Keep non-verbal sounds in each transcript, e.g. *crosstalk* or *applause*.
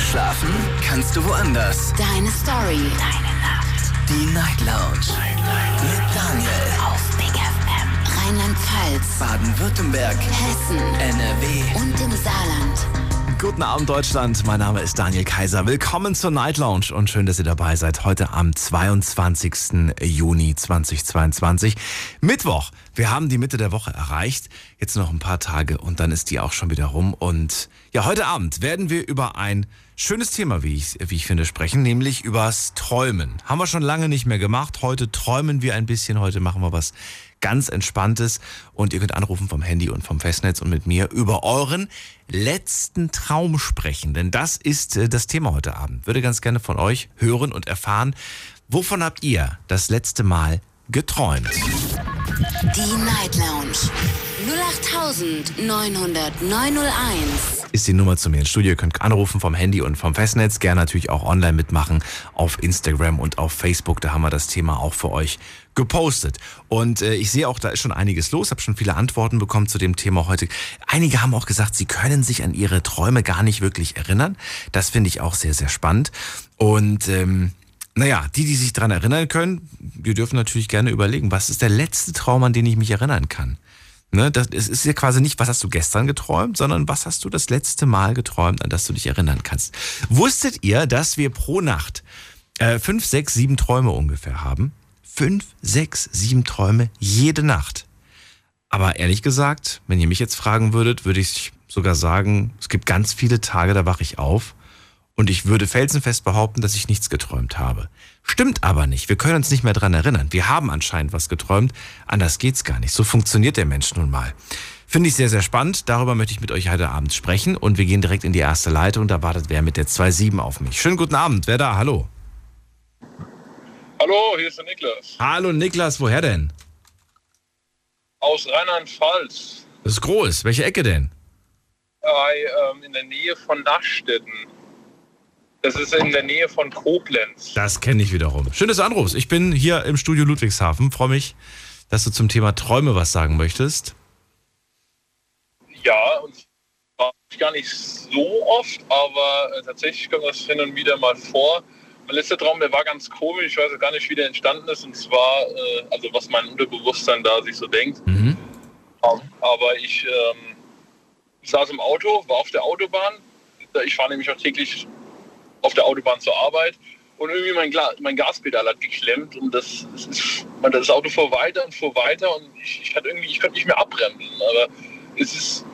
Schlafen kannst du woanders. Deine Story. Deine Nacht. Die Night Lounge. Night, Night. Mit Daniel. Auf Big FM. Rheinland-Pfalz. Baden-Württemberg. Hessen. NRW. Und im Saarland. Guten Abend Deutschland, mein Name ist Daniel Kaiser. Willkommen zur Night Lounge und schön, dass ihr dabei seid. Heute am 22. Juni 2022. Mittwoch. Wir haben die Mitte der Woche erreicht. Jetzt noch ein paar Tage und dann ist die auch schon wieder rum. Und ja, heute Abend werden wir über ein schönes Thema, wie ich, wie ich finde, sprechen, nämlich übers Träumen. Haben wir schon lange nicht mehr gemacht. Heute träumen wir ein bisschen. Heute machen wir was ganz Entspanntes. Und ihr könnt anrufen vom Handy und vom Festnetz und mit mir über euren letzten Traum sprechen. Denn das ist äh, das Thema heute Abend. Würde ganz gerne von euch hören und erfahren, wovon habt ihr das letzte Mal geträumt? Die Night Lounge. 08901. ist die Nummer zu mir ins Studio. Ihr könnt anrufen vom Handy und vom Festnetz. Gerne natürlich auch online mitmachen auf Instagram und auf Facebook. Da haben wir das Thema auch für euch gepostet. Und äh, ich sehe auch, da ist schon einiges los. Habe schon viele Antworten bekommen zu dem Thema heute. Einige haben auch gesagt, sie können sich an ihre Träume gar nicht wirklich erinnern. Das finde ich auch sehr, sehr spannend. Und ähm, naja, die, die sich daran erinnern können, die dürfen natürlich gerne überlegen, was ist der letzte Traum, an den ich mich erinnern kann. Ne, das es ist ja quasi nicht, was hast du gestern geträumt, sondern was hast du das letzte Mal geträumt, an das du dich erinnern kannst. Wusstet ihr, dass wir pro Nacht äh, fünf, sechs, sieben Träume ungefähr haben? Fünf, sechs, sieben Träume jede Nacht. Aber ehrlich gesagt, wenn ihr mich jetzt fragen würdet, würde ich sogar sagen, es gibt ganz viele Tage, da wache ich auf und ich würde felsenfest behaupten, dass ich nichts geträumt habe. Stimmt aber nicht. Wir können uns nicht mehr dran erinnern. Wir haben anscheinend was geträumt. Anders geht's gar nicht. So funktioniert der Mensch nun mal. Finde ich sehr, sehr spannend. Darüber möchte ich mit euch heute Abend sprechen. Und wir gehen direkt in die erste Leitung. Da wartet wer mit der 2.7 auf mich. Schönen guten Abend. Wer da? Hallo. Hallo, hier ist der Niklas. Hallo Niklas. Woher denn? Aus Rheinland-Pfalz. Das ist groß. Welche Ecke denn? Bei, ähm, in der Nähe von Nachstetten. Das ist in der Nähe von Koblenz. Das kenne ich wiederum. Schön, dass du anrufst. Ich bin hier im Studio Ludwigshafen. Freue mich, dass du zum Thema Träume was sagen möchtest. Ja, und zwar gar nicht so oft, aber äh, tatsächlich kommt das hin und wieder mal vor. Mein letzter Traum, der war ganz komisch. Ich weiß auch gar nicht, wie der entstanden ist. Und zwar, äh, also was mein Unterbewusstsein da sich so denkt. Mhm. Aber ich ähm, saß im Auto, war auf der Autobahn. Ich fahre nämlich auch täglich auf der Autobahn zur Arbeit und irgendwie mein, Gla mein Gaspedal hat geklemmt und das, das, ist, das Auto fuhr weiter und fuhr weiter und ich, ich, hatte irgendwie, ich konnte nicht mehr abbremsen. Aber es ist,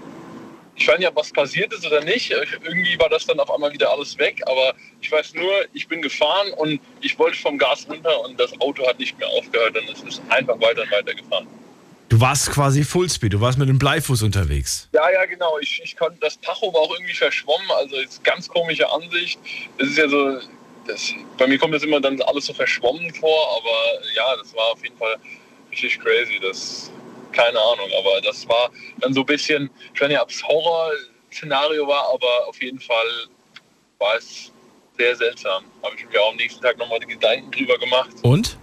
ich weiß nicht, ob was passiert ist oder nicht. Irgendwie war das dann auf einmal wieder alles weg. Aber ich weiß nur, ich bin gefahren und ich wollte vom Gas runter und das Auto hat nicht mehr aufgehört und es ist einfach weiter und weiter gefahren. Du warst quasi Fullspeed, du warst mit dem Bleifuß unterwegs. Ja, ja, genau. Ich, ich konnte, das Tacho war auch irgendwie verschwommen, also ist ganz komische Ansicht. Es ist ja so, das, bei mir kommt das immer dann alles so verschwommen vor, aber ja, das war auf jeden Fall richtig crazy. Das, keine Ahnung, aber das war dann so ein bisschen, ich weiß nicht, ob es Horror-Szenario war, aber auf jeden Fall war es sehr seltsam. Habe ich mir auch am nächsten Tag nochmal die Gedanken drüber gemacht. Und?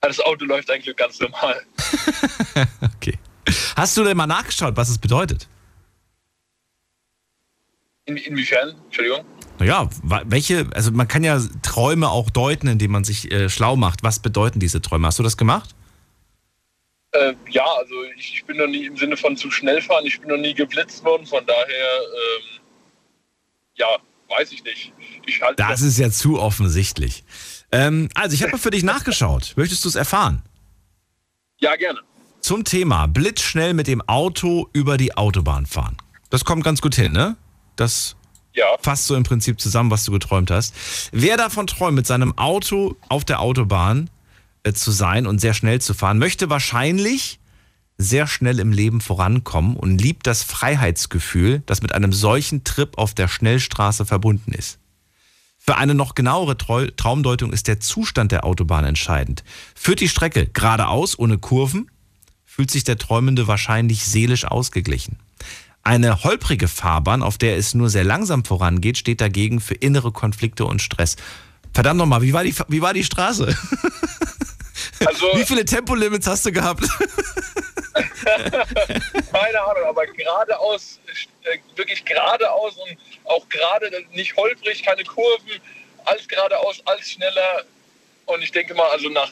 Das Auto läuft eigentlich ganz normal. *laughs* okay. Hast du denn mal nachgeschaut, was es bedeutet? In, inwiefern? Entschuldigung? Naja, welche, also man kann ja Träume auch deuten, indem man sich äh, schlau macht. Was bedeuten diese Träume? Hast du das gemacht? Äh, ja, also ich, ich, bin noch nie im Sinne von zu schnell fahren, ich bin noch nie geblitzt worden, von daher, ähm, ja, weiß ich nicht. Ich das ist ja zu offensichtlich. Ähm, also, ich habe mal für dich nachgeschaut. Möchtest du es erfahren? Ja, gerne. Zum Thema blitzschnell mit dem Auto über die Autobahn fahren. Das kommt ganz gut hin, ne? Das ja. fasst so im Prinzip zusammen, was du geträumt hast. Wer davon träumt, mit seinem Auto auf der Autobahn äh, zu sein und sehr schnell zu fahren, möchte wahrscheinlich sehr schnell im Leben vorankommen und liebt das Freiheitsgefühl, das mit einem solchen Trip auf der Schnellstraße verbunden ist. Für eine noch genauere Traumdeutung ist der Zustand der Autobahn entscheidend. Führt die Strecke geradeaus ohne Kurven, fühlt sich der Träumende wahrscheinlich seelisch ausgeglichen. Eine holprige Fahrbahn, auf der es nur sehr langsam vorangeht, steht dagegen für innere Konflikte und Stress. Verdammt nochmal, wie war die, wie war die Straße? Also, *laughs* wie viele Tempolimits hast du gehabt? *laughs* Keine Ahnung, aber geradeaus, äh, wirklich geradeaus und auch gerade nicht holprig, keine Kurven, alles geradeaus, alles schneller. Und ich denke mal, also nach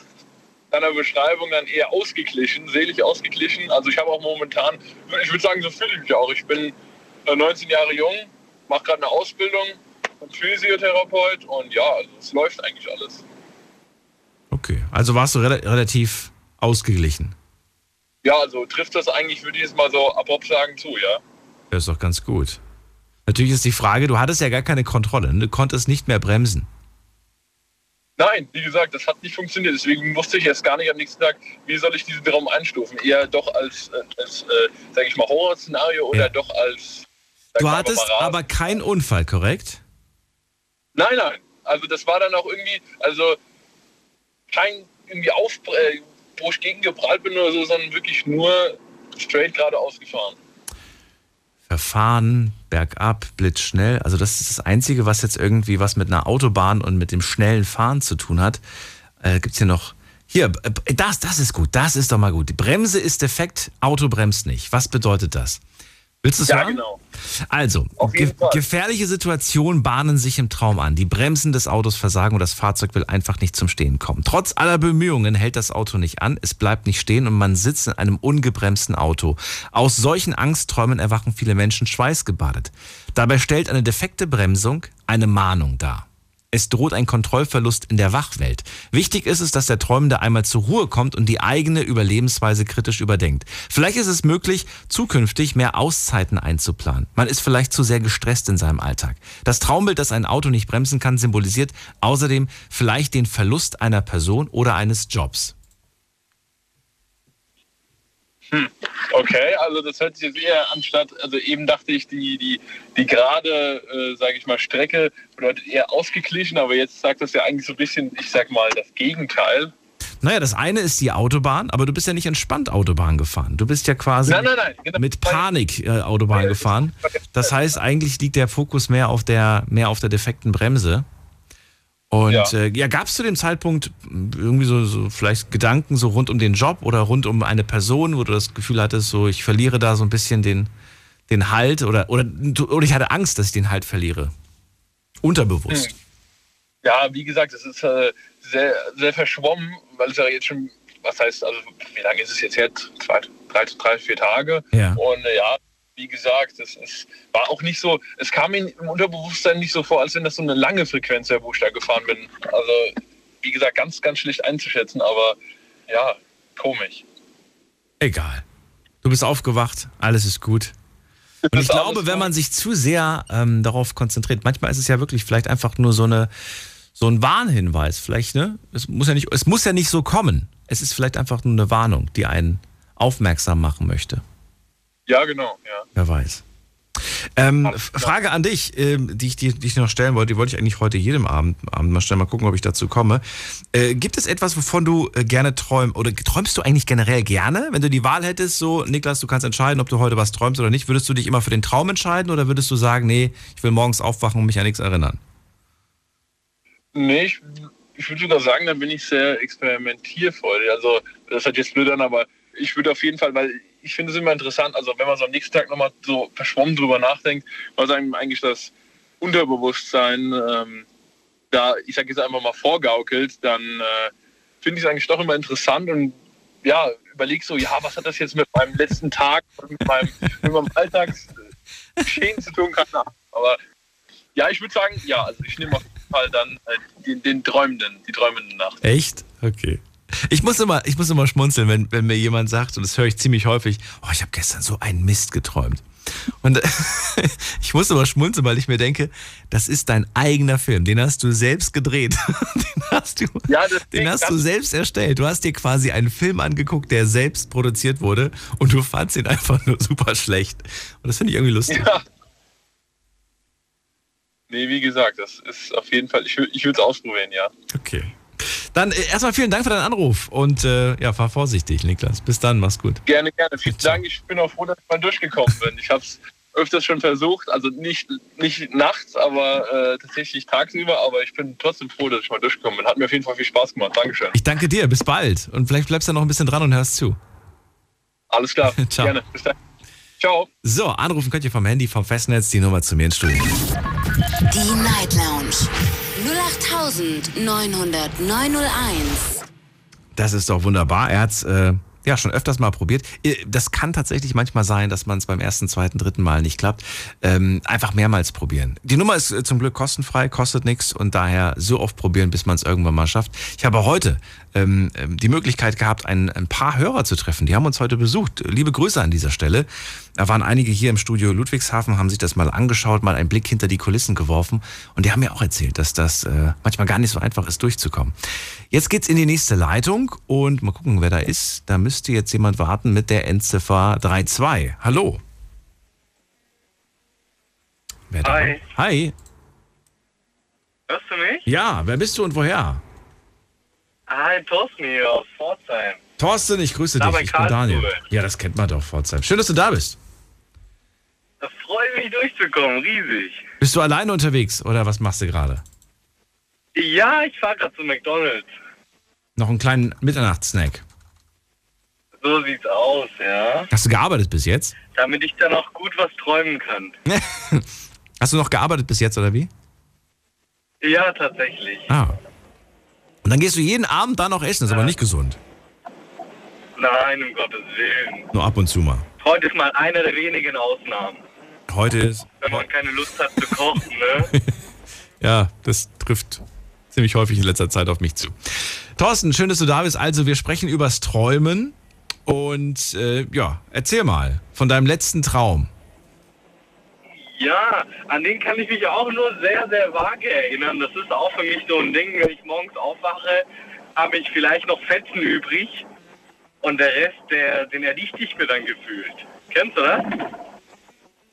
deiner Beschreibung dann eher ausgeglichen, selig ausgeglichen. Also ich habe auch momentan, ich würde sagen, so fühle ich mich auch. Ich bin 19 äh, Jahre jung, mache gerade eine Ausbildung als Physiotherapeut und ja, also es läuft eigentlich alles. Okay, also warst du re relativ ausgeglichen. Ja, also trifft das eigentlich, würde ich jetzt mal so abrupt sagen, zu, ja. Das ist doch ganz gut. Natürlich ist die Frage, du hattest ja gar keine Kontrolle, ne? du konntest nicht mehr bremsen. Nein, wie gesagt, das hat nicht funktioniert. Deswegen wusste ich jetzt gar nicht am nächsten Tag, wie soll ich diesen Traum einstufen. Eher doch als, äh, als äh, sage ich mal, Horrorszenario oder ja. doch als. Du hattest aber keinen Unfall, korrekt? Nein, nein. Also das war dann auch irgendwie, also kein irgendwie auf, äh, wo ich gegengeprallt bin oder so, sondern wirklich nur straight geradeaus gefahren. Verfahren, bergab, blitzschnell. Also das ist das Einzige, was jetzt irgendwie was mit einer Autobahn und mit dem schnellen Fahren zu tun hat. Äh, Gibt es hier noch... Hier, äh, das, das ist gut, das ist doch mal gut. Die Bremse ist defekt, Auto bremst nicht. Was bedeutet das? Willst du es ja, hören? genau. Also, ge gefährliche Situationen bahnen sich im Traum an. Die Bremsen des Autos versagen und das Fahrzeug will einfach nicht zum Stehen kommen. Trotz aller Bemühungen hält das Auto nicht an, es bleibt nicht stehen und man sitzt in einem ungebremsten Auto. Aus solchen Angstträumen erwachen viele Menschen schweißgebadet. Dabei stellt eine defekte Bremsung eine Mahnung dar. Es droht ein Kontrollverlust in der Wachwelt. Wichtig ist es, dass der Träumende einmal zur Ruhe kommt und die eigene Überlebensweise kritisch überdenkt. Vielleicht ist es möglich, zukünftig mehr Auszeiten einzuplanen. Man ist vielleicht zu sehr gestresst in seinem Alltag. Das Traumbild, dass ein Auto nicht bremsen kann, symbolisiert außerdem vielleicht den Verlust einer Person oder eines Jobs. Hm. Okay, also das hört sich jetzt eher anstatt, also eben dachte ich, die, die, die gerade, äh, sage ich mal, Strecke bedeutet eher ausgeglichen, aber jetzt sagt das ja eigentlich so ein bisschen, ich sag mal, das Gegenteil. Naja, das eine ist die Autobahn, aber du bist ja nicht entspannt Autobahn gefahren. Du bist ja quasi nein, nein, nein, genau. mit Panik äh, Autobahn gefahren. Das heißt, eigentlich liegt der Fokus mehr auf der, mehr auf der defekten Bremse. Und ja, äh, ja gab es zu dem Zeitpunkt irgendwie so, so vielleicht Gedanken so rund um den Job oder rund um eine Person, wo du das Gefühl hattest, so ich verliere da so ein bisschen den, den Halt oder, oder, oder ich hatte Angst, dass ich den Halt verliere? Unterbewusst. Hm. Ja, wie gesagt, es ist äh, sehr, sehr verschwommen, weil es ja jetzt schon, was heißt, also wie lange ist es jetzt her? Zwei, drei, drei vier Tage. Ja. Und äh, ja, wie gesagt, es, es, war auch nicht so, es kam mir im Unterbewusstsein nicht so vor, als wenn das so eine lange Frequenz wäre, wo ich da gefahren bin. Also, wie gesagt, ganz, ganz schlecht einzuschätzen, aber ja, komisch. Egal. Du bist aufgewacht, alles ist gut. Und ich glaube, wenn man sich zu sehr ähm, darauf konzentriert, manchmal ist es ja wirklich vielleicht einfach nur so eine so ein Warnhinweis, vielleicht, ne? Es muss ja nicht, es muss ja nicht so kommen. Es ist vielleicht einfach nur eine Warnung, die einen aufmerksam machen möchte. Ja, genau, ja. Wer weiß. Ähm, Frage an dich, ähm, die, ich, die, die ich noch stellen wollte, die wollte ich eigentlich heute jedem Abend, Abend mal stellen, mal gucken, ob ich dazu komme. Äh, gibt es etwas, wovon du äh, gerne träumst, oder träumst du eigentlich generell gerne? Wenn du die Wahl hättest, so, Niklas, du kannst entscheiden, ob du heute was träumst oder nicht, würdest du dich immer für den Traum entscheiden oder würdest du sagen, nee, ich will morgens aufwachen und mich an nichts erinnern? Nee, ich, ich würde sogar sagen, dann bin ich sehr experimentierfreudig. Also, das hat jetzt blöd an, aber ich würde auf jeden Fall, weil ich finde es immer interessant, also wenn man so am nächsten Tag nochmal so verschwommen drüber nachdenkt, was einem eigentlich das Unterbewusstsein ähm, da, ich sage jetzt einfach mal, vorgaukelt, dann äh, finde ich es eigentlich doch immer interessant und ja, überleg so, ja, was hat das jetzt mit meinem letzten Tag und mit meinem, *laughs* mit meinem Alltagsgeschehen zu tun? Kann. Aber ja, ich würde sagen, ja, also ich nehme auf jeden Fall dann äh, den, den Träumenden, die träumende Nacht. Echt? Okay. Ich muss immer, ich muss immer schmunzeln, wenn, wenn mir jemand sagt, und das höre ich ziemlich häufig, oh, ich habe gestern so einen Mist geträumt. Und *laughs* ich muss immer schmunzeln, weil ich mir denke, das ist dein eigener Film. Den hast du selbst gedreht. *laughs* Den hast du, ja, den hast du selbst erstellt. Du hast dir quasi einen Film angeguckt, der selbst produziert wurde und du fandst ihn einfach nur super schlecht. Und das finde ich irgendwie lustig. Ja. Nee, wie gesagt, das ist auf jeden Fall, ich, ich würde es ausprobieren, ja. Okay. Dann äh, erstmal vielen Dank für deinen Anruf und äh, ja, fahr vorsichtig, Niklas. Bis dann, mach's gut. Gerne, gerne. Vielen Dank. Ich bin auch froh, dass ich mal durchgekommen bin. Ich habe es öfters schon versucht, also nicht, nicht nachts, aber äh, tatsächlich tagsüber. Aber ich bin trotzdem froh, dass ich mal durchgekommen bin. Hat mir auf jeden Fall viel Spaß gemacht. Dankeschön. Ich danke dir. Bis bald. Und vielleicht bleibst du noch ein bisschen dran und hörst zu. Alles klar. *laughs* Ciao. Gerne. Bis dann. Ciao. So, anrufen könnt ihr vom Handy, vom Festnetz, die Nummer zu mir ins Studio. Die Night Lounge 0890901. Das ist doch wunderbar. Er hat's äh, ja schon öfters mal probiert. Äh, Das kann tatsächlich manchmal sein, dass man es beim ersten, zweiten, dritten Mal nicht klappt. Ähm, einfach mehrmals probieren. Die Nummer ist äh, zum Glück kostenfrei, kostet nichts und daher so oft probieren, bis man es irgendwann mal schafft. Ich habe heute ähm, ähm, die Möglichkeit gehabt, ein, ein paar Hörer zu treffen. Die haben uns heute besucht. Liebe Grüße an dieser Stelle. Da waren einige hier im Studio Ludwigshafen, haben sich das mal angeschaut, mal einen Blick hinter die Kulissen geworfen und die haben mir auch erzählt, dass das äh, manchmal gar nicht so einfach ist, durchzukommen. Jetzt geht's in die nächste Leitung und mal gucken, wer da ist. Da müsste jetzt jemand warten mit der Endziffer 32. Hallo. Wer da? Hi. Hi. Hörst du mich? Ja, wer bist du und woher? Hi, Thorsten hier aus Pforzheim. Thorsten, ich grüße Da dich. Ich bin Daniel. Ja, das kennt man doch, Pforzheim. Schön, dass du da bist. Da freue mich durchzukommen, riesig. Bist du alleine unterwegs oder was machst du gerade? Ja, ich fahre gerade zu McDonalds. Noch einen kleinen Mitternachtssnack. So sieht's aus, ja. Hast du gearbeitet bis jetzt? Damit ich dann auch gut was träumen kann. *laughs* Hast du noch gearbeitet bis jetzt oder wie? Ja, tatsächlich. Ah. Und dann gehst du jeden Abend da noch essen, ist aber nicht gesund. Nein, um Gottes Willen. Nur ab und zu mal. Heute ist mal eine der wenigen Ausnahmen. Heute ist. Wenn man keine Lust hat zu kochen, ne? *laughs* Ja, das trifft ziemlich häufig in letzter Zeit auf mich zu. Thorsten, schön, dass du da bist. Also, wir sprechen übers Träumen. Und äh, ja, erzähl mal von deinem letzten Traum. Ja, an den kann ich mich auch nur sehr, sehr vage erinnern. Das ist auch für mich so ein Ding, wenn ich morgens aufwache, habe ich vielleicht noch Fetzen übrig und der Rest, der, den erdichte ich mir dann gefühlt. Kennst du das?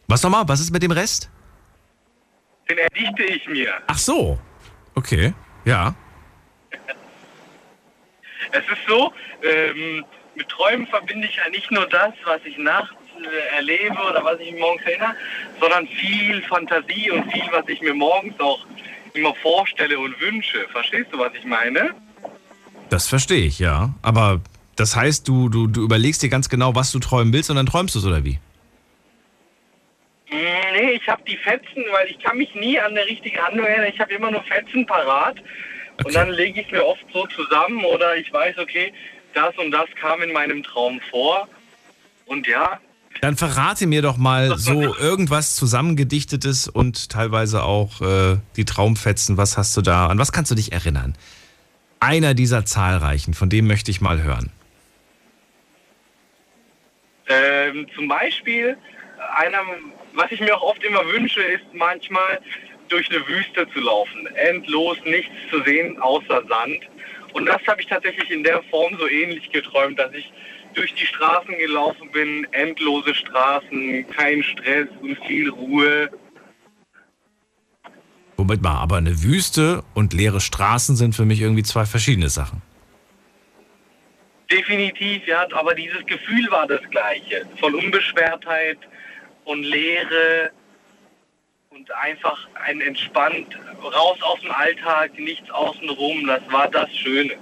Was nochmal? Was ist mit dem Rest? Den erdichte ich mir. Ach so. Okay. Ja. Es ist so, ähm, mit Träumen verbinde ich ja nicht nur das, was ich nachts erlebe oder was ich mir morgens erinnere, sondern viel Fantasie und viel, was ich mir morgens auch immer vorstelle und wünsche. Verstehst du, was ich meine? Das verstehe ich, ja. Aber das heißt, du, du, du überlegst dir ganz genau, was du träumen willst und dann träumst du es, oder wie? Mm, Nee, ich habe die Fetzen, weil ich kann mich nie an eine richtige Handlung erinnern. Ich habe immer nur Fetzen parat. Okay. Und dann lege ich mir oft so zusammen oder ich weiß, okay, das und das kam in meinem Traum vor. Und ja, Dann verrate mir doch mal so irgendwas zusammengedichtetes und teilweise auch äh, die Traumfetzen. Was hast du da? An was kannst du dich erinnern? Einer dieser zahlreichen, von dem möchte ich mal hören. ähm, zum Beispiel, einer, was ich mir auch oft immer wünsche, ist manchmal durch eine Wüste zu laufen. Endlos nichts zu sehen außer Sand. Und das habe ich tatsächlich in der Form so ähnlich geträumt, dass ich durch die Straßen gelaufen bin, endlose Straßen, kein Stress und viel Ruhe. Moment mal, aber eine Wüste und leere Straßen sind für mich irgendwie zwei verschiedene Sachen. Definitiv, ja, aber dieses Gefühl war das gleiche. Von Unbeschwertheit und Leere und einfach ein entspannt, raus aus dem Alltag, nichts außenrum, das war das Schöne.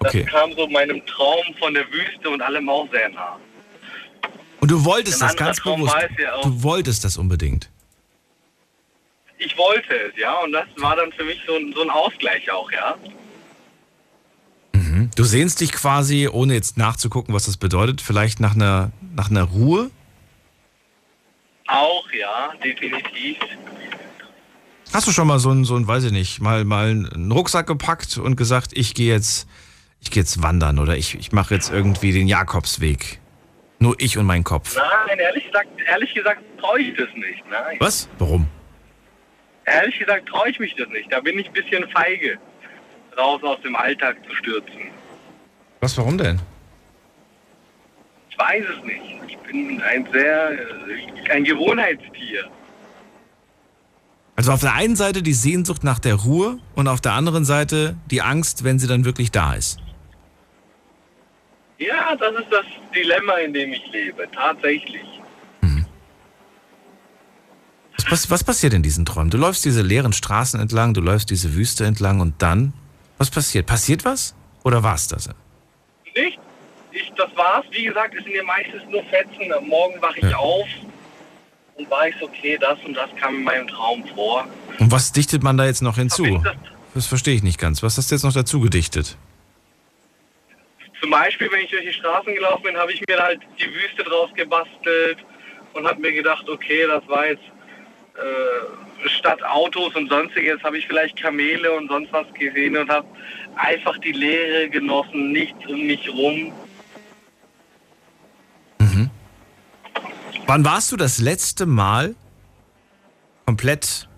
Das Okay. kam so meinem Traum von der Wüste und allem auch sehr nah. Und du wolltest Ein das ganz Traum bewusst. ja auch. Du wolltest das unbedingt. Ich wollte es, ja, und das war dann für mich so, ein- so ein Ausgleich auch, ja. Mhm. Du sehnst dich quasi, ohne jetzt nachzugucken, was das bedeutet, vielleicht nach einer, nach einer Ruhe? Auch, ja, definitiv. Hast du schon mal so einen, so einen, weiß ich nicht, mal, mal einen Rucksack gepackt und gesagt, ich gehe jetzt, ich gehe jetzt wandern oder ich, ich mache jetzt irgendwie den Jakobsweg? Nur ich und mein Kopf. Nein, ehrlich gesagt, ehrlich gesagt traue ich das nicht, nein. Was? Warum? Ehrlich gesagt traue ich mich das nicht. Da bin ich ein bisschen feige, raus aus dem Alltag zu stürzen. Was, warum denn? Ich weiß es nicht. Ich bin ein sehr, äh, ein Gewohnheitstier. Also auf der einen Seite die Sehnsucht nach der Ruhe und auf der anderen Seite die Angst, wenn sie dann wirklich da ist. Ja, das ist das Dilemma, in dem ich lebe. Tatsächlich. Was, pass- was passiert in diesen Träumen? Du läufst diese leeren Straßen entlang, du läufst diese Wüste entlang und dann? Was passiert? Passiert was? Oder war es das? Nicht? Ich, das war Schlaf, wie gesagt, ist mir meistens nur Fetzen. Am Morgen wache ich Ja. auf und weiß, okay, das und das kam in meinem Traum vor. Und was dichtet man da jetzt noch hinzu? Das verstehe ich nicht ganz. Was hast du jetzt noch dazu gedichtet? Zum Beispiel, wenn ich durch die Straßen gelaufen bin, habe ich mir halt die Wüste draus gebastelt und habe mir gedacht, okay, das war jetzt äh, statt Autos und sonstiges, habe ich vielleicht Kamele und sonst was gesehen und habe einfach die Leere genossen, nichts um mich rum. Wann warst du das letzte Mal komplett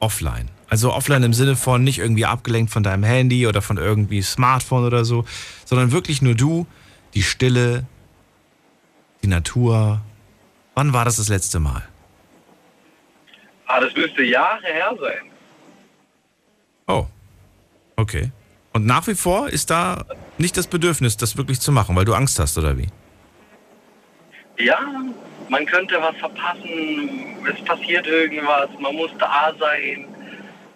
offline? Also offline im Sinne von nicht irgendwie abgelenkt von deinem Handy oder von irgendwie Smartphone oder so, sondern wirklich nur du, die Stille, die Natur. Wann war das das letzte Mal? Ah, das müsste Jahre her sein. Oh, okay. Und nach wie vor ist da nicht das Bedürfnis, das wirklich zu machen, weil du Angst hast, oder wie? Ja, man könnte was verpassen, es passiert irgendwas, man muss da sein,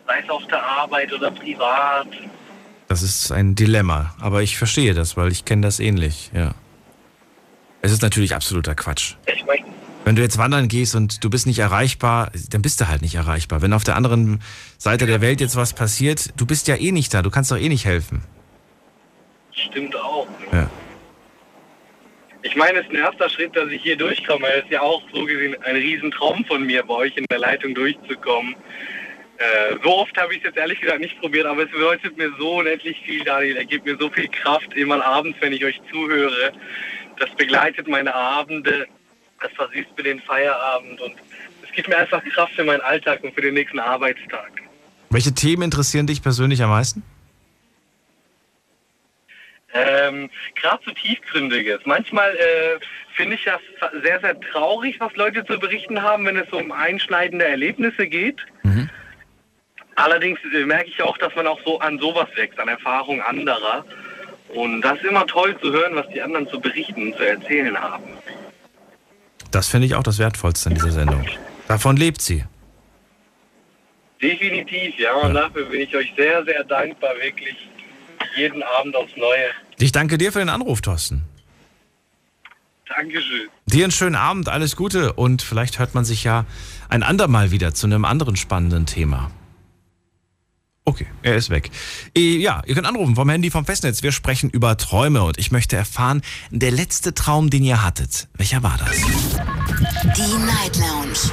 sei es auf der Arbeit oder privat. Das ist ein Dilemma, aber ich verstehe das, weil ich kenne das ähnlich, ja. Es ist natürlich absoluter Quatsch. Ich meine, Wenn du jetzt wandern gehst und du bist nicht erreichbar, dann bist du halt nicht erreichbar. Wenn auf der anderen Seite der Welt jetzt was passiert, du bist ja eh nicht da, du kannst doch eh nicht helfen. stimmt auch. Ja. Ich meine, es ist ein erster Schritt, dass ich hier durchkomme. Es ist ja auch so gesehen ein Riesentraum von mir, bei euch in der Leitung durchzukommen. Äh, so oft habe ich es jetzt ehrlich gesagt nicht probiert, aber es bedeutet mir so unendlich viel, Daniel. Er gibt mir so viel Kraft immer abends, wenn ich euch zuhöre. Das begleitet meine Abende, das versüßt mir den Feierabend und es gibt mir einfach Kraft für meinen Alltag und für den nächsten Arbeitstag. Welche Themen interessieren dich persönlich am meisten? Ähm, Gerade so tiefgründiges. Manchmal äh, finde ich das sehr, sehr traurig, was Leute zu berichten haben, wenn es um einschneidende Erlebnisse geht. Allerdings äh, merke ich auch, dass man auch so an sowas wächst, an Erfahrung anderer. Und das ist immer toll zu hören, was die anderen zu berichten und zu erzählen haben. Das finde ich auch das Wertvollste in dieser Sendung. Davon lebt sie. Definitiv, ja. Und dafür bin ich euch sehr, sehr dankbar, wirklich jeden Abend aufs Neue. Ich danke dir für den Anruf, Thorsten. Dankeschön. Dir einen schönen Abend, alles Gute und vielleicht hört man sich ja ein andermal wieder zu einem anderen spannenden Thema. Okay, er ist weg. Eh, Ja, ihr könnt anrufen vom Handy vom Festnetz. Wir sprechen über Träume und ich möchte erfahren, der letzte Traum, den ihr hattet, welcher war das? Die Night Lounge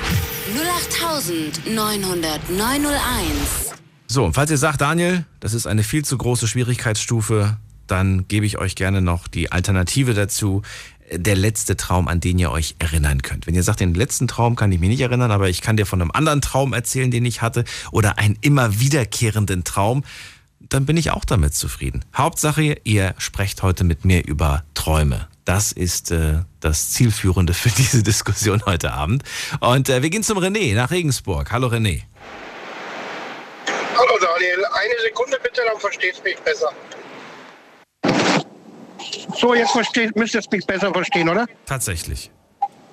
0890901. So, und falls ihr sagt, Daniel, das ist eine viel zu große Schwierigkeitsstufe, dann gebe ich euch gerne noch die Alternative dazu. Der letzte Traum, an den ihr euch erinnern könnt. Wenn ihr sagt, den letzten Traum kann ich mich nicht erinnern, aber ich kann dir von einem anderen Traum erzählen, den ich hatte, oder einen immer wiederkehrenden Traum, dann bin ich auch damit zufrieden. Hauptsache, ihr sprecht heute mit mir über Träume. Das ist äh, das Zielführende für *laughs* diese Diskussion heute Abend. Und äh, wir gehen zum René nach Regensburg. Hallo René. Hallo Daniel, eine Sekunde bitte, dann verstehst du mich besser. So, jetzt versteht, müsst ihr mich besser verstehen, oder? Tatsächlich.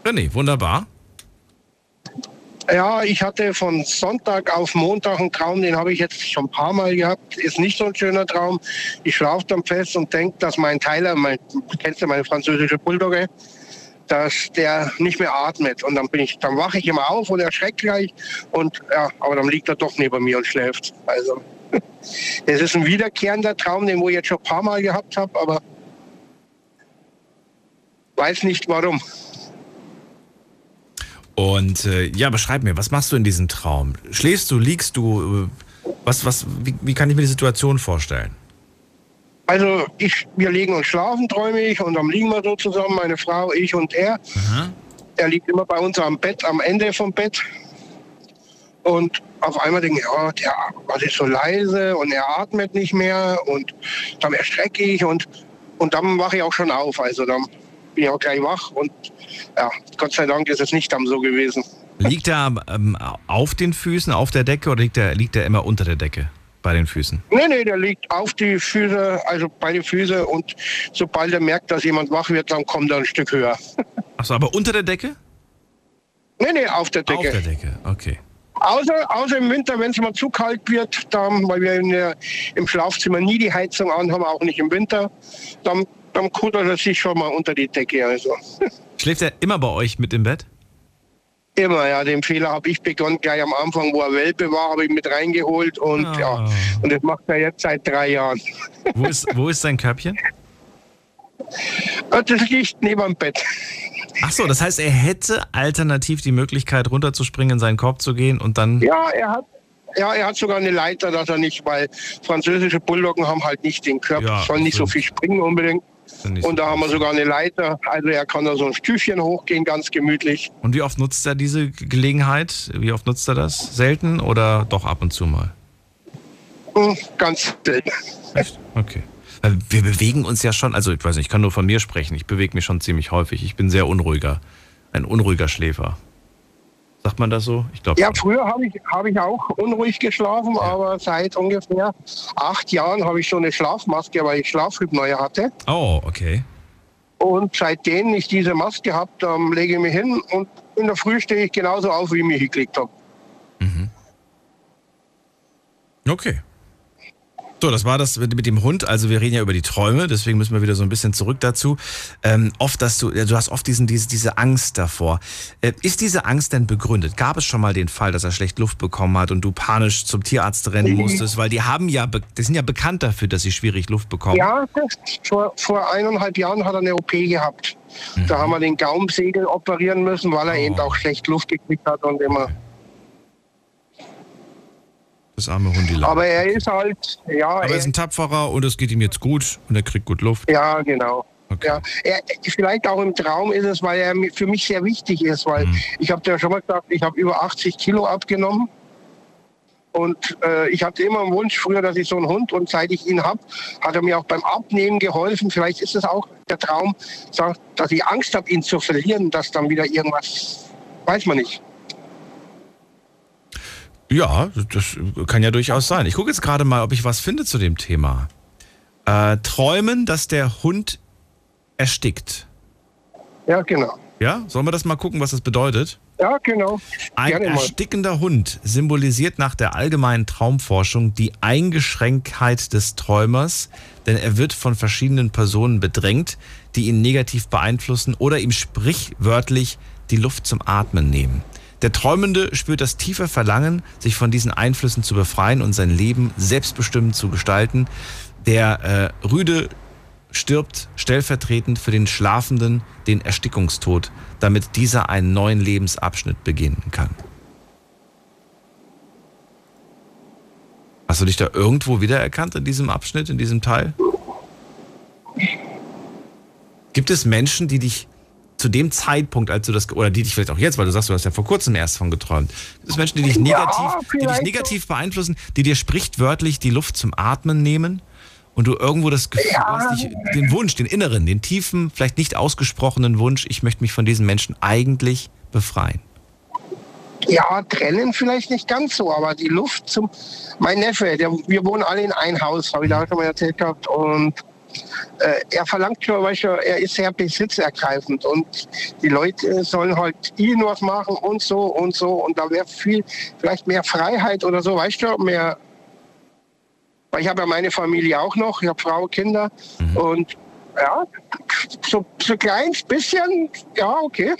René, wunderbar. Ja, ich hatte von Sonntag auf Montag einen Traum, den habe ich jetzt schon ein paar Mal gehabt. Ist nicht so ein schöner Traum. Ich schlafe dann fest und denke, dass mein Tyler, mein, kennst du meine französische Bulldogge, dass der nicht mehr atmet. Und dann bin ich, dann wache ich immer auf und erschreckt gleich. Und ja, aber dann liegt er doch neben mir und schläft. Also *laughs* es ist ein wiederkehrender Traum, den wo ich jetzt schon ein paar Mal gehabt habe, aber weiß nicht warum. Und äh, ja, beschreib mir, was machst du in diesem Traum? Schläfst du, liegst du? Äh, was, was, wie, wie kann ich mir die Situation vorstellen? Also ich, wir liegen und schlafen, träume ich, und dann liegen wir so zusammen, meine Frau, ich und er. Er liegt immer bei uns am Bett, am Ende vom Bett. Und auf einmal denke ich, ja, der was ist so leise und er atmet nicht mehr und dann erschrecke ich und, und dann wache ich auch schon auf. Also dann bin ich auch gleich wach und ja, Gott sei Dank ist es nicht dann so gewesen. Liegt er ähm, auf den Füßen, auf der Decke oder liegt er, liegt er immer unter der Decke bei den Füßen? Nee, nee, der liegt auf die Füße, also bei den Füßen und sobald er merkt, dass jemand wach wird, dann kommt er ein Stück höher. Achso, aber unter der Decke? Nee, nee, auf der Decke. Auf der Decke, okay. Außer, außer im Winter, wenn es mal zu kalt wird, dann, weil wir in der, im Schlafzimmer nie die Heizung an haben, auch nicht im Winter, dann dann kuddert er sich schon mal unter die Decke. Also. *laughs* Schläft er immer bei euch mit im Bett? Immer, ja, den Fehler habe ich begonnen gleich am Anfang, wo er Welpe war, habe ich mit reingeholt und Ah. ja, und das macht er jetzt seit drei Jahren. Wo ist, wo ist sein Körbchen? Und Das liegt neben dem Bett. Ach so, das heißt, er hätte alternativ die Möglichkeit, runterzuspringen, in seinen Korb zu gehen und dann. Ja, er hat, ja, er hat sogar eine Leiter, dass er nicht, weil französische Bulldoggen haben halt nicht den Körper, Ja, sollen nicht so viel springen unbedingt. Und so da haben wir sogar eine Leiter, also er kann da so ein Stüfchen hochgehen, ganz gemütlich. Und wie oft nutzt er diese Gelegenheit? Wie oft nutzt er das? Selten oder doch ab und zu mal? Hm, Ganz selten. Echt? Okay. Wir bewegen uns ja schon, also ich weiß nicht, ich kann nur von mir sprechen. Ich bewege mich schon ziemlich häufig. Ich bin sehr unruhiger. Ein unruhiger Schläfer. Sagt man das so? Ich glaube. Ja, früher habe ich, hab ich auch unruhig geschlafen, aber seit ungefähr acht Jahren habe ich so eine Schlafmaske, weil ich Schlafhypnoe hatte. Oh, okay. Und seitdem ich diese Maske habe, dann lege ich mich hin und in der Früh stehe ich genauso auf, wie ich mich hingelegt habe. Okay. So, das war das mit dem Hund. Also wir reden ja über die Träume, deswegen müssen wir wieder so ein bisschen zurück dazu. Ähm, oft, dass du, du hast oft diesen, diese, diese Angst davor. Äh, ist diese Angst denn begründet? Gab es schon mal den Fall, dass er schlecht Luft bekommen hat und du panisch zum Tierarzt rennen musstest? Weil die haben ja, die sind ja bekannt dafür, dass sie schwierig Luft bekommen. Ja, vor, vor eineinhalb Jahren hat er eine OP gehabt. Da haben wir den Gaumsegel operieren müssen, weil er Mhm. Oh. eben auch schlecht Luft gekriegt hat und immer. Das arme Hundilein. Aber er ist halt, ja, Aber er ist ein Tapferer und es geht ihm jetzt gut und er kriegt gut Luft. ja, genau. Okay. Ja, er, vielleicht auch im Traum ist es, weil er für mich sehr wichtig ist, weil Mhm. ich habe ja schon mal gesagt, ich habe über 80 Kilo abgenommen. Und äh, ich hatte immer einen Wunsch früher, dass ich so einen Hund und seit ich ihn habe, hat er mir auch beim Abnehmen geholfen. Vielleicht ist es auch der Traum, dass ich Angst habe, ihn zu verlieren, dass dann wieder irgendwas, weiß man nicht. Ja, das kann ja durchaus sein. Ich gucke jetzt gerade mal, ob ich was finde zu dem Thema. Äh, träumen, dass der Hund erstickt. Ja, genau. Ja, sollen wir das mal gucken, was das bedeutet? Ja, genau. Ein erstickender Hund symbolisiert nach der allgemeinen Traumforschung die Eingeschränktheit des Träumers, denn er wird von verschiedenen Personen bedrängt, die ihn negativ beeinflussen oder ihm sprichwörtlich die Luft zum Atmen nehmen. Der Träumende spürt das tiefe Verlangen, sich von diesen Einflüssen zu befreien und sein Leben selbstbestimmt zu gestalten. Der äh, Rüde stirbt stellvertretend für den Schlafenden den Erstickungstod, damit dieser einen neuen Lebensabschnitt beginnen kann. Hast du dich da irgendwo wiedererkannt in diesem Abschnitt, in diesem Teil? Gibt es Menschen, die dich zu dem Zeitpunkt, als du das, oder die dich vielleicht auch jetzt, weil du sagst, du hast ja vor kurzem erst von geträumt, gibt es Menschen, die dich negativ, die dich negativ beeinflussen, die dir sprichwörtlich die Luft zum Atmen nehmen und du irgendwo das Gefühl Ja. hast, dich, den Wunsch, den inneren, den tiefen, vielleicht nicht ausgesprochenen Wunsch, ich möchte mich von diesen Menschen eigentlich befreien. Ja, trennen vielleicht nicht ganz so, aber die Luft zum. Mein Neffe, der, wir wohnen alle in ein Haus, habe ich da schon mal erzählt gehabt. Und er verlangt schon, weißt du, er ist sehr besitzergreifend und die Leute sollen halt ihn was machen und so und so. Und da wäre viel, vielleicht mehr Freiheit oder so, weißt du, mehr. Weil ich habe ja meine Familie auch noch, ich habe Frau, Kinder und ja, so, so kleines bisschen, ja, okay.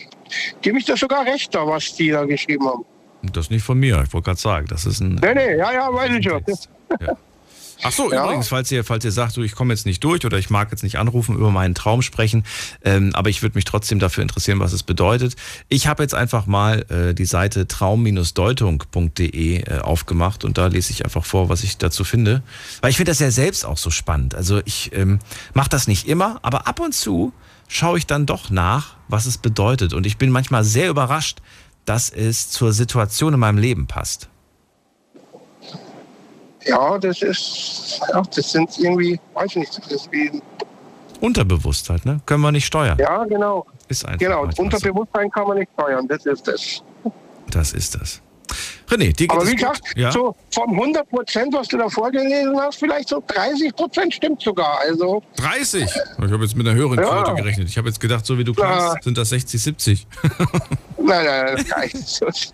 Gebe ich da sogar recht, da, was die da geschrieben haben. Das nicht von mir, ich wollte gerade sagen, das ist ein. Nee, nee, ja, ja, weiß ich schon. Ja. Ach so, Ja. übrigens, falls ihr, falls ihr sagt, du, ich komme jetzt nicht durch oder ich mag jetzt nicht anrufen, über meinen Traum sprechen, ähm, aber ich würde mich trotzdem dafür interessieren, was es bedeutet. Ich habe jetzt einfach mal äh, die Seite traum-deutung.de äh, aufgemacht und da lese ich einfach vor, was ich dazu finde. Weil ich finde das ja selbst auch so spannend. Also ich ähm, mache das nicht immer, aber ab und zu schaue ich dann doch nach, was es bedeutet. Und ich bin manchmal sehr überrascht, dass es zur Situation in meinem Leben passt. Ja, das ist, ja, das sind irgendwie, weiß ich nicht, das ist wie, Unterbewusstheit, ne? Können wir nicht steuern. ja, genau, Ist einfach. genau. Unterbewusstsein kann man nicht steuern, das ist das. so. Das ist das. René, dir geht Aber wie gesagt, ja? so von 100 Prozent, was du da vorgelesen hast, vielleicht so 30 Prozent stimmt sogar. Also, 30? Ich habe jetzt mit einer höheren Ja. Quote gerechnet. Ich habe jetzt gedacht, so wie du klangst, sind das 60, 70. *laughs* Nein, nein, nein.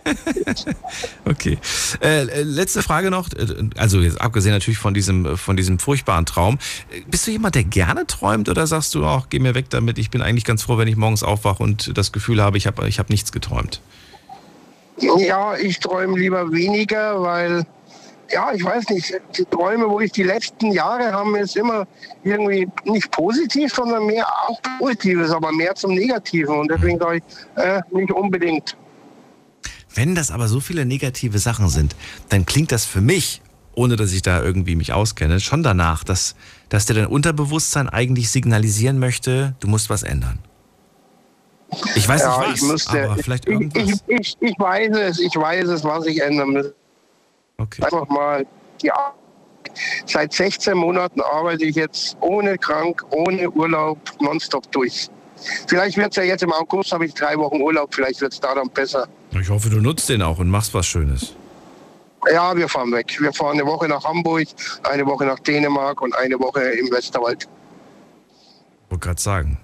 *laughs* okay. Äh, äh, letzte Frage noch. Äh, also jetzt abgesehen natürlich von diesem, von diesem furchtbaren Traum. Bist du jemand, der gerne träumt oder sagst du auch, geh mir weg damit, ich bin eigentlich ganz froh, wenn ich morgens aufwache und das Gefühl habe, ich habe ich hab nichts geträumt? Ja, ich träume lieber weniger, weil ja, ich weiß nicht, die Träume, wo ich die letzten Jahre haben, ist immer irgendwie nicht positiv, sondern mehr auch Positives, aber mehr zum Negativen. Und deswegen sage ich, äh, nicht unbedingt. Wenn das aber so viele negative Sachen sind, dann klingt das für mich, ohne dass ich da irgendwie mich auskenne, schon danach, dass, dass dir dein Unterbewusstsein eigentlich signalisieren möchte, du musst was ändern. Ich weiß ja, nicht was, müsste, aber vielleicht irgendwas. Ich, ich, ich, weiß es, ich weiß es, was ich ändern muss. Okay. Einfach mal die Seit 16 Monaten arbeite ich jetzt ohne krank, ohne Urlaub, nonstop durch. Vielleicht wird es ja jetzt im August, habe ich drei Wochen Urlaub, vielleicht wird es da dann besser. Ich hoffe, du nutzt den auch und machst was Schönes. Ja, wir fahren weg. Wir fahren eine Woche nach Hamburg, eine Woche nach Dänemark und eine Woche im Westerwald. Ich wollte gerade sagen,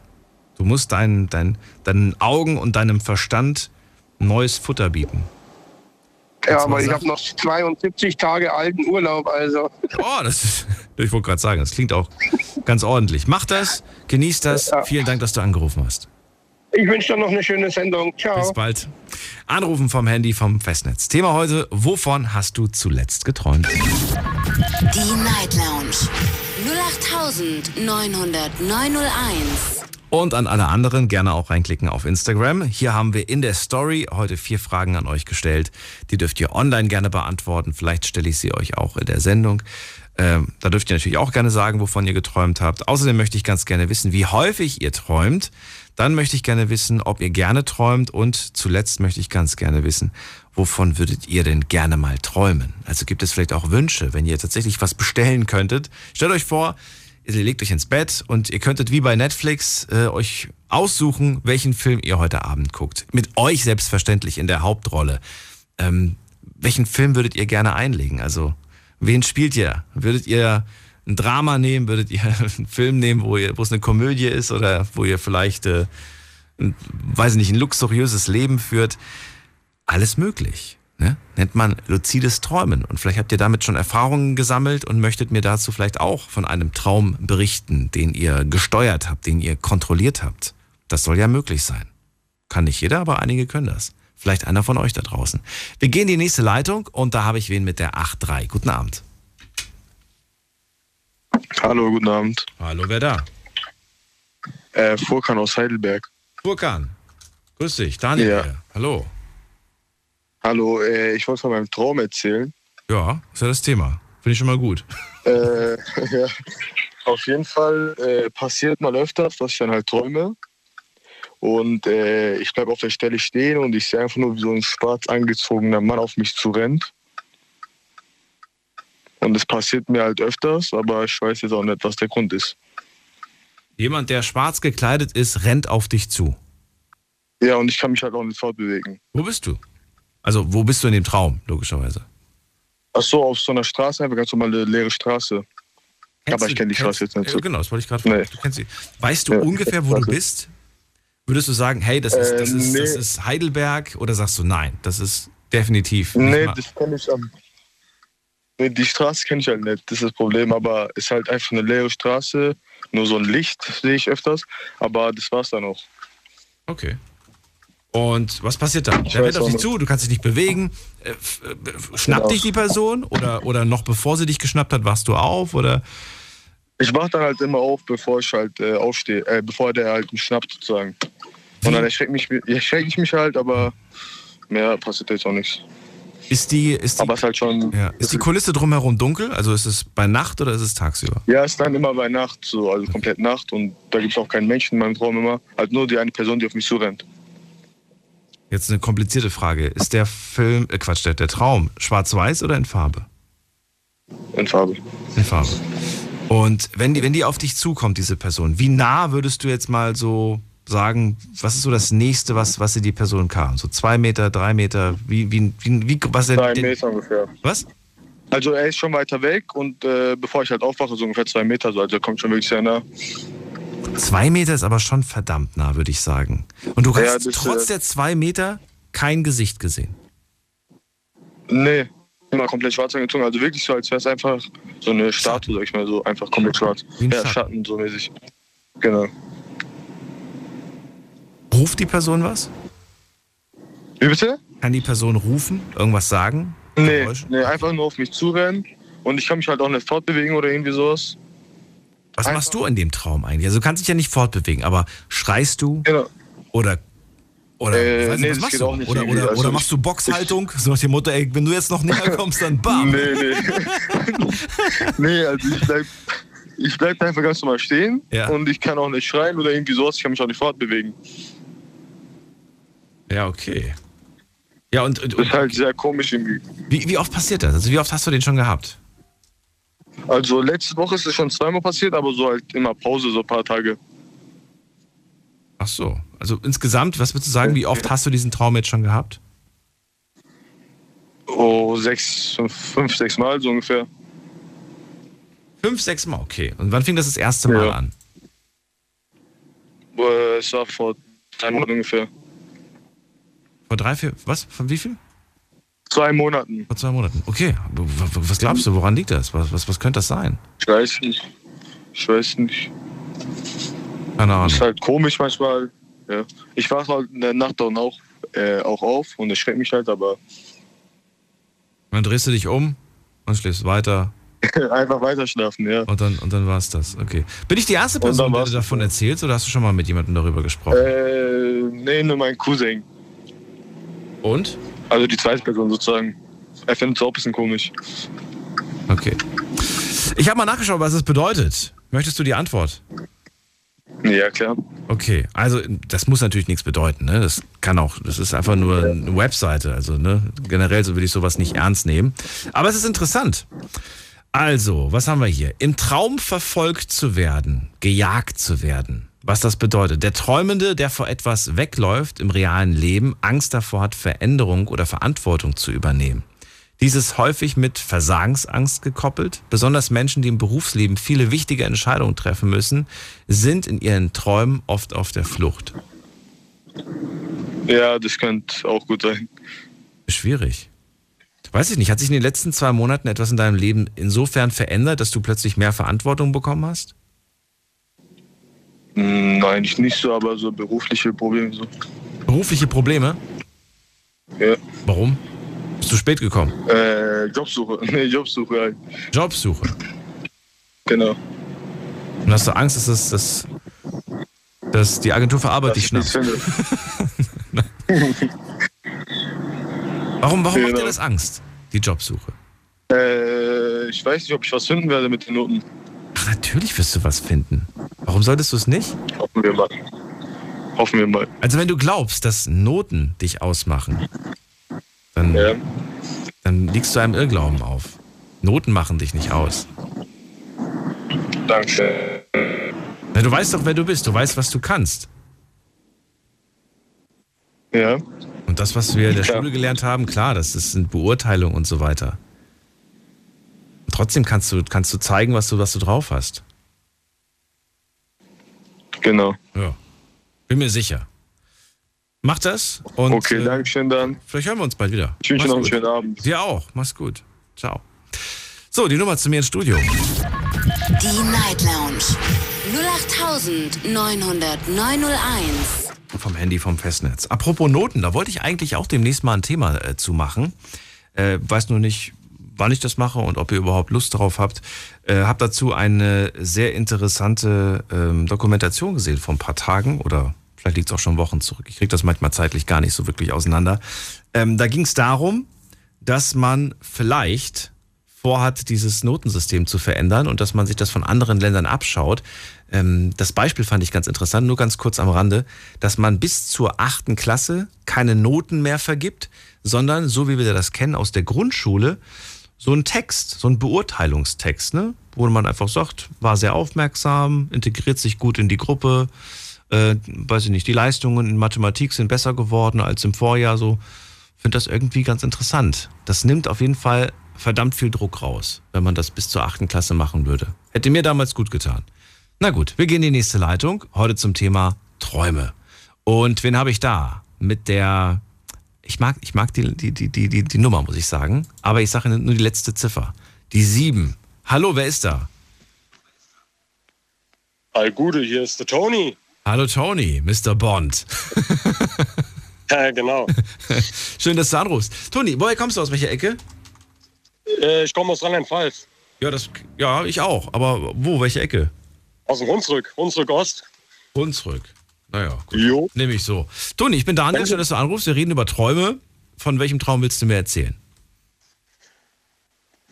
du musst deinen, dein, deinen Augen und deinem Verstand neues Futter bieten. Ja, aber ich habe noch 72 Tage alten Urlaub, also. Oh, das ist, ich wollte gerade sagen, das klingt auch ganz ordentlich. Mach das, genieß das. Ja. Vielen Dank, dass du angerufen hast. Ich wünsche dir noch eine schöne Sendung. Ciao. Bis bald. Anrufen vom Handy vom Festnetz. Thema heute: Wovon hast du zuletzt geträumt? Die Night Lounge 08901. Und an alle anderen gerne auch reinklicken auf Instagram. Hier haben wir in der Story heute vier Fragen an euch gestellt. Die dürft ihr online gerne beantworten. Vielleicht stelle ich sie euch auch in der Sendung. Ähm, da dürft ihr natürlich auch gerne sagen, wovon ihr geträumt habt. Außerdem möchte ich ganz gerne wissen, wie häufig ihr träumt. Dann möchte ich gerne wissen, ob ihr gerne träumt. Und zuletzt möchte ich ganz gerne wissen, wovon würdet ihr denn gerne mal träumen? Also gibt es vielleicht auch Wünsche, wenn ihr tatsächlich was bestellen könntet. Stellt euch vor, ihr legt euch ins Bett und ihr könntet wie bei Netflix äh, euch aussuchen, welchen Film ihr heute Abend guckt. Mit euch selbstverständlich in der Hauptrolle. Ähm, welchen Film würdet ihr gerne einlegen? Also, wen spielt ihr? Würdet ihr ein Drama nehmen? Würdet ihr *laughs* einen Film nehmen, wo, ihr, wo es eine Komödie ist oder wo ihr vielleicht, äh, ein, weiß nicht, ein luxuriöses Leben führt? Alles möglich. Ne? Nennt man luzides Träumen. Und vielleicht habt ihr damit schon Erfahrungen gesammelt und möchtet mir dazu vielleicht auch von einem Traum berichten, den ihr gesteuert habt, den ihr kontrolliert habt. Das soll ja möglich sein. Kann nicht jeder, aber einige können das. Vielleicht einer von euch da draußen. Wir gehen in die nächste Leitung und da habe ich wen mit der 8.3. Guten Abend. Hallo, guten Abend. Hallo, wer da? Äh, Furkan aus Heidelberg. Furkan. Grüß dich, Daniel. Ja. Hallo. Hallo, äh, ich wollte von meinem Traum erzählen. Ja, ist ja das Thema. Finde ich schon mal gut. Äh, *laughs* ja. Auf jeden Fall äh, passiert mal öfters, dass ich dann halt träume. Und äh, ich bleibe auf der Stelle stehen und ich sehe einfach nur, wie so ein schwarz angezogener Mann auf mich zurennt. Und es passiert mir halt öfters, aber ich weiß jetzt auch nicht, was der Grund ist. Jemand, der schwarz gekleidet ist, rennt auf dich zu. Ja, und ich kann mich halt auch nicht fortbewegen. Wo bist du? Also, wo bist du in dem Traum, logischerweise? Ach so, auf so einer Straße, einfach ganz normale leere Straße. Kennst Aber ich kenne die Straße jetzt nicht so. Genau, das wollte ich gerade fragen. Nee. Du kennst sie. Weißt du ja, ungefähr, wo du bist? Würdest du sagen, hey, das ist, das, ist, nee. das ist Heidelberg? Oder sagst du, nein, das ist definitiv. Nee, das kenne ich am. Nee, die Straße kenne ich halt nicht, das ist das Problem. Aber es ist halt einfach eine leere Straße. Nur so ein Licht sehe ich öfters. Aber das war's dann auch. Okay. Und was passiert dann? Der rennt auf dich zu, du kannst dich nicht bewegen. Äh, äh, schnappt genau. dich die Person oder, oder noch bevor sie dich geschnappt hat, wachst du auf? Oder? Ich wach dann halt immer auf, bevor ich halt äh, aufstehe, äh, bevor der halt mich schnappt sozusagen. Und dann erschrecke mich, erschreck ich mich halt, aber mehr passiert jetzt auch nichts. Ist die, ist die, aber es halt schon, ja. ist die Kulisse drumherum dunkel? Also ist es bei Nacht oder ist es tagsüber? Ja, es ist dann immer bei Nacht, so, also komplett Nacht und da gibt es auch keinen Menschen in meinem Traum immer. Halt nur die eine Person, die auf mich zurennt. Jetzt eine komplizierte Frage. Ist der Film, äh Quatsch, der, der Traum schwarz-weiß oder in Farbe? In Farbe. In Farbe. Und wenn die, wenn die auf dich zukommt, diese Person, wie nah würdest du jetzt mal so sagen, was ist so das nächste, was, was sie die Person kam? So zwei Meter, drei Meter, wie, wie, wie, wie was Zwei Meter ungefähr. Was? Also er ist schon weiter weg und äh, bevor ich halt aufwache, so ungefähr zwei Meter, so, also er kommt schon wirklich sehr nah. Zwei Meter ist aber schon verdammt nah, würde ich sagen. Und du kannst ja, trotz der zwei Meter kein Gesicht gesehen. Nee, immer komplett schwarz angezogen. Also wirklich so, als wäre es einfach so eine Statue, sag ich mal so, einfach komplett schwarz. Ja, Schatten. Schatten so mäßig. Genau. Ruft die Person was? Wie bitte? Kann die Person rufen? Irgendwas sagen? Nee, nee, einfach nur auf mich zurennen. Und ich kann mich halt auch nicht fortbewegen oder irgendwie sowas. Was einfach- machst du in dem Traum eigentlich? Also du kannst dich ja nicht fortbewegen, aber schreist du Genau. oder oder Äh, ich nicht, nee, das machst du? nicht oder oder, Also oder ich- machst du Boxhaltung? *laughs* So nach dem Motto, ey, wenn du jetzt noch näher *laughs* kommst, dann bam. Nee, nee. *laughs* nee, also ich bleib, ich bleib einfach ganz normal stehen Ja. und ich kann auch nicht schreien oder irgendwie sowas. Ich kann mich auch nicht fortbewegen. Ja, okay. Ja, und, und, Das ist halt sehr komisch irgendwie. wie, wie oft passiert das? Also wie oft hast du den schon gehabt? Also letzte Woche ist es schon zweimal passiert, aber so halt immer Pause, so ein paar Tage. Ach so. Also insgesamt, was würdest du sagen, wie oft hast du diesen Traum jetzt schon gehabt? Oh, sechs, fünf, sechs Mal so ungefähr. Fünf, sechs Mal, okay. Und wann fing das das erste Mal Ja. an? Es war vor drei Monaten ungefähr. Vor drei, vier, was? Von wie viel? Zwei Monaten. Vor zwei Monaten. Okay. Was glaubst du, woran liegt das? Was, was, was könnte das sein? Ich weiß nicht. Ich weiß nicht. Keine Ahnung. Ist halt komisch manchmal. Ja. Ich wache halt in der Nacht dann auch, äh, auch auf und es schreckt mich halt, aber Dann drehst du dich um und schläfst weiter *laughs* einfach weiter schlafen, ja. und dann, und dann war es das. Okay. Bin ich die erste Person, war's du davon erzählst oder hast du schon mal mit jemandem darüber gesprochen? Äh, nee, nur mein Cousin. Und? Also die zweite Person sozusagen. Er findet es auch ein bisschen komisch. Okay. Ich habe mal nachgeschaut, was es bedeutet. Möchtest du die Antwort? Ja, klar. Okay, also das muss natürlich nichts bedeuten, ne? Das kann auch, das ist einfach nur eine Webseite, also ne? generell so würde ich sowas nicht ernst nehmen. Aber es ist interessant. Also, was haben wir hier? Im Traum verfolgt zu werden, gejagt zu werden. Was das bedeutet. Der Träumende, der vor etwas wegläuft im realen Leben, Angst davor hat, Veränderung oder Verantwortung zu übernehmen. Dies ist häufig mit Versagensangst gekoppelt. Besonders Menschen, die im Berufsleben viele wichtige Entscheidungen treffen müssen, sind in ihren Träumen oft auf der Flucht. Ja, das könnte auch gut sein. Schwierig. Weiß ich nicht, hat sich in den letzten zwei Monaten etwas in deinem Leben insofern verändert, dass du plötzlich mehr Verantwortung bekommen hast? Hm, Nein, eigentlich nicht so, aber so berufliche Probleme so. Berufliche Probleme? Ja. Warum? Bist du spät gekommen? Äh, Jobsuche. *laughs* Nee, Jobsuche halt. Jobsuche. Genau. Und hast du Angst, dass, das, dass, dass die Agentur für Arbeit Dass dich ich schnappt? finde. *laughs* Warum, warum macht Genau. dir das Angst, die Jobsuche? Äh, ich weiß nicht, ob ich was finden werde mit den Noten. Ach, natürlich wirst du was finden. Warum solltest du es nicht? Hoffen wir mal. Hoffen wir mal. Also wenn du glaubst, dass Noten dich ausmachen, dann, Ja. dann liegst du einem Irrglauben auf. Noten machen dich nicht aus. Danke. Na, du weißt doch, wer du bist. Du weißt, was du kannst. Ja. Und das, was wir in der Klar. Schule gelernt haben, klar, das ist eine Beurteilung und so weiter. Trotzdem kannst du, kannst du zeigen, was du, was du drauf hast. Genau. Ja. Bin mir sicher. Mach das und okay, äh, danke schön dann. vielleicht hören wir uns bald wieder. Ich wünsche noch einen gut. schönen Abend. Dir auch. Mach's gut. Ciao. So, die Nummer zu mir ins Studio. Die Night Lounge 08901. Vom Handy, vom Festnetz. Apropos Noten, da wollte ich eigentlich auch demnächst mal ein Thema äh, zu machen. Äh, weiß nur nicht, wann ich das mache und ob ihr überhaupt Lust darauf habt. Äh, hab dazu eine sehr interessante ähm, Dokumentation gesehen vor ein paar Tagen oder vielleicht liegt es auch schon Wochen zurück. Ich kriege das manchmal zeitlich gar nicht so wirklich auseinander. Ähm, da ging es darum, dass man vielleicht vorhat, dieses Notensystem zu verändern und dass man sich das von anderen Ländern abschaut. Ähm, das Beispiel fand ich ganz interessant, nur ganz kurz am Rande, dass man bis zur achten Klasse keine Noten mehr vergibt, sondern so wie wir das kennen aus der Grundschule, so ein Text, so ein Beurteilungstext, ne? wo man einfach sagt, war sehr aufmerksam, integriert sich gut in die Gruppe, äh, weiß ich nicht, die Leistungen in Mathematik sind besser geworden als im Vorjahr, so finde das irgendwie ganz interessant. Das nimmt auf jeden Fall verdammt viel Druck raus, wenn man das bis zur achten Klasse machen würde. Hätte mir damals gut getan. Na gut, wir gehen in die nächste Leitung. Heute zum Thema Träume. Und wen habe ich da? Mit der Ich mag, ich mag die, die, die, die, die Nummer, muss ich sagen. Aber ich sage nur die letzte Ziffer. Die sieben. Hallo, wer ist da? All Gute, hier ist der Tony. Hallo Tony, Mr. Bond. *laughs* ja, genau. *laughs* Schön, dass du anrufst. Tony, woher kommst du aus welcher Ecke? Äh, ich komme aus Rheinland-Pfalz. Ja, das, ja, ich auch. Aber wo, welche Ecke? Aus dem Hunsrück, Hunsrück Ost. Hunsrück. Naja, gut. Jo. Nehme ich so. Toni, ich bin Daniel, schön, dass du anrufst. Wir reden über Träume. Von welchem Traum willst du mir erzählen?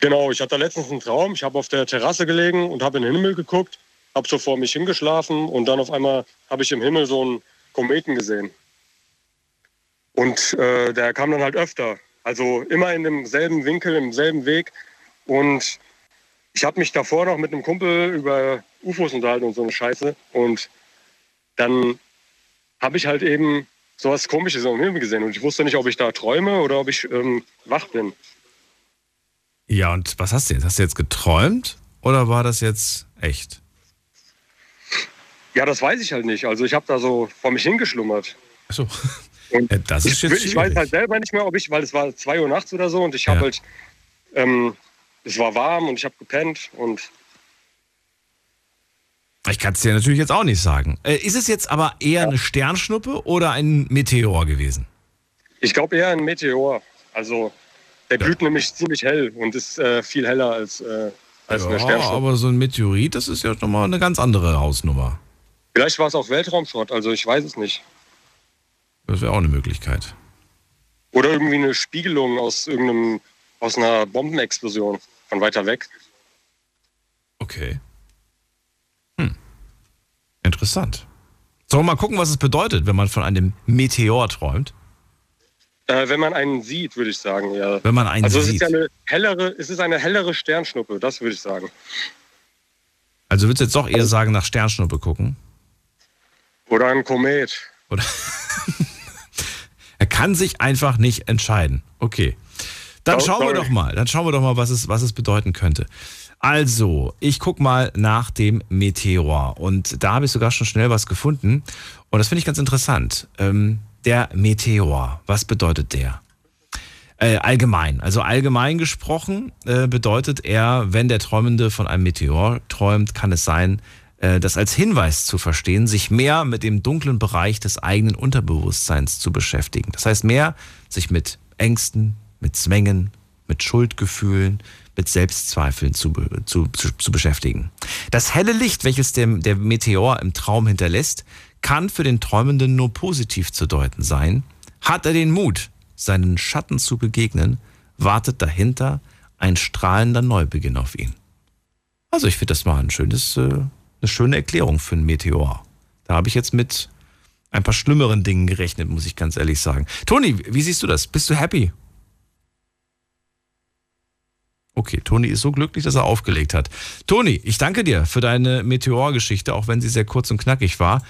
Genau, ich hatte letztens einen Traum. Ich habe auf der Terrasse gelegen und habe in den Himmel geguckt, habe so vor mich hingeschlafen und dann auf einmal habe ich im Himmel so einen Kometen gesehen. Und äh, der kam dann halt öfter. Also immer in demselben Winkel, im selben Weg. Und ich habe mich davor noch mit einem Kumpel über UFOs unterhalten und so eine Scheiße. Und dann habe ich halt eben sowas Komisches im Himmel gesehen. Und ich wusste nicht, ob ich da träume oder ob ich ähm, wach bin. Ja, und was hast du jetzt? Hast du jetzt geträumt oder war das jetzt echt? Ja, das weiß ich halt nicht. Also ich habe da so vor mich hingeschlummert. Achso. *laughs* Und ja, das ist ich, jetzt ich weiß halt selber nicht mehr, ob ich, weil es war 2 Uhr nachts oder so und ich habe ja. halt, ähm, es war warm und ich habe gepennt und ich kann es dir natürlich jetzt auch nicht sagen. Äh, ist es jetzt aber eher ja. eine Sternschnuppe oder ein Meteor gewesen? Ich glaube eher ein Meteor. Also der glüht ja. nämlich ziemlich hell und ist äh, viel heller als, äh, als ja, eine Sternschnuppe. Aber so ein Meteorit, das ist ja nochmal eine ganz andere Hausnummer. Vielleicht war es auch Weltraumschrott, also ich weiß es nicht. Das wäre auch eine Möglichkeit. Oder irgendwie eine Spiegelung aus irgendeinem, aus einer Bombenexplosion von weiter weg. Okay. Interessant. Sollen wir mal gucken, was es bedeutet, wenn man von einem Meteor träumt? Äh, wenn man einen sieht, würde ich sagen, ja. Wenn man einen also sieht. Also es ist eine hellere, es ist eine hellere Sternschnuppe, das würde ich sagen. Also würdest du jetzt doch eher sagen, nach Sternschnuppe gucken? Oder ein Komet. Oder *laughs* er kann sich einfach nicht entscheiden. Okay. Dann schauen wir doch mal. Dann schauen wir doch mal, was es, was es bedeuten könnte. Also, ich gucke mal nach dem Meteor und da habe ich sogar schon schnell was gefunden und das finde ich ganz interessant. Ähm, der Meteor, was bedeutet der? Äh, allgemein, also allgemein gesprochen äh, bedeutet er, wenn der Träumende von einem Meteor träumt, kann es sein, äh, das als Hinweis zu verstehen, sich mehr mit dem dunklen Bereich des eigenen Unterbewusstseins zu beschäftigen. Das heißt, mehr sich mit Ängsten, mit Zwängen, mit Schuldgefühlen, mit Selbstzweifeln zu, zu, zu beschäftigen. Das helle Licht, welches der, der Meteor im Traum hinterlässt, kann für den Träumenden nur positiv zu deuten sein. Hat er den Mut, seinen Schatten zu begegnen, wartet dahinter ein strahlender Neubeginn auf ihn. Also ich finde das mal ein schönes, äh, eine schöne Erklärung für einen Meteor. Da habe ich jetzt mit ein paar schlimmeren Dingen gerechnet, muss ich ganz ehrlich sagen. Toni, wie siehst du das? Bist du happy? Okay, Toni ist so glücklich, dass er aufgelegt hat. Toni, ich danke dir für deine Meteorgeschichte, auch wenn sie sehr kurz und knackig war.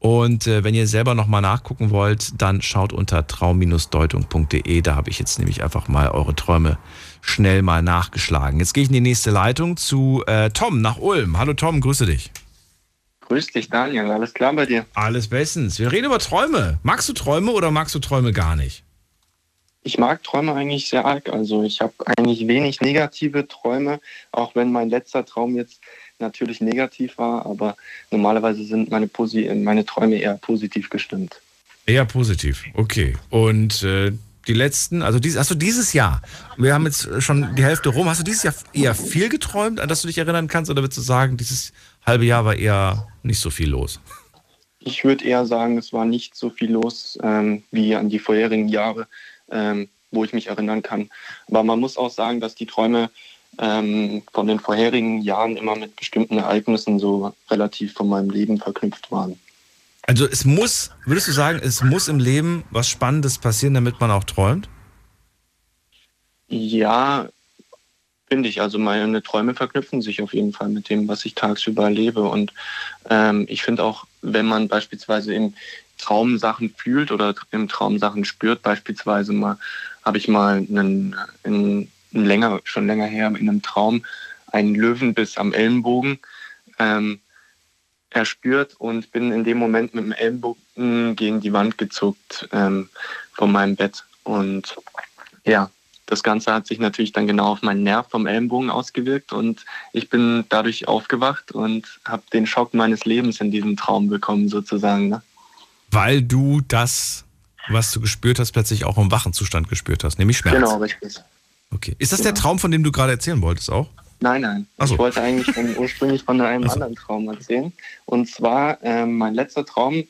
Und äh, wenn ihr selber nochmal nachgucken wollt, dann schaut unter traum-deutung.de. Da habe ich jetzt nämlich einfach mal eure Träume schnell mal nachgeschlagen. Jetzt gehe ich in die nächste Leitung zu äh, Tom nach Ulm. Hallo Tom, grüße dich. Grüß dich, Daniel. Alles klar bei dir? Alles bestens. Wir reden über Träume. Magst du Träume oder magst du Träume gar nicht? Ich mag Träume eigentlich sehr arg. Also ich habe eigentlich wenig negative Träume, auch wenn mein letzter Traum jetzt natürlich negativ war, aber normalerweise sind meine, Posi meine Träume eher positiv gestimmt. Eher positiv, okay. Und äh, die letzten, also dies, hast du dieses Jahr, wir haben jetzt schon die Hälfte rum, hast du dieses Jahr eher viel geträumt, an das du dich erinnern kannst, oder würdest du sagen, dieses halbe Jahr war eher nicht so viel los? Ich würde eher sagen, es war nicht so viel los ähm, wie an die vorherigen Jahre ähm, wo ich mich erinnern kann. Aber man muss auch sagen, dass die Träume ähm, von den vorherigen Jahren immer mit bestimmten Ereignissen so relativ von meinem Leben verknüpft waren. Also es muss, würdest du sagen, es muss im Leben was Spannendes passieren, damit man auch träumt? Ja, finde ich. Also meine Träume verknüpfen sich auf jeden Fall mit dem, was ich tagsüber erlebe. Und ähm, ich finde auch, wenn man beispielsweise im Traum Sachen fühlt oder im Traum Sachen spürt. Beispielsweise mal habe ich mal einen, einen, länger, schon länger her in einem Traum einen Löwenbiss am Ellenbogen ähm, erspürt und bin in dem Moment mit dem Ellenbogen gegen die Wand gezuckt ähm, von meinem Bett. Und ja, das Ganze hat sich natürlich dann genau auf meinen Nerv vom Ellenbogen ausgewirkt und ich bin dadurch aufgewacht und habe den Schock meines Lebens in diesem Traum bekommen, sozusagen. Ne? Weil du das, was du gespürt hast, plötzlich auch im wachen Zustand gespürt hast, nämlich Schmerz. Genau, richtig. Okay. Ist das Genau. der Traum, von dem du gerade erzählen wolltest auch? Nein, nein. So. Ich wollte eigentlich ursprünglich von einem so. anderen Traum erzählen. Und zwar, ähm, mein letzter Traum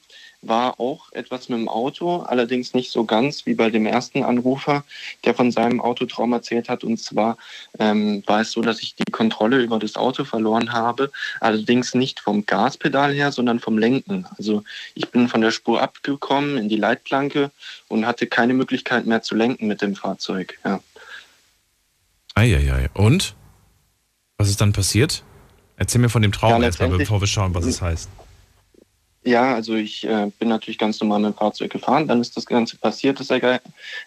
war auch etwas mit dem Auto, allerdings nicht so ganz wie bei dem ersten Anrufer, der von seinem Autotraum erzählt hat. Und zwar ähm, war es so, dass ich die Kontrolle über das Auto verloren habe, allerdings nicht vom Gaspedal her, sondern vom Lenken. Also ich bin von der Spur abgekommen in die Leitplanke und hatte keine Möglichkeit mehr zu lenken mit dem Fahrzeug. Ja. Eieiei. Und? Was ist dann passiert? Erzähl mir von dem Traum Ja, erstmal, bevor wir schauen, was es heißt. Ja, also ich äh, bin natürlich ganz normal mit dem Fahrzeug gefahren. Dann ist das Ganze passiert, das Ere-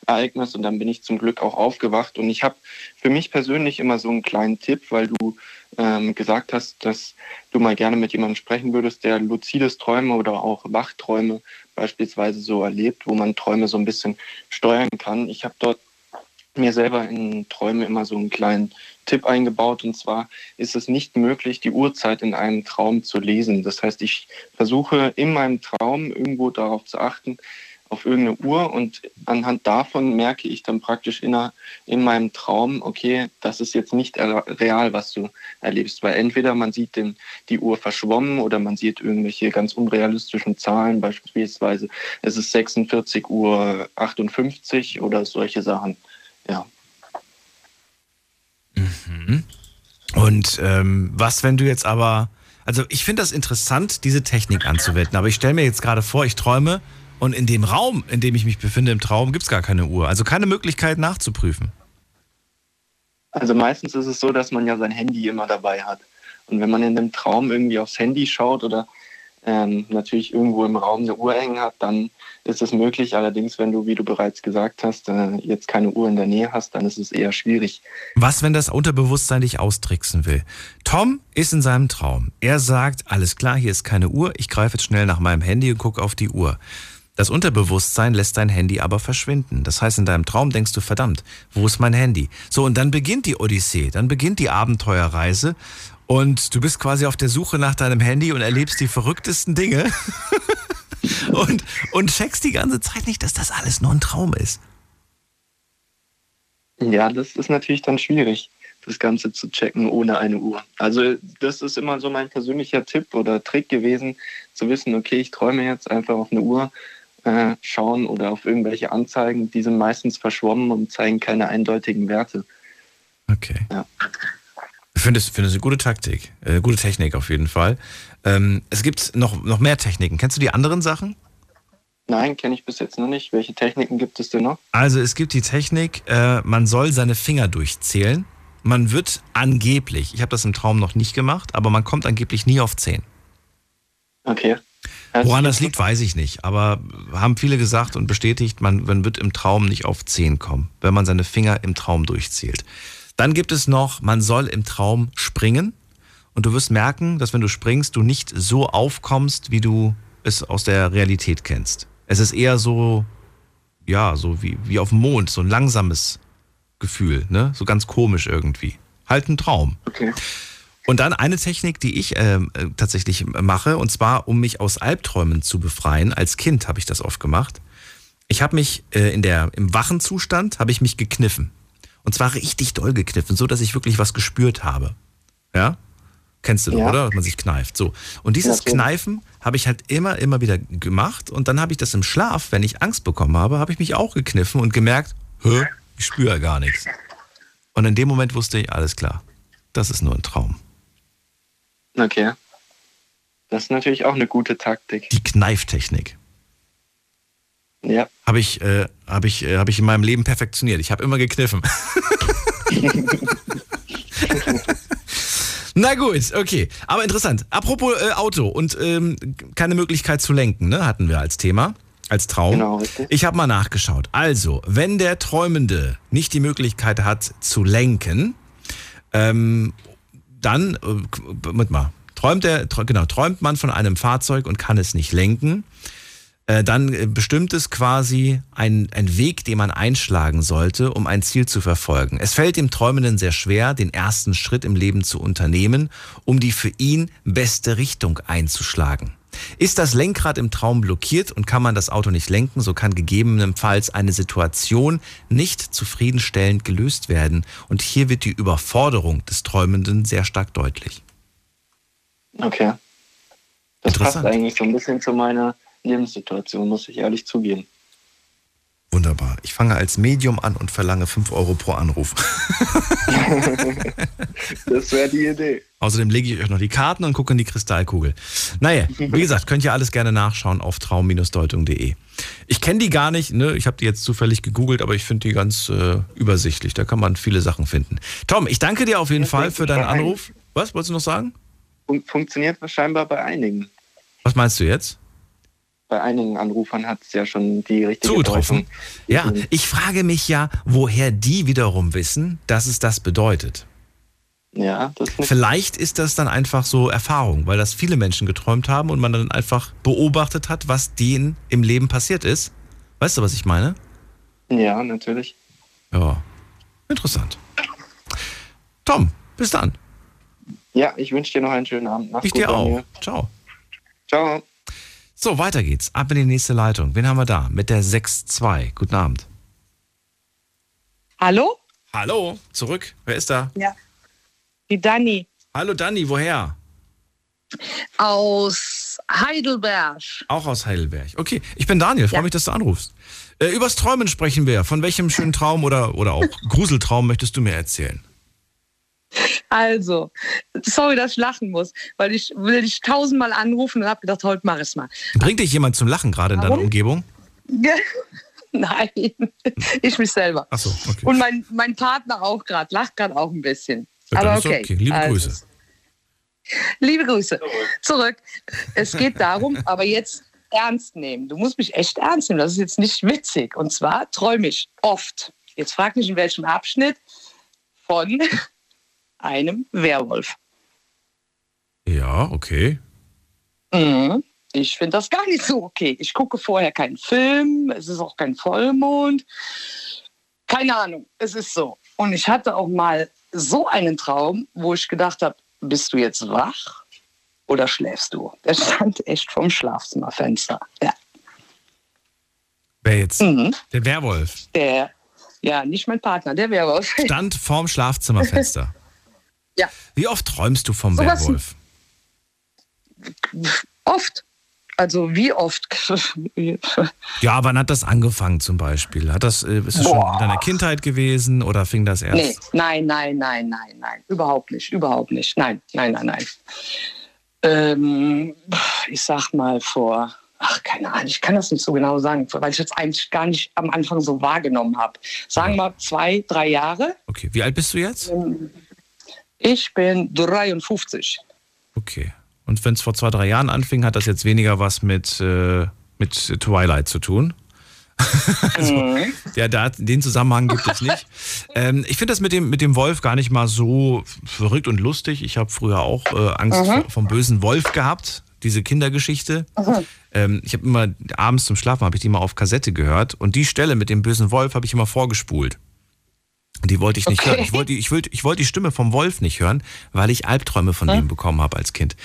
Ereignis, und dann bin ich zum Glück auch aufgewacht. Und ich habe für mich persönlich immer so einen kleinen Tipp, weil du ähm, gesagt hast, dass du mal gerne mit jemandem sprechen würdest, der luzides Träume oder auch Wachträume beispielsweise so erlebt, wo man Träume so ein bisschen steuern kann. Ich habe dort mir selber in Träume immer so einen kleinen Tipp eingebaut. Und zwar ist es nicht möglich, die Uhrzeit in einem Traum zu lesen. Das heißt, ich versuche in meinem Traum irgendwo darauf zu achten, auf irgendeine Uhr und anhand davon merke ich dann praktisch in, in meinem Traum, okay, das ist jetzt nicht real, was du erlebst, weil entweder man sieht den, die Uhr verschwommen oder man sieht irgendwelche ganz unrealistischen Zahlen, beispielsweise es ist 46 Uhr 58 oder solche Sachen. Ja. Mhm. Und ähm, was, wenn du jetzt aber. Also, ich finde das interessant, diese Technik anzuwenden. Aber ich stelle mir jetzt gerade vor, ich träume und in dem Raum, in dem ich mich befinde, im Traum, gibt es gar keine Uhr. Also keine Möglichkeit nachzuprüfen. Also meistens ist es so, dass man ja sein Handy immer dabei hat. Und wenn man in dem Traum irgendwie aufs Handy schaut oder ähm, natürlich irgendwo im Raum eine Uhr hängen hat, dann ist es möglich. Allerdings, wenn du, wie du bereits gesagt hast, äh, jetzt keine Uhr in der Nähe hast, dann ist es eher schwierig. Was, wenn das Unterbewusstsein dich austricksen will? Tom ist in seinem Traum. Er sagt, alles klar, hier ist keine Uhr, ich greife jetzt schnell nach meinem Handy und gucke auf die Uhr. Das Unterbewusstsein lässt dein Handy aber verschwinden. Das heißt, in deinem Traum denkst du, verdammt, wo ist mein Handy? So, und dann beginnt die Odyssee, dann beginnt die Abenteuerreise und du bist quasi auf der Suche nach deinem Handy und erlebst die verrücktesten Dinge *laughs* und, und checkst die ganze Zeit nicht, dass das alles nur ein Traum ist. Ja, das ist natürlich dann schwierig, das Ganze zu checken ohne eine Uhr. Also das ist immer so mein persönlicher Tipp oder Trick gewesen, zu wissen, okay, ich träume jetzt einfach auf eine Uhr äh, schauen oder auf irgendwelche Anzeigen, die sind meistens verschwommen und zeigen keine eindeutigen Werte. Okay. Ja. Ich finde es finde es eine gute Taktik, äh, gute Technik auf jeden Fall. Ähm, es gibt noch, noch mehr Techniken. Kennst du die anderen Sachen? Nein, kenne ich bis jetzt noch nicht. Welche Techniken gibt es denn noch? Also es gibt die Technik, äh, man soll seine Finger durchzählen. Man wird angeblich, ich habe das im Traum noch nicht gemacht, aber man kommt angeblich nie auf 10. Okay. Also, Woran das liegt, weiß ich nicht. Aber haben viele gesagt und bestätigt, man, man wird im Traum nicht auf 10 kommen, wenn man seine Finger im Traum durchzählt. Dann gibt es noch, man soll im Traum springen. Und du wirst merken, dass wenn du springst, du nicht so aufkommst, wie du es aus der Realität kennst. Es ist eher so, ja, so wie, wie auf dem Mond, so ein langsames Gefühl, ne? So ganz komisch irgendwie. Halt ein Traum. Okay. Und dann eine Technik, die ich ähm, äh, tatsächlich mache, und zwar, um mich aus Albträumen zu befreien. Als Kind habe ich das oft gemacht. Ich habe mich äh, in der, im wachen Zustand, habe ich mich gekniffen. Und zwar richtig doll gekniffen, so dass ich wirklich was gespürt habe. Ja? Kennst du doch, Ja. oder? Dass man sich kneift. So. Und dieses Natürlich. Kneifen habe ich halt immer, immer wieder gemacht. Und dann habe ich das im Schlaf, wenn ich Angst bekommen habe, habe ich mich auch gekniffen und gemerkt, Hä? ich spüre ja gar nichts. Und in dem Moment wusste ich, alles klar, das ist nur ein Traum. Okay. Das ist natürlich auch eine gute Taktik. Die Kneiftechnik. Ja. Habe ich, äh, hab ich, äh, hab ich in meinem Leben perfektioniert. Ich habe immer gekniffen. *laughs* Na gut, okay. Aber interessant. Apropos äh, Auto und ähm, keine Möglichkeit zu lenken, ne, hatten wir als Thema, als Traum. Genau, richtig. Ich habe mal nachgeschaut. Also, wenn der Träumende nicht die Möglichkeit hat zu lenken, ähm, dann, äh, mit mal, träumt er, genau, träumt man von einem Fahrzeug und kann es nicht lenken, äh, dann äh, bestimmt es quasi ein, ein Weg, den man einschlagen sollte, um ein Ziel zu verfolgen. Es fällt dem Träumenden sehr schwer, den ersten Schritt im Leben zu unternehmen, um die für ihn beste Richtung einzuschlagen. Ist das Lenkrad im Traum blockiert und kann man das Auto nicht lenken, so kann gegebenenfalls eine Situation nicht zufriedenstellend gelöst werden. Und hier wird die Überforderung des Träumenden sehr stark deutlich. Okay. Das passt eigentlich so ein bisschen zu meiner Lebenssituation, muss ich ehrlich zugeben. Wunderbar. Ich fange als Medium an und verlange 5 Euro pro Anruf. *laughs* das wäre die Idee. Außerdem lege ich euch noch die Karten und gucke in die Kristallkugel. Naja, wie gesagt, könnt ihr alles gerne nachschauen auf traum-deutung.de. Ich kenne die gar nicht, ne? ich habe die jetzt zufällig gegoogelt, aber ich finde die ganz äh, übersichtlich. Da kann man viele Sachen finden. Tom, ich danke dir auf jeden das Fall für deinen Anruf. Was wolltest du noch sagen? Funktioniert scheinbar bei einigen. Was meinst du jetzt? Bei einigen Anrufern hat es ja schon die richtige Zugetroffen. Ja, ich frage mich ja, woher die wiederum wissen, dass es das bedeutet. Ja, das ist Vielleicht ist das dann einfach so Erfahrung, weil das viele Menschen geträumt haben und man dann einfach beobachtet hat, was denen im Leben passiert ist. Weißt du, was ich meine? Ja, natürlich. Ja, interessant. Tom, bis dann. Ja, ich wünsche dir noch einen schönen Abend. Mach's ich gut, dir auch. Ciao. Ciao. So, weiter geht's. Ab in die nächste Leitung. Wen haben wir da? Mit der 6-2. Guten Abend. Hallo? Hallo, zurück. Wer ist da? Ja. Die Dani. Hallo Dani, woher? Aus Heidelberg. Auch aus Heidelberg. Okay, ich bin Daniel, freue ja. mich, dass du anrufst. Äh, übers Träumen sprechen wir. Von welchem schönen Traum oder, oder auch *laughs* Gruseltraum möchtest du mir erzählen? Also, sorry, dass ich lachen muss, weil ich will dich tausendmal anrufen und habe gedacht, heute mach es mal. Bringt dich jemand zum Lachen gerade in deiner Umgebung? *laughs* Nein, ich mich selber. Ach so, okay. Und mein, mein Partner auch gerade, lacht gerade auch ein bisschen. Ja, Aber okay. okay. Liebe also, Grüße. Liebe Grüße. Zurück. Es geht darum, *laughs* aber jetzt ernst nehmen. Du musst mich echt ernst nehmen. Das ist jetzt nicht witzig. Und zwar träume ich oft. Jetzt frag mich, in welchem Abschnitt von einem Werwolf. Ja, okay. Mhm. Ich finde das gar nicht so okay. Ich gucke vorher keinen Film, es ist auch kein Vollmond. Keine Ahnung, es ist so. Und ich hatte auch mal so einen Traum, wo ich gedacht habe, bist du jetzt wach oder schläfst du? Der stand echt vom Schlafzimmerfenster. Ja. Wer jetzt? Mhm. Der Werwolf. Der, ja, nicht mein Partner, der Werwolf. Stand vorm Schlafzimmerfenster. *laughs* Ja. Wie oft träumst du vom so Werwolf? Oft. Also wie oft? *laughs* ja, wann hat das angefangen zum Beispiel? Hat das, äh, ist es schon in deiner Kindheit gewesen oder fing das erst? Nee, nein, nein, nein, nein, nein. Überhaupt nicht, überhaupt nicht. Nein, nein, nein, nein. Ähm, ich sag mal vor, ach, keine Ahnung, ich kann das nicht so genau sagen, weil ich das eigentlich gar nicht am Anfang so wahrgenommen habe. Sagen wir ja. mal zwei, drei Jahre. Okay, wie alt bist du jetzt? Ähm, ich bin 53. Okay. Und wenn es vor zwei, drei Jahren anfing, hat das jetzt weniger was mit, äh, mit Twilight zu tun? *laughs* also, mhm. ja, da, den Zusammenhang gibt es nicht. *laughs* ähm, ich finde das mit dem, mit dem Wolf gar nicht mal so verrückt und lustig. Ich habe früher auch äh, Angst mhm. vor, vom bösen Wolf gehabt, diese Kindergeschichte. Mhm. Ähm, ich habe immer abends zum Schlafen habe ich die mal auf Kassette gehört und die Stelle mit dem bösen Wolf habe ich immer vorgespult. Die wollte ich nicht okay. hören. Ich wollte, ich, wollte, ich wollte die Stimme vom Wolf nicht hören, weil ich Albträume von hm? ihm bekommen habe als Kind.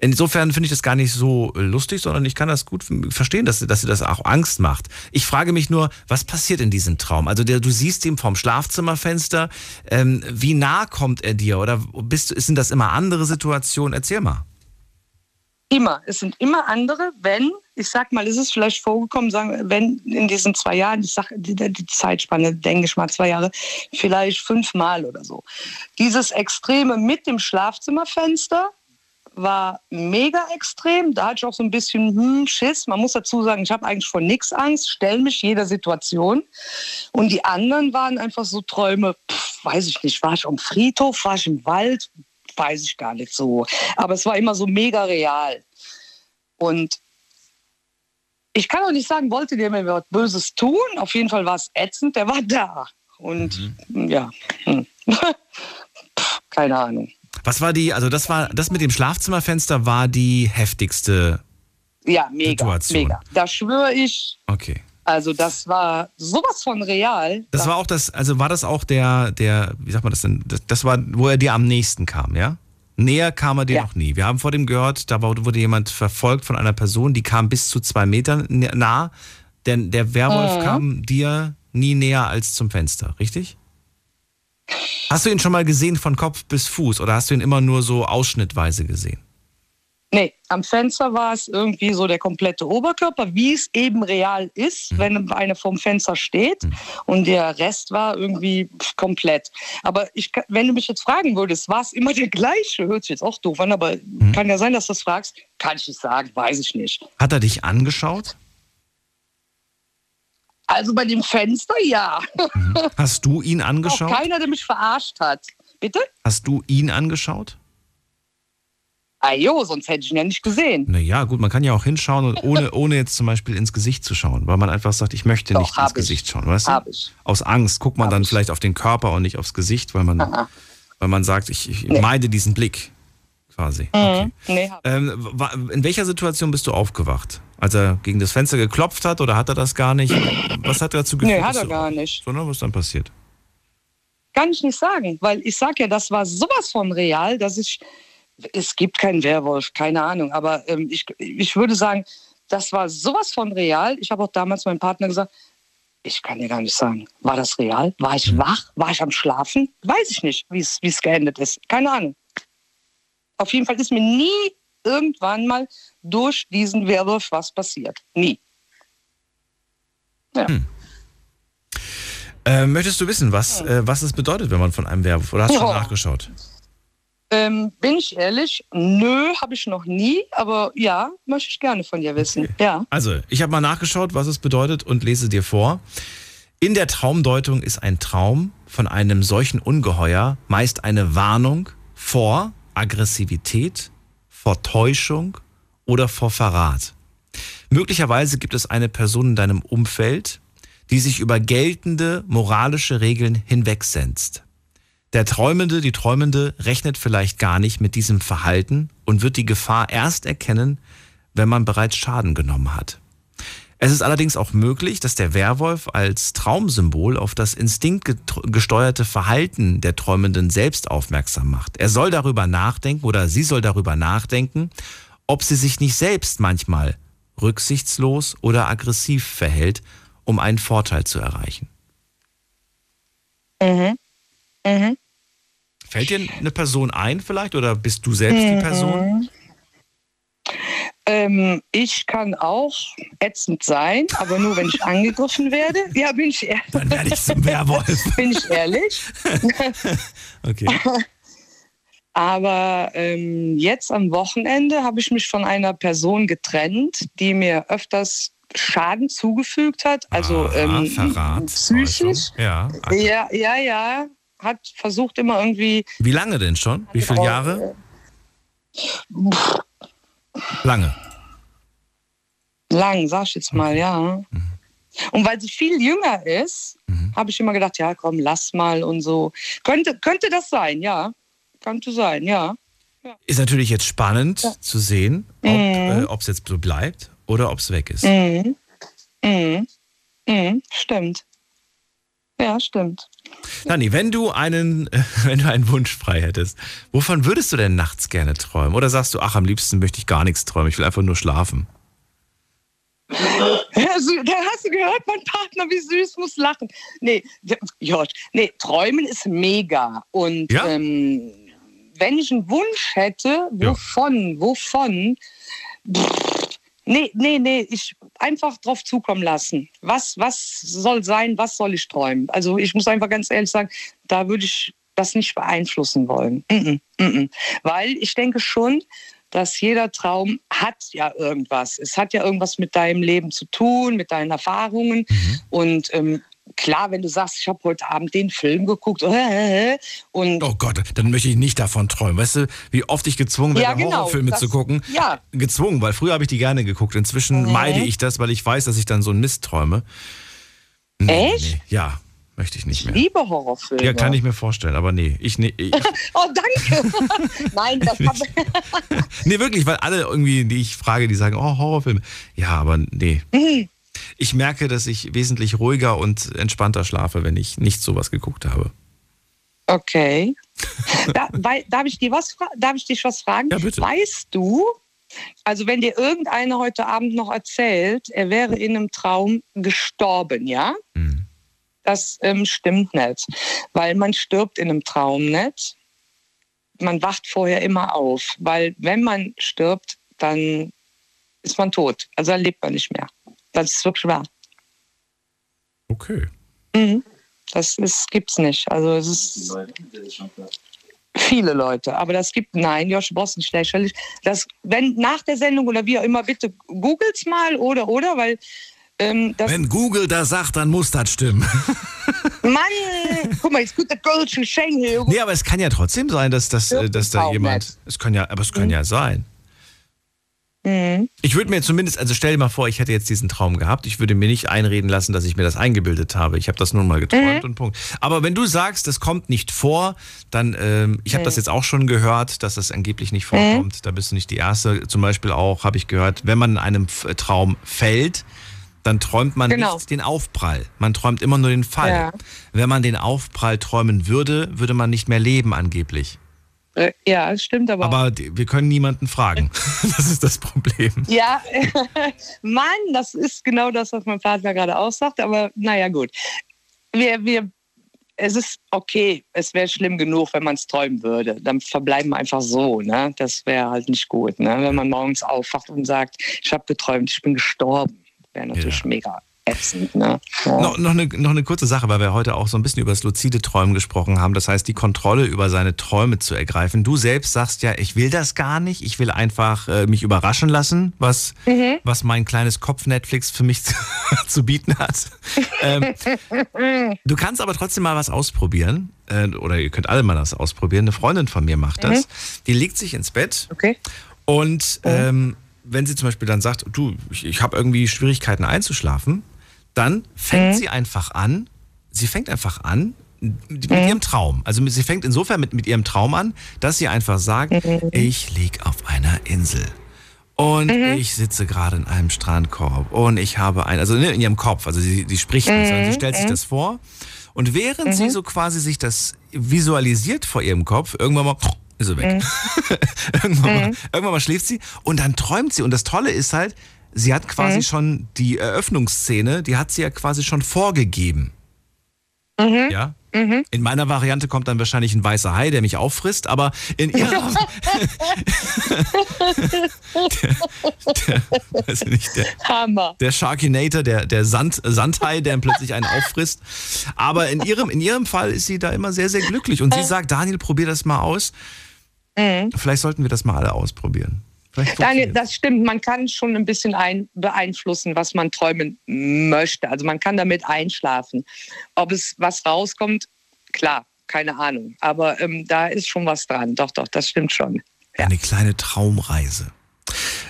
Insofern finde ich das gar nicht so lustig, sondern ich kann das gut verstehen, dass, dass sie das auch Angst macht. Ich frage mich nur, was passiert in diesem Traum? Also der, du siehst ihn vom Schlafzimmerfenster. Ähm, wie nah kommt er dir? Oder bist, sind das immer andere Situationen? Erzähl mal. Immer. Es sind immer andere, wenn, ich sag mal, ist es vielleicht vorgekommen, sagen, wenn in diesen zwei Jahren, ich sag die, die Zeitspanne, denke ich mal zwei Jahre, vielleicht fünfmal oder so. Dieses Extreme mit dem Schlafzimmerfenster war mega extrem. Da hatte ich auch so ein bisschen hm, Schiss. Man muss dazu sagen, ich habe eigentlich vor nichts Angst, stelle mich jeder Situation. Und die anderen waren einfach so Träume, pff, weiß ich nicht, war ich am Friedhof, war ich im Wald, weiß ich gar nicht so. Aber es war immer so mega real. Und ich kann auch nicht sagen, wollte der mir was Böses tun. Auf jeden Fall war es ätzend, der war da. Und mhm. ja, hm. *laughs* keine Ahnung. Was war die, also das war, das mit dem Schlafzimmerfenster war die heftigste Ja, mega, Situation. mega. Da schwöre ich, Okay. Also das war sowas von real. Das war auch das, also war das auch der, der, wie sagt man das denn? Das, das war, wo er dir am nächsten kam, ja? Näher kam er dir Ja. noch nie. Wir haben vor dem gehört, da wurde jemand verfolgt von einer Person, die kam bis zu zwei Metern nah. Denn der Werwolf Mhm. kam dir nie näher als zum Fenster, richtig? Hast du ihn schon mal gesehen von Kopf bis Fuß oder hast du ihn immer nur so ausschnittweise gesehen? Nee, am Fenster war es irgendwie so der komplette Oberkörper, wie es eben real ist, Mhm. wenn einer vorm Fenster steht. Und der Rest war irgendwie komplett. Aber ich, wenn du mich jetzt fragen würdest, war es immer der gleiche? Hört sich jetzt auch doof an, aber Mhm. kann ja sein, dass du das fragst. Kann ich nicht sagen, weiß ich nicht. Hat er dich angeschaut? Also bei dem Fenster ja. Hast du ihn *laughs* Auch angeschaut? keiner, der mich verarscht hat. Bitte? Hast du ihn angeschaut? Ah jo, sonst hätte ich ihn ja nicht gesehen. Naja, gut, man kann ja auch hinschauen, *laughs* ohne, ohne jetzt zum Beispiel ins Gesicht zu schauen, weil man einfach sagt, ich möchte Doch, nicht ins ich. Gesicht schauen, weißt du? Hab ich. Aus Angst guckt man Hab dann ich. vielleicht auf den Körper und nicht aufs Gesicht, weil man, weil man sagt, ich, ich Nee. meide diesen Blick quasi. Okay. Mhm. Nee, hab Ähm, in welcher Situation bist du aufgewacht? Als er gegen das Fenster geklopft hat oder hat er das gar nicht? Was hat dazu geführt? nee, hat er gar nicht. Sondern was ist dann passiert? Kann ich nicht sagen, weil ich sag ja, das war sowas von real, dass ich, es gibt keinen Werwolf, keine Ahnung, aber ähm, ich, ich würde sagen, das war sowas von real. Ich habe auch damals meinem Partner gesagt, ich kann dir gar nicht sagen, war das real? War ich wach? War ich am Schlafen? Weiß ich nicht, wie es geendet ist. Keine Ahnung. Auf jeden Fall ist mir nie irgendwann mal durch diesen Werwolf was passiert. Nie. Ja. Äh, möchtest du wissen, was, äh, was es bedeutet, wenn man von einem Werwolf, oder hast du schon Ja. nachgeschaut? Ähm, bin ich ehrlich? Nö, habe ich noch nie, aber ja, möchte ich gerne von dir wissen. Ja. Also, ich habe mal nachgeschaut, was es bedeutet und lese dir vor. In der Traumdeutung ist ein Traum von einem solchen Ungeheuer meist eine Warnung vor Aggressivität, vor Täuschung oder vor Verrat. Möglicherweise gibt es eine Person in deinem Umfeld, die sich über geltende moralische Regeln hinwegsetzt. Der Träumende, die Träumende rechnet vielleicht gar nicht mit diesem Verhalten und wird die Gefahr erst erkennen, wenn man bereits Schaden genommen hat. Es ist allerdings auch möglich, dass der Werwolf als Traumsymbol auf das instinktgesteuerte Verhalten der Träumenden selbst aufmerksam macht. Er soll darüber nachdenken oder sie soll darüber nachdenken, ob sie sich nicht selbst manchmal rücksichtslos oder aggressiv verhält, um einen Vorteil zu erreichen. Mhm. Mhm. Fällt dir eine Person ein vielleicht oder bist du selbst die Person? Ähm, ich kann auch ätzend sein, aber nur wenn ich angegriffen werde. Ja, bin ich ehrlich. Dann werde ich zum Werwolf. *laughs* bin ich ehrlich. *laughs* Okay. Aber ähm, jetzt am Wochenende habe ich mich von einer Person getrennt, die mir öfters Schaden zugefügt hat. Also Aha, ähm, Verrat. psychisch. Ja. Ja, ja, ja. Hat versucht immer irgendwie. Wie lange denn schon? Wie viele Jahre? Lange. Lang, sag ich jetzt mal, ja. Mhm. Und weil sie viel jünger ist, habe ich immer gedacht, ja, komm, lass mal und so. Könnte, könnte das sein, ja. Könnte sein, ja. Ist natürlich jetzt spannend zu sehen, ob Mhm. äh, es jetzt so bleibt oder ob es weg ist. Mhm. Mhm. Mhm. Stimmt. Ja, stimmt. Dani, wenn du einen, *laughs* wenn du einen Wunsch frei hättest, wovon würdest du denn nachts gerne träumen? Oder sagst du, ach, am liebsten möchte ich gar nichts träumen, ich will einfach nur schlafen? *laughs* Also, da hast du gehört, mein Partner, wie süß, muss lachen. Nee, ja, nee Träumen ist mega. Und Ja? ähm, wenn ich einen Wunsch hätte, Ja. wovon, wovon, pff, nee, nee, nee, ich einfach drauf zukommen lassen. Was, was soll sein, was soll ich träumen? Also ich muss einfach ganz ehrlich sagen, da würde ich das nicht beeinflussen wollen. Mm -mm, mm Weil ich denke schon, dass jeder Traum hat ja irgendwas. Es hat ja irgendwas mit deinem Leben zu tun, mit deinen Erfahrungen. Und ähm, klar, wenn du sagst, ich habe heute Abend den Film geguckt äh, und Oh Gott, dann möchte ich nicht davon träumen. Weißt du, wie oft ich gezwungen werde, Ja, genau, Horrorfilme das- zu gucken? ja. Gezwungen, weil früher habe ich die gerne geguckt. Inzwischen Mhm. meide ich das, weil ich weiß, dass ich dann so einen Mist träume. Echt? Nee. Ja, Möchte ich nicht mehr. Liebe Horrorfilme. Ja, kann ich mir vorstellen, aber nee, ich, nee, ich, *laughs* oh, danke. *laughs* Nein, das habe *laughs* nee, wirklich, weil alle irgendwie, die ich frage, die sagen, oh, Horrorfilme. Ja, aber nee. Mhm. Ich merke, dass ich wesentlich ruhiger und entspannter schlafe, wenn ich nicht sowas geguckt habe. Okay. *laughs* Da, weil, darf, ich dir was, darf ich dich was fragen? Ja, bitte. Weißt du, also wenn dir irgendeiner heute Abend noch erzählt, er wäre in einem Traum gestorben, ja? Mhm. Das ähm, stimmt nicht, weil man stirbt in einem Traum nicht. Man wacht vorher immer auf, weil wenn man stirbt, dann ist man tot. Also dann lebt man nicht mehr. Das ist wirklich wahr. Okay. Mhm. Das ist, gibt's nicht. Also es ist viele Leute, aber das gibt nein, Josh brauchst nicht lächerlich. Das wenn nach der Sendung oder wie auch immer bitte googelt's mal oder oder weil ähm, das Wenn Google das sagt, dann muss das stimmen. Mann, guck mal, jetzt gut der Gold zu Schengen. nee, aber es kann ja trotzdem sein, dass, dass, äh, dass da jemand. nicht. Es kann ja, aber es kann ja sein. Mhm. Ich würde mir zumindest, also stell dir mal vor, ich hätte jetzt diesen Traum gehabt. Ich würde mir nicht einreden lassen, dass ich mir das eingebildet habe. Ich habe das nun mal geträumt und Punkt. Aber wenn du sagst, das kommt nicht vor, dann, ähm, ich habe das jetzt auch schon gehört, dass das angeblich nicht vorkommt. Da bist du nicht die Erste. Zum Beispiel auch, habe ich gehört, wenn man in einem Traum fällt, dann träumt man Genau. nicht den Aufprall. Man träumt immer nur den Fall. Ja. Wenn man den Aufprall träumen würde, würde man nicht mehr leben angeblich. Äh, Ja, es stimmt aber. Aber wir können niemanden fragen. *laughs* Das ist das Problem. Ja, *laughs* Mann, das ist genau das, was mein Partner gerade auch sagt. Aber naja, gut. Wir, wir, es ist okay. Es wäre schlimm genug, wenn man es träumen würde. Dann verbleiben wir einfach so. Ne? Das wäre halt nicht gut. Ne? Wenn man morgens aufwacht und sagt, ich habe geträumt, ich bin gestorben. Wäre natürlich Ja. mega ätzend. Ne? Ja. Noch, noch, eine, noch eine kurze Sache, weil wir heute auch so ein bisschen über das luzide Träumen gesprochen haben. Das heißt, die Kontrolle über seine Träume zu ergreifen. Du selbst sagst ja, ich will das gar nicht. Ich will einfach äh, mich überraschen lassen, was, was mein kleines Kopf-Netflix für mich *laughs* zu, zu bieten hat. Ähm, du kannst aber trotzdem mal was ausprobieren. Äh, oder ihr könnt alle mal das ausprobieren. Eine Freundin von mir macht das. Die legt sich ins Bett Okay. und ähm, wenn sie zum Beispiel dann sagt, du, ich, ich habe irgendwie Schwierigkeiten einzuschlafen, dann fängt sie einfach an, sie fängt einfach an mit ihrem Traum. Also sie fängt insofern mit, mit ihrem Traum an, dass sie einfach sagt, ich lieg auf einer Insel. Und ich sitze gerade in einem Strandkorb. Und ich habe ein, also ne, in ihrem Kopf, also sie, sie spricht nicht, sondern sie stellt sich das vor. Und während sie so quasi sich das visualisiert vor ihrem Kopf, irgendwann mal ist sie weg. *laughs* irgendwann, mal, irgendwann mal schläft sie und dann träumt sie. Und das Tolle ist halt, sie hat quasi schon die Eröffnungsszene, die hat sie ja quasi schon vorgegeben. Ja? In meiner Variante kommt dann wahrscheinlich ein weißer Hai, der mich auffrisst, aber in ihrer. *laughs* der, der, weiß ich nicht, der, Hammer. der Sharkinator, der, der Sand, Sandhai, der plötzlich einen auffrisst. Aber in ihrem, in ihrem Fall ist sie da immer sehr, sehr glücklich. Und sie sagt, Daniel, probier das mal aus. Vielleicht sollten wir das mal alle ausprobieren. Funktioniert das stimmt. Man kann schon ein bisschen ein, beeinflussen, was man träumen möchte. Also man kann damit einschlafen. Ob es was rauskommt, klar, keine Ahnung. Aber ähm, da ist schon was dran. Doch, doch, das stimmt schon. Eine kleine Traumreise.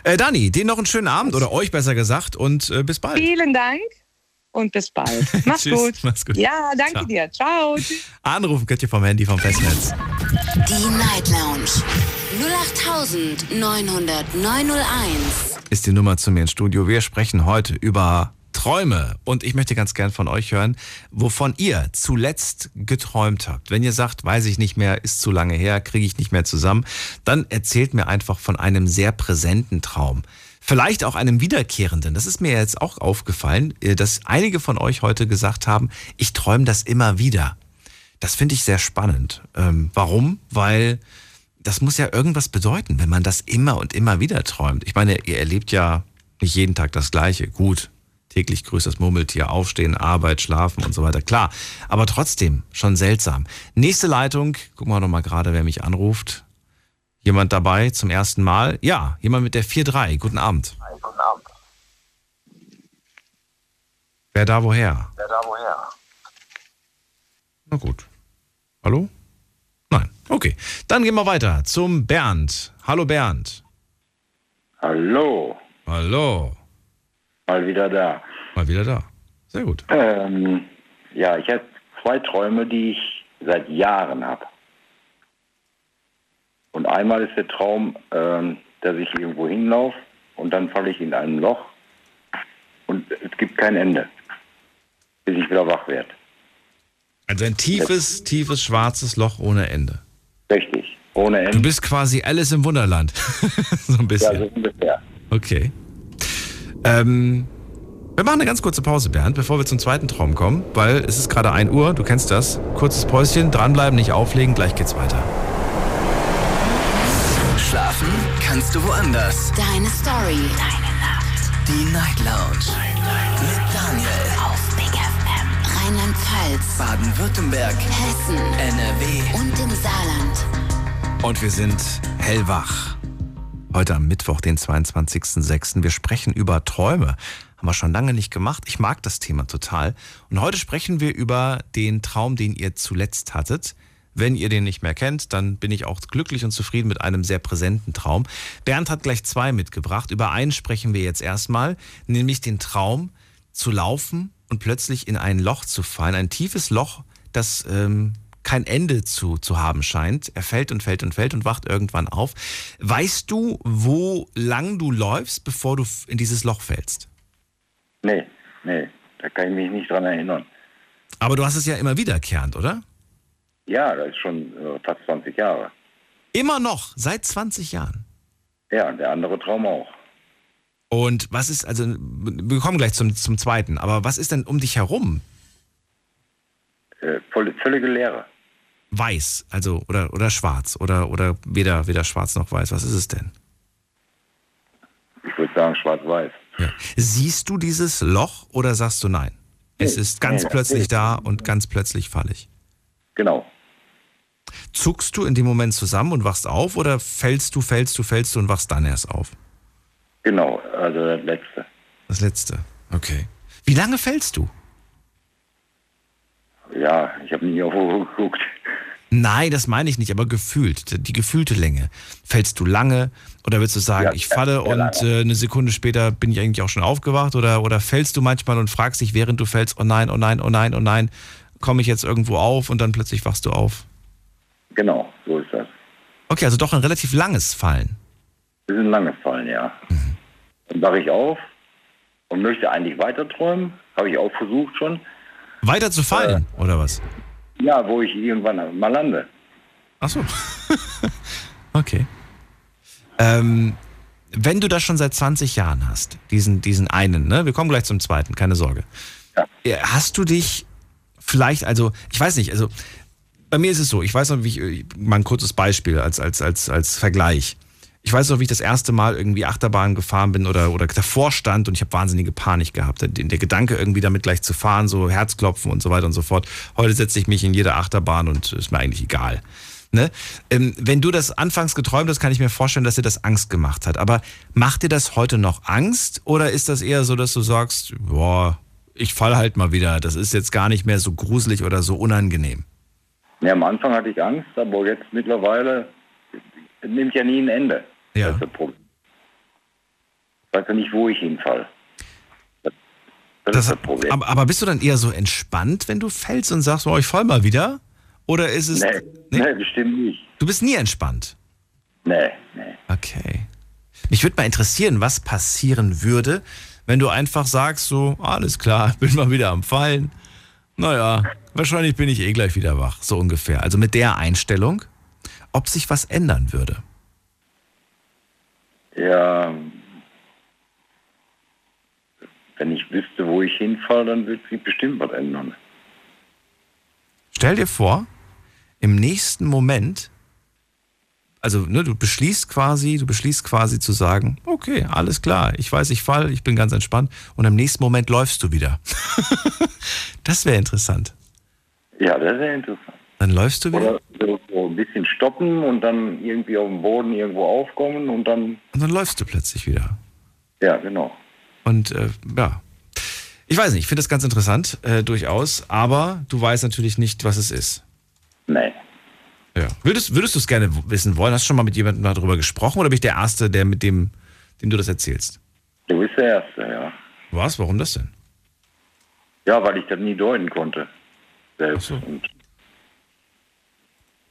Äh, Dani, dir noch einen schönen Abend oder euch besser gesagt und äh, bis bald. Vielen Dank und bis bald. *laughs* Mach's Tschüss, gut. mach's gut. Ja, danke Ciao. dir. Ciao. Anrufen könnt ihr vom Handy vom Festnetz. Die Night Lounge 0890901. Ist die Nummer zu mir ins Studio. Wir sprechen heute über Träume und ich möchte ganz gern von euch hören, wovon ihr zuletzt geträumt habt. Wenn ihr sagt, weiß ich nicht mehr, ist zu lange her, kriege ich nicht mehr zusammen, dann erzählt mir einfach von einem sehr präsenten Traum. Vielleicht auch einem wiederkehrenden. Das ist mir jetzt auch aufgefallen, äh, dass einige von euch heute gesagt haben, ich träume das immer wieder. Das finde ich sehr spannend. Ähm, warum? Weil das muss ja irgendwas bedeuten, wenn man das immer und immer wieder träumt. Ich meine, ihr erlebt ja nicht jeden Tag das Gleiche. Gut, täglich grüßt das Murmeltier, aufstehen, Arbeit, schlafen und so weiter. Klar, aber trotzdem schon seltsam. Nächste Leitung, gucken wir noch mal gerade, wer mich anruft. Jemand dabei zum ersten Mal? Ja, jemand mit der 4-3. Guten Abend. Guten Abend. Wer da woher? Wer da woher? Na gut. Hallo? Nein. Okay. Dann gehen wir weiter zum Bernd. Hallo Bernd. Hallo, Hallo. mal wieder da. Mal wieder da. Sehr gut. Ähm, ja, ich hätte zwei Träume, die ich seit Jahren habe. Und einmal ist der Traum, ähm, dass ich irgendwo hinlaufe und dann falle ich in ein Loch und es gibt kein Ende, bis ich wieder wach werde. Also ein tiefes, tiefes, schwarzes Loch ohne Ende. Richtig, ohne Ende. Du bist quasi Alice im Wunderland. *laughs* so ein bisschen. Ja, so ungefähr. Okay. Ähm, wir machen eine ganz kurze Pause, Bernd, bevor wir zum zweiten Traum kommen, weil es ist gerade 1 Uhr, du kennst das. Kurzes Päuschen, dranbleiben, nicht auflegen, gleich geht's weiter. Schlafen kannst du woanders. Deine Story. Deine Nacht. Die Night Lounge. Mit Daniel. Auf. Rheinland-Pfalz. Baden-Württemberg. Hessen. NRW. Und im Saarland. Und wir sind hellwach. Heute am Mittwoch, den 22.06. Wir sprechen über Träume. Haben wir schon lange nicht gemacht. Ich mag das Thema total. Und heute sprechen wir über den Traum, den ihr zuletzt hattet. Wenn ihr den nicht mehr kennt, dann bin ich auch glücklich und zufrieden mit einem sehr präsenten Traum. Bernd hat gleich zwei mitgebracht. Über einen sprechen wir jetzt erstmal, nämlich den Traum zu laufen und plötzlich in ein Loch zu fallen. Ein tiefes Loch, das ähm, kein Ende zu, zu haben scheint. Er fällt und fällt und fällt und wacht irgendwann auf. Weißt du, wo lang du läufst, bevor du in dieses Loch fällst? Nee, nee, da kann ich mich nicht dran erinnern. Aber du hast es ja immer wiederkehrend, oder? Ja, das ist schon äh, fast 20 Jahre. Immer noch, seit 20 Jahren. Ja, der andere Traum auch. Und was ist, also, wir kommen gleich zum, zum zweiten, aber was ist denn um dich herum? Äh, völlige Leere. Weiß, also, oder, oder schwarz, oder, oder weder, weder schwarz noch weiß. Was ist es denn? Ich würde sagen schwarz-weiß. Ja. Siehst du dieses Loch oder sagst du nein? Es ist ganz nee, plötzlich da und ganz plötzlich falle ich. Genau. Zuckst du in dem Moment zusammen und wachst auf oder fällst du, fällst du, fällst du und wachst dann erst auf? Genau, also das letzte. Das letzte. Okay. Wie lange fällst du? Ja, ich habe nie auf Uhr geguckt. Nein, das meine ich nicht, aber gefühlt, die gefühlte Länge. Fällst du lange oder willst du sagen, Ja, ich falle und äh, eine Sekunde später bin ich eigentlich auch schon aufgewacht oder, oder fällst du manchmal und fragst dich, während du fällst, oh nein, oh nein, oh nein, oh nein, komme ich jetzt irgendwo auf und dann plötzlich wachst du auf? Genau, so ist das. Okay, also doch ein relativ langes Fallen. Das ist ein langes Fallen, ja. Dann wache ich auf und möchte eigentlich weiter träumen. Habe ich auch versucht schon. Weiter zu fallen, oder was? Ja, wo ich irgendwann mal lande. Ach so. *laughs* okay. Ähm, wenn du das schon seit 20 Jahren hast, diesen, diesen einen, ne? Wir kommen gleich zum zweiten, keine Sorge. Ja. Hast du dich vielleicht, also, ich weiß nicht, also bei mir ist es so, ich weiß noch, wie ich, mal ein kurzes Beispiel als, als, als, als Vergleich. Ich weiß noch, wie ich das erste Mal irgendwie Achterbahn gefahren bin oder, oder davor stand und ich habe wahnsinnige Panik gehabt. Der, der Gedanke, irgendwie damit gleich zu fahren, so Herzklopfen und so weiter und so fort. Heute setze ich mich in jede Achterbahn und ist mir eigentlich egal. Ne? Ähm, wenn du das anfangs geträumt hast, kann ich mir vorstellen, dass dir das Angst gemacht hat. Aber macht dir das heute noch Angst oder ist das eher so, dass du sagst, boah, ich fall halt mal wieder, das ist jetzt gar nicht mehr so gruselig oder so unangenehm? Ja, am Anfang hatte ich Angst, aber jetzt mittlerweile es nimmt ja nie ein Ende. Ja. Das ist das Problem. Ich weiß ja nicht, wo ich hinfall. Das, das, ist das Problem. Aber, aber bist du dann eher so entspannt, wenn du fällst und sagst, oh, ich fall mal wieder? Oder ist es. nee, nee, bestimmt nicht. Du bist nie entspannt. Nee, nee. Okay. Mich würde mal interessieren, was passieren würde, wenn du einfach sagst, so, alles klar, *laughs* bin mal wieder am Fallen. Naja, wahrscheinlich bin ich eh gleich wieder wach, so ungefähr. Also mit der Einstellung, ob sich was ändern würde. Ja, wenn ich wüsste, wo ich hinfall, dann würde sich bestimmt was ändern. Stell dir vor, im nächsten Moment, also ne, du beschließt quasi, du beschließt quasi zu sagen, okay, alles klar, ich weiß, ich fall, ich bin ganz entspannt und im nächsten Moment läufst du wieder. *laughs* das wäre interessant. Ja, das ja interessant. Dann läufst du wieder Oder so, so ein bisschen stoppen und dann irgendwie auf dem Boden irgendwo aufkommen und dann, und dann läufst du plötzlich wieder. ja, genau. Und äh, ja, ich weiß nicht, ich finde das ganz interessant, äh, durchaus, aber du weißt natürlich nicht, was es ist. Nee. Ja. Würdest, würdest du es gerne wissen wollen? Hast du schon mal mit jemandem darüber gesprochen oder bin ich der Erste, der mit dem, dem du das erzählst? Du bist der Erste, ja. Was? Warum das denn? Ja, weil ich das nie deuten konnte. selbst. Und,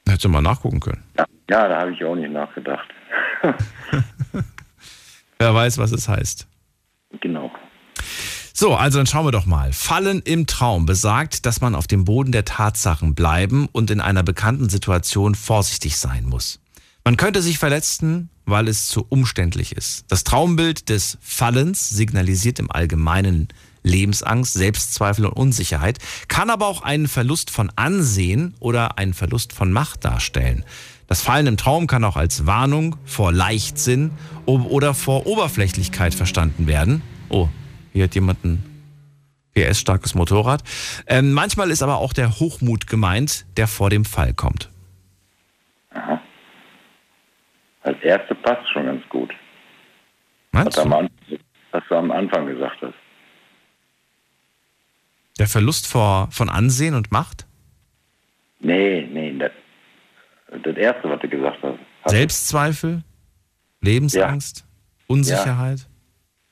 Hättest du mal nachgucken können. ja, ja, da habe ich auch nicht nachgedacht. *laughs* Wer weiß, was es heißt. Genau. So, also dann schauen wir doch mal. Fallen im Traum besagt, dass man auf dem Boden der Tatsachen bleiben und in einer bekannten Situation vorsichtig sein muss. Man könnte sich verletzen, weil es zu umständlich ist. Das Traumbild des Fallens signalisiert im Allgemeinen Lebensangst, Selbstzweifel und Unsicherheit, kann aber auch einen Verlust von Ansehen oder einen Verlust von Macht darstellen. Das Fallen im Traum kann auch als Warnung vor Leichtsinn oder vor Oberflächlichkeit verstanden werden. Oh, hier hat jemand ein PS-starkes Motorrad. Ähm, manchmal ist aber auch der Hochmut gemeint, der vor dem Fall kommt. Als erste passt schon ganz gut. Meinst was, du? am was du am Anfang gesagt hast. Der Verlust vor, von Ansehen und Macht? Nee, nee, das, das erste, was du gesagt hast. Selbstzweifel? Lebensangst? Unsicherheit?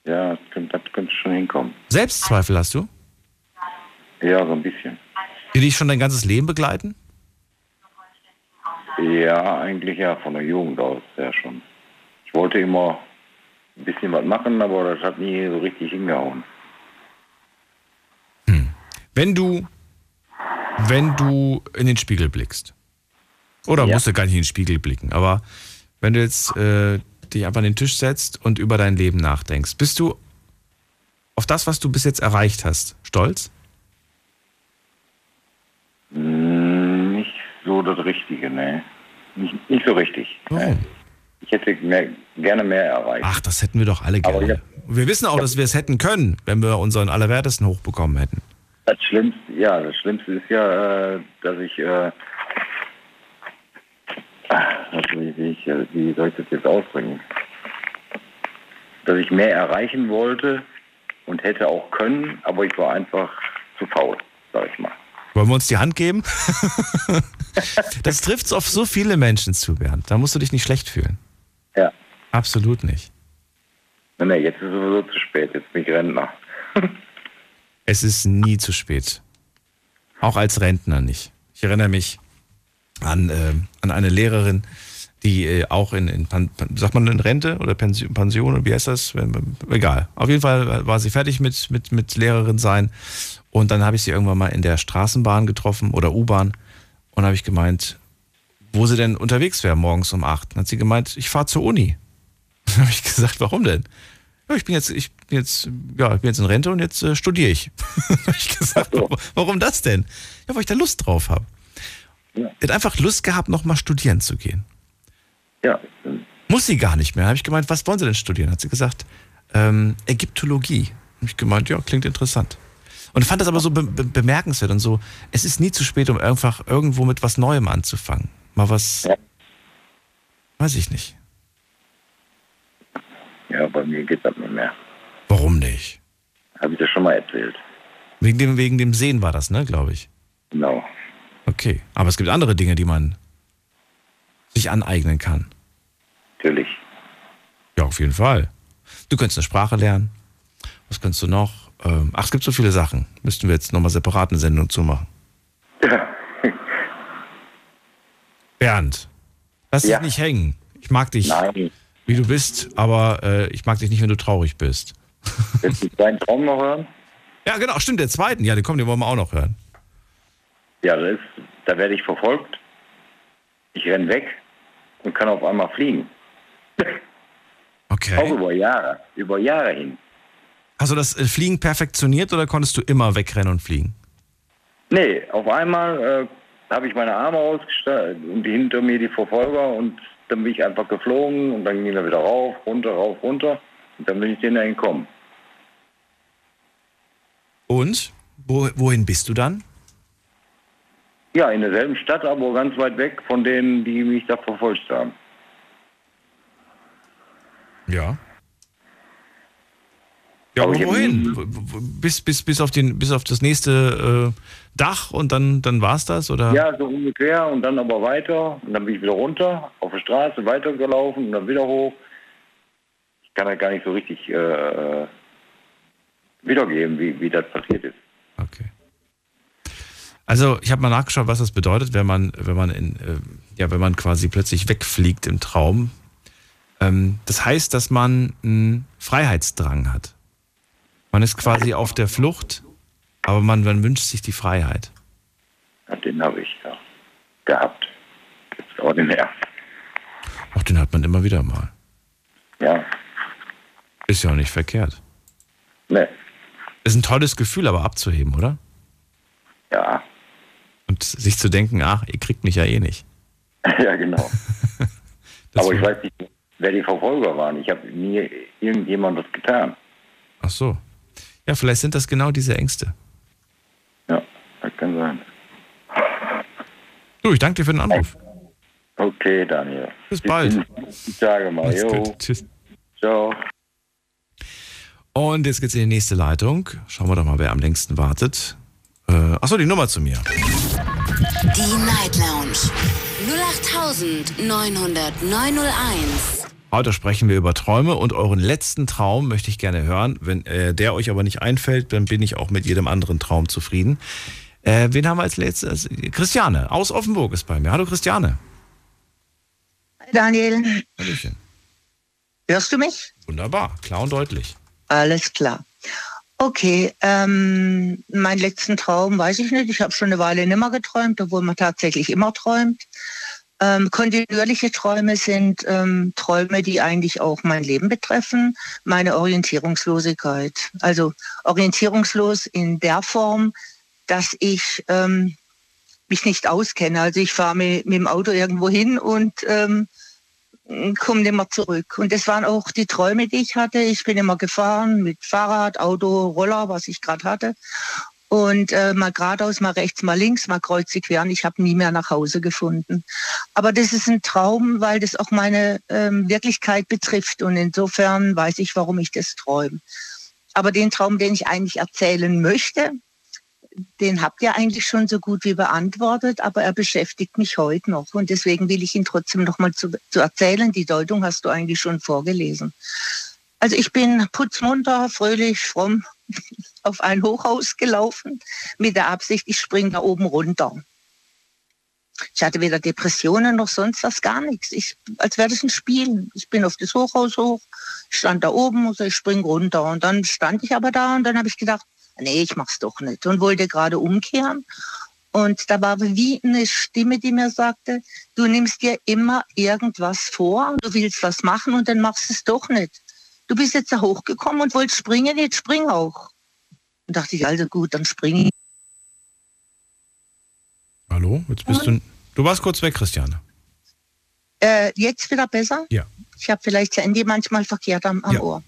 Ja, das könnte, das könnte schon hinkommen. Selbstzweifel hast du? Ja, so ein bisschen. Die dich schon dein ganzes Leben begleiten? Ja, eigentlich ja, von der Jugend aus ja schon. Ich wollte immer ein bisschen was machen, aber das hat nie so richtig hingehauen. Wenn du, wenn du in den Spiegel blickst, oder musst du gar nicht in den Spiegel blicken, aber wenn du jetzt äh, dich einfach an den Tisch setzt und über dein Leben nachdenkst, bist du auf das, was du bis jetzt erreicht hast, stolz? Hm, Nicht so das Richtige, ne. Nicht, nicht so richtig. Warum? Ich hätte mehr, gerne mehr erreicht. Ach, das hätten wir doch alle gerne. Wir wissen auch, dass wir es hätten können, wenn wir unseren Allerwertesten hochbekommen hätten. Das Schlimmste, ja, das Schlimmste ist ja, äh, dass ich, äh, ah, wie, ich, äh, wie soll ich das jetzt ausdrücken? Dass ich mehr erreichen wollte und hätte auch können, aber ich war einfach zu faul, sag ich mal. Wollen wir uns die Hand geben? *laughs* das trifft auf so viele Menschen zu, Bernd. Da musst du dich nicht schlecht fühlen. Ja. Absolut nicht. Nee, jetzt ist sowieso zu spät, jetzt bin ich Rentner. Es ist nie zu spät. Auch als Rentner nicht. Ich erinnere mich an, äh, an eine Lehrerin, die äh, auch in, in sagt man in Rente oder Pension, Pension wie heißt das? Egal. Auf jeden Fall war sie fertig mit, mit, mit Lehrerin sein. Und dann habe ich sie irgendwann mal in der Straßenbahn getroffen oder U-Bahn. Und habe ich gemeint, wo sie denn unterwegs wäre morgens um acht. Dann hat sie gemeint, ich fahre zur Uni. *laughs* Dann habe ich gesagt, warum denn? Ja, ich bin jetzt, ich bin jetzt, ja, ich bin jetzt in Rente und jetzt äh, studiere ich. *laughs* Habe ich gesagt, warum, warum das denn? Ja, weil ich da Lust drauf habe. Ja. Hat einfach Lust gehabt, nochmal studieren zu gehen. Ja. Muss sie gar nicht mehr. Habe ich gemeint, was wollen Sie denn studieren? Hat sie gesagt, ähm, Ägyptologie. Habe ich gemeint, ja, klingt interessant. Und fand das aber so be be bemerkenswert und so, es ist nie zu spät, um einfach irgendwo mit was Neuem anzufangen. Mal was, weiß ich nicht. Ja, bei mir geht das nicht mehr. Warum nicht? Habe ich das schon mal erzählt. Wegen dem, wegen dem Sehen war das, ne, glaube ich. Genau. Okay. Aber es gibt andere Dinge, die man sich aneignen kann. Natürlich. Ja, auf jeden Fall. Du könntest eine Sprache lernen. Was könntest du noch? Ähm, ach, es gibt so viele Sachen. Müssten wir jetzt nochmal separat eine Sendung zu machen. *laughs* Bernd, lass Ja. dich nicht hängen. Ich mag dich, Nein. Wie du bist, aber äh, ich mag dich nicht, wenn du traurig bist. Willst du deinen Traum noch hören? Ja, genau, stimmt, der zweiten. Ja, den kommen, den wollen wir auch noch hören. Ja, das ist, da werde ich verfolgt. Ich renn weg und kann auf einmal fliegen. *laughs* Okay. Auch über Jahre. Über Jahre hin. Hast du das äh, Fliegen perfektioniert oder konntest du immer wegrennen und fliegen? Nee, auf einmal äh, habe ich meine Arme ausgestreckt und hinter mir die Verfolger und dann bin ich einfach geflogen und dann ging er wieder rauf, runter, rauf, runter und dann bin ich denen entkommen. Und? Wo, wohin bist du dann? Ja, in derselben Stadt, aber ganz weit weg von denen, die mich da verfolgt haben. Ja. Ja, Aber wohin? Bis, bis, bis, auf den, bis auf das nächste äh, Dach und dann, dann war es das? Oder? Ja, so ungefähr und dann aber weiter und dann bin ich wieder runter, auf der Straße weitergelaufen und dann wieder hoch. Ich kann das gar nicht so richtig äh, wiedergeben, wie, wie das passiert ist. Also ich habe mal nachgeschaut, was das bedeutet, wenn man, wenn man in, äh, ja, wenn man quasi plötzlich wegfliegt im Traum. Ähm, das heißt, dass man einen Freiheitsdrang hat. Man ist quasi auf der Flucht, aber man, man wünscht sich die Freiheit. Ja, den habe ich ja gehabt. Extraordinär. Ach, den hat man immer wieder mal. Ja. Ist ja auch nicht verkehrt. Nee. Ist ein tolles Gefühl, aber abzuheben, oder? Ja. Und sich zu denken, ach, ihr kriegt mich ja eh nicht. *laughs* Ja, genau. *laughs* Aber ich weiß nicht, wer die Verfolger waren. Ich habe nie irgendjemand das getan. Ach so. Ja, vielleicht sind das genau diese Ängste. Ja, das kann sein. Du, ich danke dir für den Anruf. Okay, Daniel. Bis bald. Ich sage mal, jo. gut. Tschüss. Ciao. Und jetzt geht's in die nächste Leitung. Schauen wir doch mal, wer am längsten wartet. Äh, achso, die Nummer zu mir. Die Night Lounge 0890901. Heute sprechen wir über Träume und euren letzten Traum möchte ich gerne hören. Wenn äh, der euch aber nicht einfällt, dann bin ich auch mit jedem anderen Traum zufrieden. Äh, wen haben wir als letztes? Christiane aus Offenburg ist bei mir. Hallo Christiane. Daniel, Hallöchen. hörst du mich? Wunderbar, klar und deutlich. Alles klar. Okay, ähm, meinen letzten Traum weiß ich nicht. Ich habe schon eine Weile nimmer geträumt, obwohl man tatsächlich immer träumt. Ähm, kontinuierliche Träume sind ähm, Träume, die eigentlich auch mein Leben betreffen, meine Orientierungslosigkeit. Also orientierungslos in der Form, dass ich ähm, mich nicht auskenne. Also ich fahre mit, mit dem Auto irgendwo hin und ähm, komme nicht mehr zurück. Und das waren auch die Träume, die ich hatte. Ich bin immer gefahren mit Fahrrad, Auto, Roller, was ich gerade hatte. Und äh, mal geradeaus, mal rechts, mal links, mal kreuzig. Und ich habe nie mehr nach Hause gefunden. Aber das ist ein Traum, weil das auch meine ähm, Wirklichkeit betrifft. Und insofern weiß ich, warum ich das träume. Aber den Traum, den ich eigentlich erzählen möchte, den habt ihr eigentlich schon so gut wie beantwortet, aber er beschäftigt mich heute noch. Und deswegen will ich ihn trotzdem noch mal zu, zu erzählen. Die Deutung hast du eigentlich schon vorgelesen. Also ich bin putzmunter, fröhlich, fromm auf ein Hochhaus gelaufen mit der Absicht, ich springe da oben runter. Ich hatte weder Depressionen noch sonst was, gar nichts. Ich, als wäre das ein Spiel. Ich bin auf das Hochhaus hoch, stand da oben und so, ich spring runter. Und dann stand ich aber da und dann habe ich gedacht, nee, ich mach's doch nicht. Und wollte gerade umkehren. Und da war wie eine Stimme, die mir sagte, du nimmst dir immer irgendwas vor, du willst was machen und dann machst es doch nicht. Du bist jetzt da hochgekommen und wolltest springen, jetzt spring auch. Und dachte ich, also gut, dann springe ich. Hallo, jetzt bist du. Du warst kurz weg, Christiane. Äh, jetzt wieder besser? Ja. Ich habe vielleicht das Handy manchmal verkehrt am, am Ohr.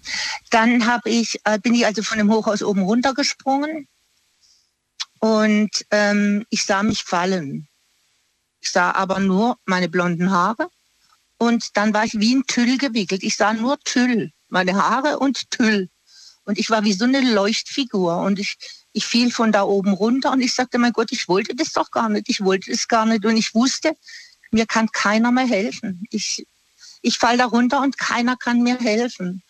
Dann hab ich, äh, bin ich also von dem Hochhaus oben runtergesprungen und ähm, ich sah mich fallen. Ich sah aber nur meine blonden Haare und dann war ich wie ein Tüll gewickelt. Ich sah nur Tüll, meine Haare und Tüll. Und ich war wie so eine Leuchtfigur und ich, ich fiel von da oben runter und ich sagte, mein Gott, ich wollte das doch gar nicht, ich wollte das gar nicht und ich wusste, mir kann keiner mehr helfen. Ich, ich fall da runter und keiner kann mir helfen.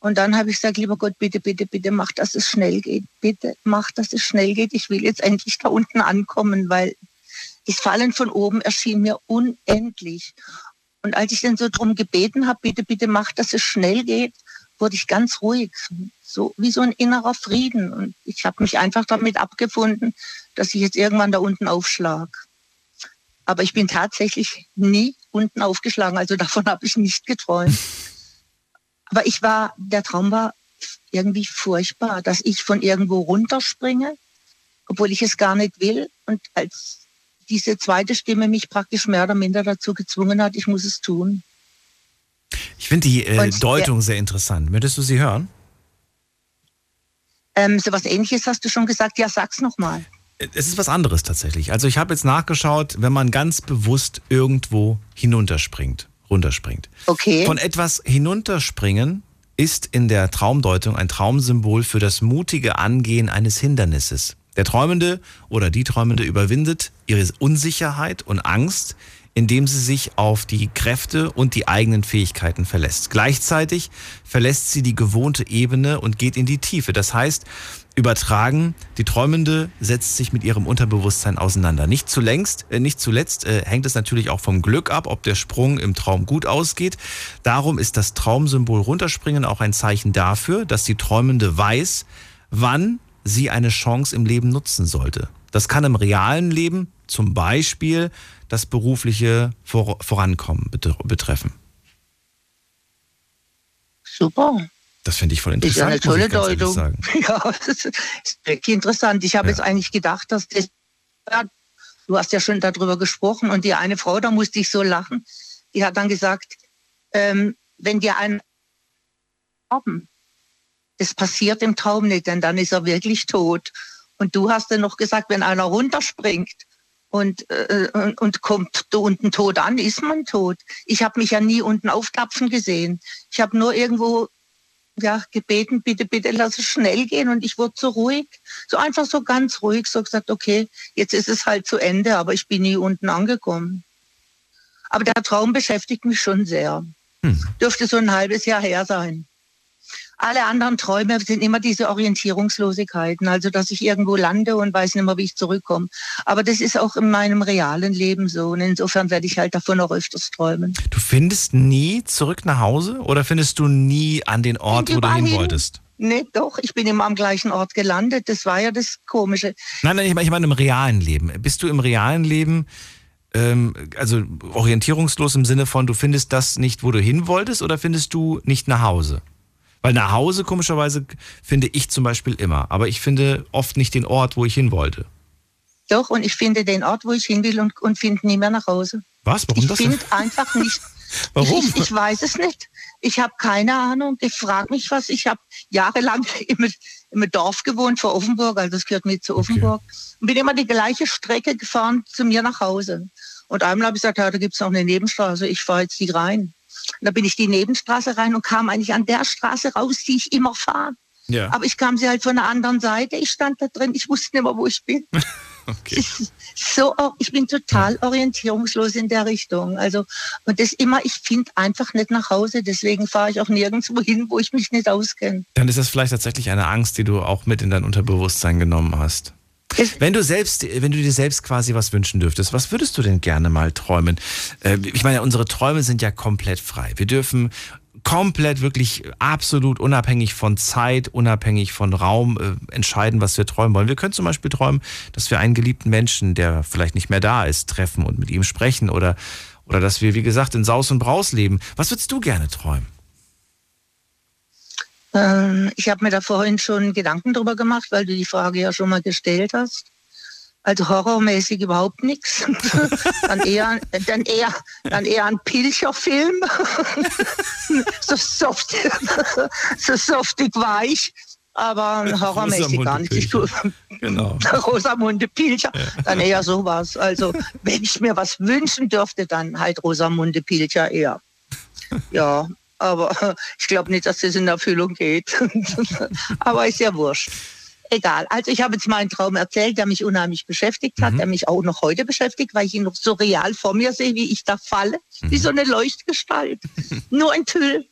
Und dann habe ich gesagt, lieber Gott, bitte, bitte, bitte, mach, dass es schnell geht. Bitte, mach, dass es schnell geht. Ich will jetzt endlich da unten ankommen, weil das Fallen von oben erschien mir unendlich. Und als ich dann so drum gebeten habe, bitte, bitte, mach, dass es schnell geht, wurde ich ganz ruhig, so wie so ein innerer Frieden. Und ich habe mich einfach damit abgefunden, dass ich jetzt irgendwann da unten aufschlag. Aber ich bin tatsächlich nie unten aufgeschlagen, also davon habe ich nicht geträumt. Aber ich war, der Traum war irgendwie furchtbar, dass ich von irgendwo runterspringe, obwohl ich es gar nicht will. Und als diese zweite Stimme mich praktisch mehr oder minder dazu gezwungen hat, ich muss es tun. Ich finde die äh, Deutung sehr interessant. Möchtest du sie hören? Ähm, so was ähnliches hast du schon gesagt. Ja, sag's nochmal. Es ist was anderes tatsächlich. Also ich habe jetzt nachgeschaut, wenn man ganz bewusst irgendwo hinunterspringt, runterspringt. Okay. Von etwas hinunterspringen ist in der Traumdeutung ein Traumsymbol für das mutige Angehen eines Hindernisses. Der Träumende oder die Träumende überwindet ihre Unsicherheit und Angst, indem sie sich auf die Kräfte und die eigenen Fähigkeiten verlässt. Gleichzeitig verlässt sie die gewohnte Ebene und geht in die Tiefe. Das heißt, übertragen. Die Träumende setzt sich mit ihrem Unterbewusstsein auseinander. Nicht zuletzt, äh, nicht zuletzt äh, hängt es natürlich auch vom Glück ab, ob der Sprung im Traum gut ausgeht. Darum ist das Traumsymbol runterspringen auch ein Zeichen dafür, dass die Träumende weiß, wann sie eine Chance im Leben nutzen sollte. Das kann im realen Leben zum Beispiel das berufliche Vor Vorankommen betreffen. Super. Das finde ich voll interessant. Ist ja eine tolle Deutung. *laughs* Ja, das ist wirklich interessant. Ich habe ja. jetzt eigentlich gedacht, dass das, du hast ja schon darüber gesprochen und die eine Frau, da musste ich so lachen, die hat dann gesagt, ähm, wenn dir ein haben, das passiert im Traum nicht, denn dann ist er wirklich tot. Und du hast dann noch gesagt, wenn einer runterspringt und, äh, und kommt unten tot an, ist man tot. Ich habe mich ja nie unten auftapfen gesehen. Ich habe nur irgendwo ja, gebeten, bitte, bitte lass es schnell gehen. Und ich wurde so ruhig, so einfach so ganz ruhig, so gesagt, okay, jetzt ist es halt zu Ende, aber ich bin nie unten angekommen. Aber der Traum beschäftigt mich schon sehr. Hm. Dürfte so ein halbes Jahr her sein alle anderen Träume sind immer diese Orientierungslosigkeiten, also dass ich irgendwo lande und weiß nicht mehr, wie ich zurückkomme. Aber das ist auch in meinem realen Leben so und insofern werde ich halt davon auch öfters träumen. Du findest nie zurück nach Hause oder findest du nie an den Ort, wo du hin wolltest? Nee, doch, ich bin immer am gleichen Ort gelandet. Das war ja das Komische. Nein, nein, ich meine, ich meine im realen Leben. Bist du im realen Leben ähm, also orientierungslos im Sinne von, du findest das nicht, wo du hin wolltest, oder findest du nicht nach Hause? Weil nach Hause, komischerweise, finde ich zum Beispiel immer. Aber ich finde oft nicht den Ort, wo ich hin wollte. Doch, und ich finde den Ort, wo ich hin will und, und finde nie mehr nach Hause. Was? Warum ich das? Ich finde *laughs* einfach nicht. Warum? Ich, ich, weiß es nicht. Ich habe keine Ahnung. Ich frage mich was. Ich habe jahrelang *laughs* im, im Dorf gewohnt vor Offenburg, also das gehört mit zu Offenburg. Okay. Und bin immer die gleiche Strecke gefahren zu mir nach Hause. Und einmal habe ich gesagt, ja, da gibt es noch eine Nebenstraße, ich fahre jetzt die rein. Und da bin ich die Nebenstraße rein und kam eigentlich an der Straße raus, die ich immer fahre. Ja. Aber ich kam sie halt von der anderen Seite. Ich stand da drin, ich wusste nicht mehr, wo ich bin. *laughs* okay. So, ich bin total orientierungslos in der Richtung. Also, und das immer, ich finde einfach nicht nach Hause. Deswegen fahre ich auch nirgendwo hin, wo ich mich nicht auskenne. Dann ist das vielleicht tatsächlich eine Angst, die du auch mit in dein Unterbewusstsein genommen hast. Wenn du selbst, wenn du dir selbst quasi was wünschen dürftest, was würdest du denn gerne mal träumen? Äh, ich meine, unsere Träume sind ja komplett frei. Wir dürfen komplett wirklich absolut unabhängig von Zeit, unabhängig von Raum äh, entscheiden, was wir träumen wollen. Wir können zum Beispiel träumen, dass wir einen geliebten Menschen, der vielleicht nicht mehr da ist, treffen und mit ihm sprechen oder, oder dass wir, wie gesagt, in Saus und Braus leben. Was würdest du gerne träumen? Ähm, ich habe mir da vorhin schon Gedanken drüber gemacht, weil du die Frage ja schon mal gestellt hast. Also horrormäßig überhaupt nichts. *laughs* dann eher, dann eher, dann eher ein Pilcherfilm. *laughs* so soft, *laughs* so softig weich. Aber horrormäßig gar nicht. Ich, genau. Rosamunde Pilcher, ja. dann eher sowas. Also wenn ich mir was wünschen dürfte, dann halt Rosamunde Pilcher eher. Ja, aber *laughs* ich glaube nicht, dass das in Erfüllung geht. *laughs* aber ist ja wurscht. Egal. Also ich habe jetzt meinen Traum erzählt, der mich unheimlich beschäftigt hat, mhm. der mich auch noch heute beschäftigt, weil ich ihn noch so real vor mir sehe, wie ich da falle, mhm. wie so eine Leuchtgestalt. *laughs* Nur ein Tüll.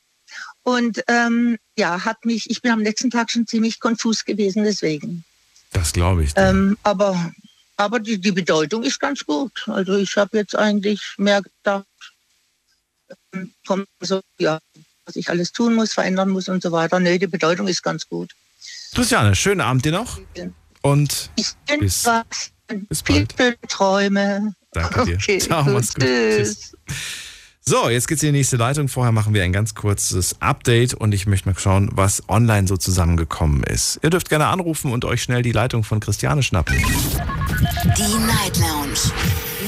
Und ähm, ja, hat mich, ich bin am letzten Tag schon ziemlich konfus gewesen deswegen. Das glaube ich. Ähm, aber aber die, die Bedeutung ist ganz gut. Also ich habe jetzt eigentlich mehr gedacht, kommt so, ja, was ich alles tun muss, verändern muss und so weiter. Nee, die Bedeutung ist ganz gut. Christiane, schönen Abend dir noch. Und bis, bis bald. Viele Träume. Danke dir. Okay, *laughs* Ciao, mach's gut. Tschüss. So, jetzt geht's in die nächste Leitung. Vorher machen wir ein ganz kurzes Update und ich möchte mal schauen, was online so zusammengekommen ist. Ihr dürft gerne anrufen und euch schnell die Leitung von Christiane schnappen. Die Night Lounge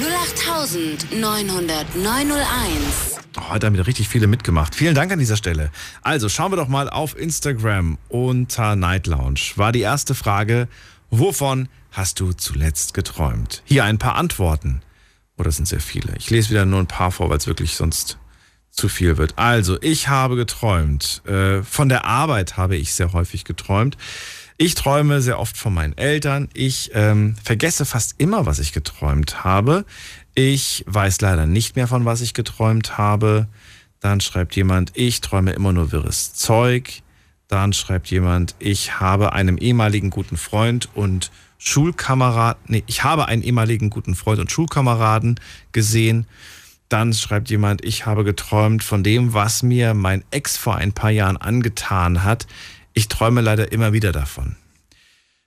08901. Oh, heute haben wieder richtig viele mitgemacht. Vielen Dank an dieser Stelle. Also schauen wir doch mal auf Instagram unter Night Lounge. War die erste Frage, wovon hast du zuletzt geträumt? Hier ein paar Antworten. Oder oh, sind sehr viele? Ich lese wieder nur ein paar vor, weil es wirklich sonst zu viel wird. Also, ich habe geträumt. Äh, von der Arbeit habe ich sehr häufig geträumt. Ich träume sehr oft von meinen Eltern. Ich ähm, vergesse fast immer, was ich geträumt habe. Ich weiß leider nicht mehr, von was ich geträumt habe. Dann schreibt jemand, ich träume immer nur wirres Zeug. Dann schreibt jemand, ich habe einem ehemaligen guten Freund und Schulkamerad, nee, ich habe einen ehemaligen guten Freund und Schulkameraden gesehen. Dann schreibt jemand, ich habe geträumt von dem, was mir mein Ex vor ein paar Jahren angetan hat. Ich träume leider immer wieder davon.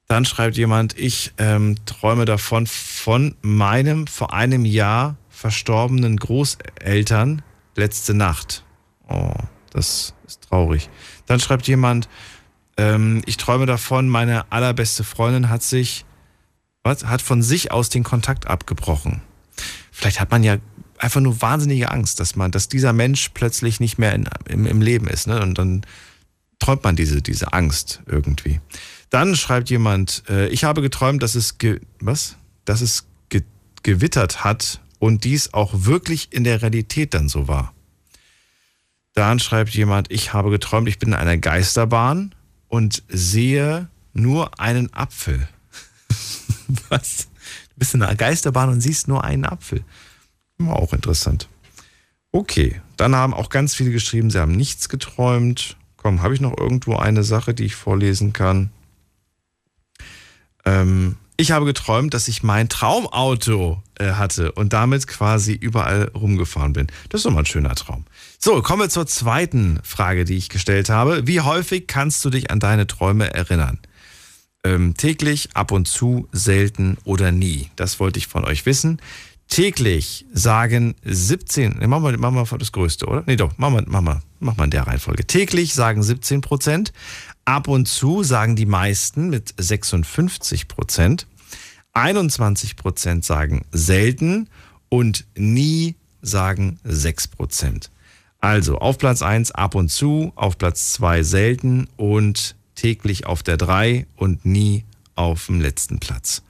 Dann schreibt jemand, ich ähm, träume davon von meinem vor einem Jahr verstorbenen Großeltern letzte Nacht. Oh, das ist traurig. Dann schreibt jemand, ähm, ich träume davon, meine allerbeste Freundin hat sich, was, hat von sich aus den Kontakt abgebrochen. Vielleicht hat man ja einfach nur wahnsinnige Angst, dass man, dass dieser Mensch plötzlich nicht mehr in, im, im Leben ist. Ne? Und dann träumt man diese, diese Angst irgendwie. Dann schreibt jemand, äh, ich habe geträumt, dass es ge, was? Dass es ge, gewittert hat und dies auch wirklich in der Realität dann so war. Dann schreibt jemand, ich habe geträumt, ich bin in einer Geisterbahn und sehe nur einen Apfel. *laughs* was? Du bist in einer Geisterbahn und siehst nur einen Apfel. Auch interessant. Okay, dann haben auch ganz viele geschrieben, sie haben nichts geträumt. Komm, habe ich noch irgendwo eine Sache, die ich vorlesen kann? Ähm, ich habe geträumt, dass ich mein Traumauto äh, hatte und damit quasi überall rumgefahren bin. Das ist doch mal ein schöner Traum. So, kommen wir zur zweiten Frage, die ich gestellt habe. Wie häufig kannst du dich an deine Träume erinnern? Ähm, täglich, ab und zu, selten oder nie? Das wollte ich von euch wissen. Täglich sagen 17, ne, machen wir, machen wir das Größte, oder? Nee, doch, machen wir, machen wir, machen wir in der Reihenfolge. Täglich sagen 17 Prozent, ab und zu sagen die meisten mit 56 Prozent, 21 Prozent sagen selten und nie sagen 6 Prozent. Also auf Platz 1 ab und zu, auf Platz 2 selten und täglich auf der 3 und nie auf dem letzten Platz.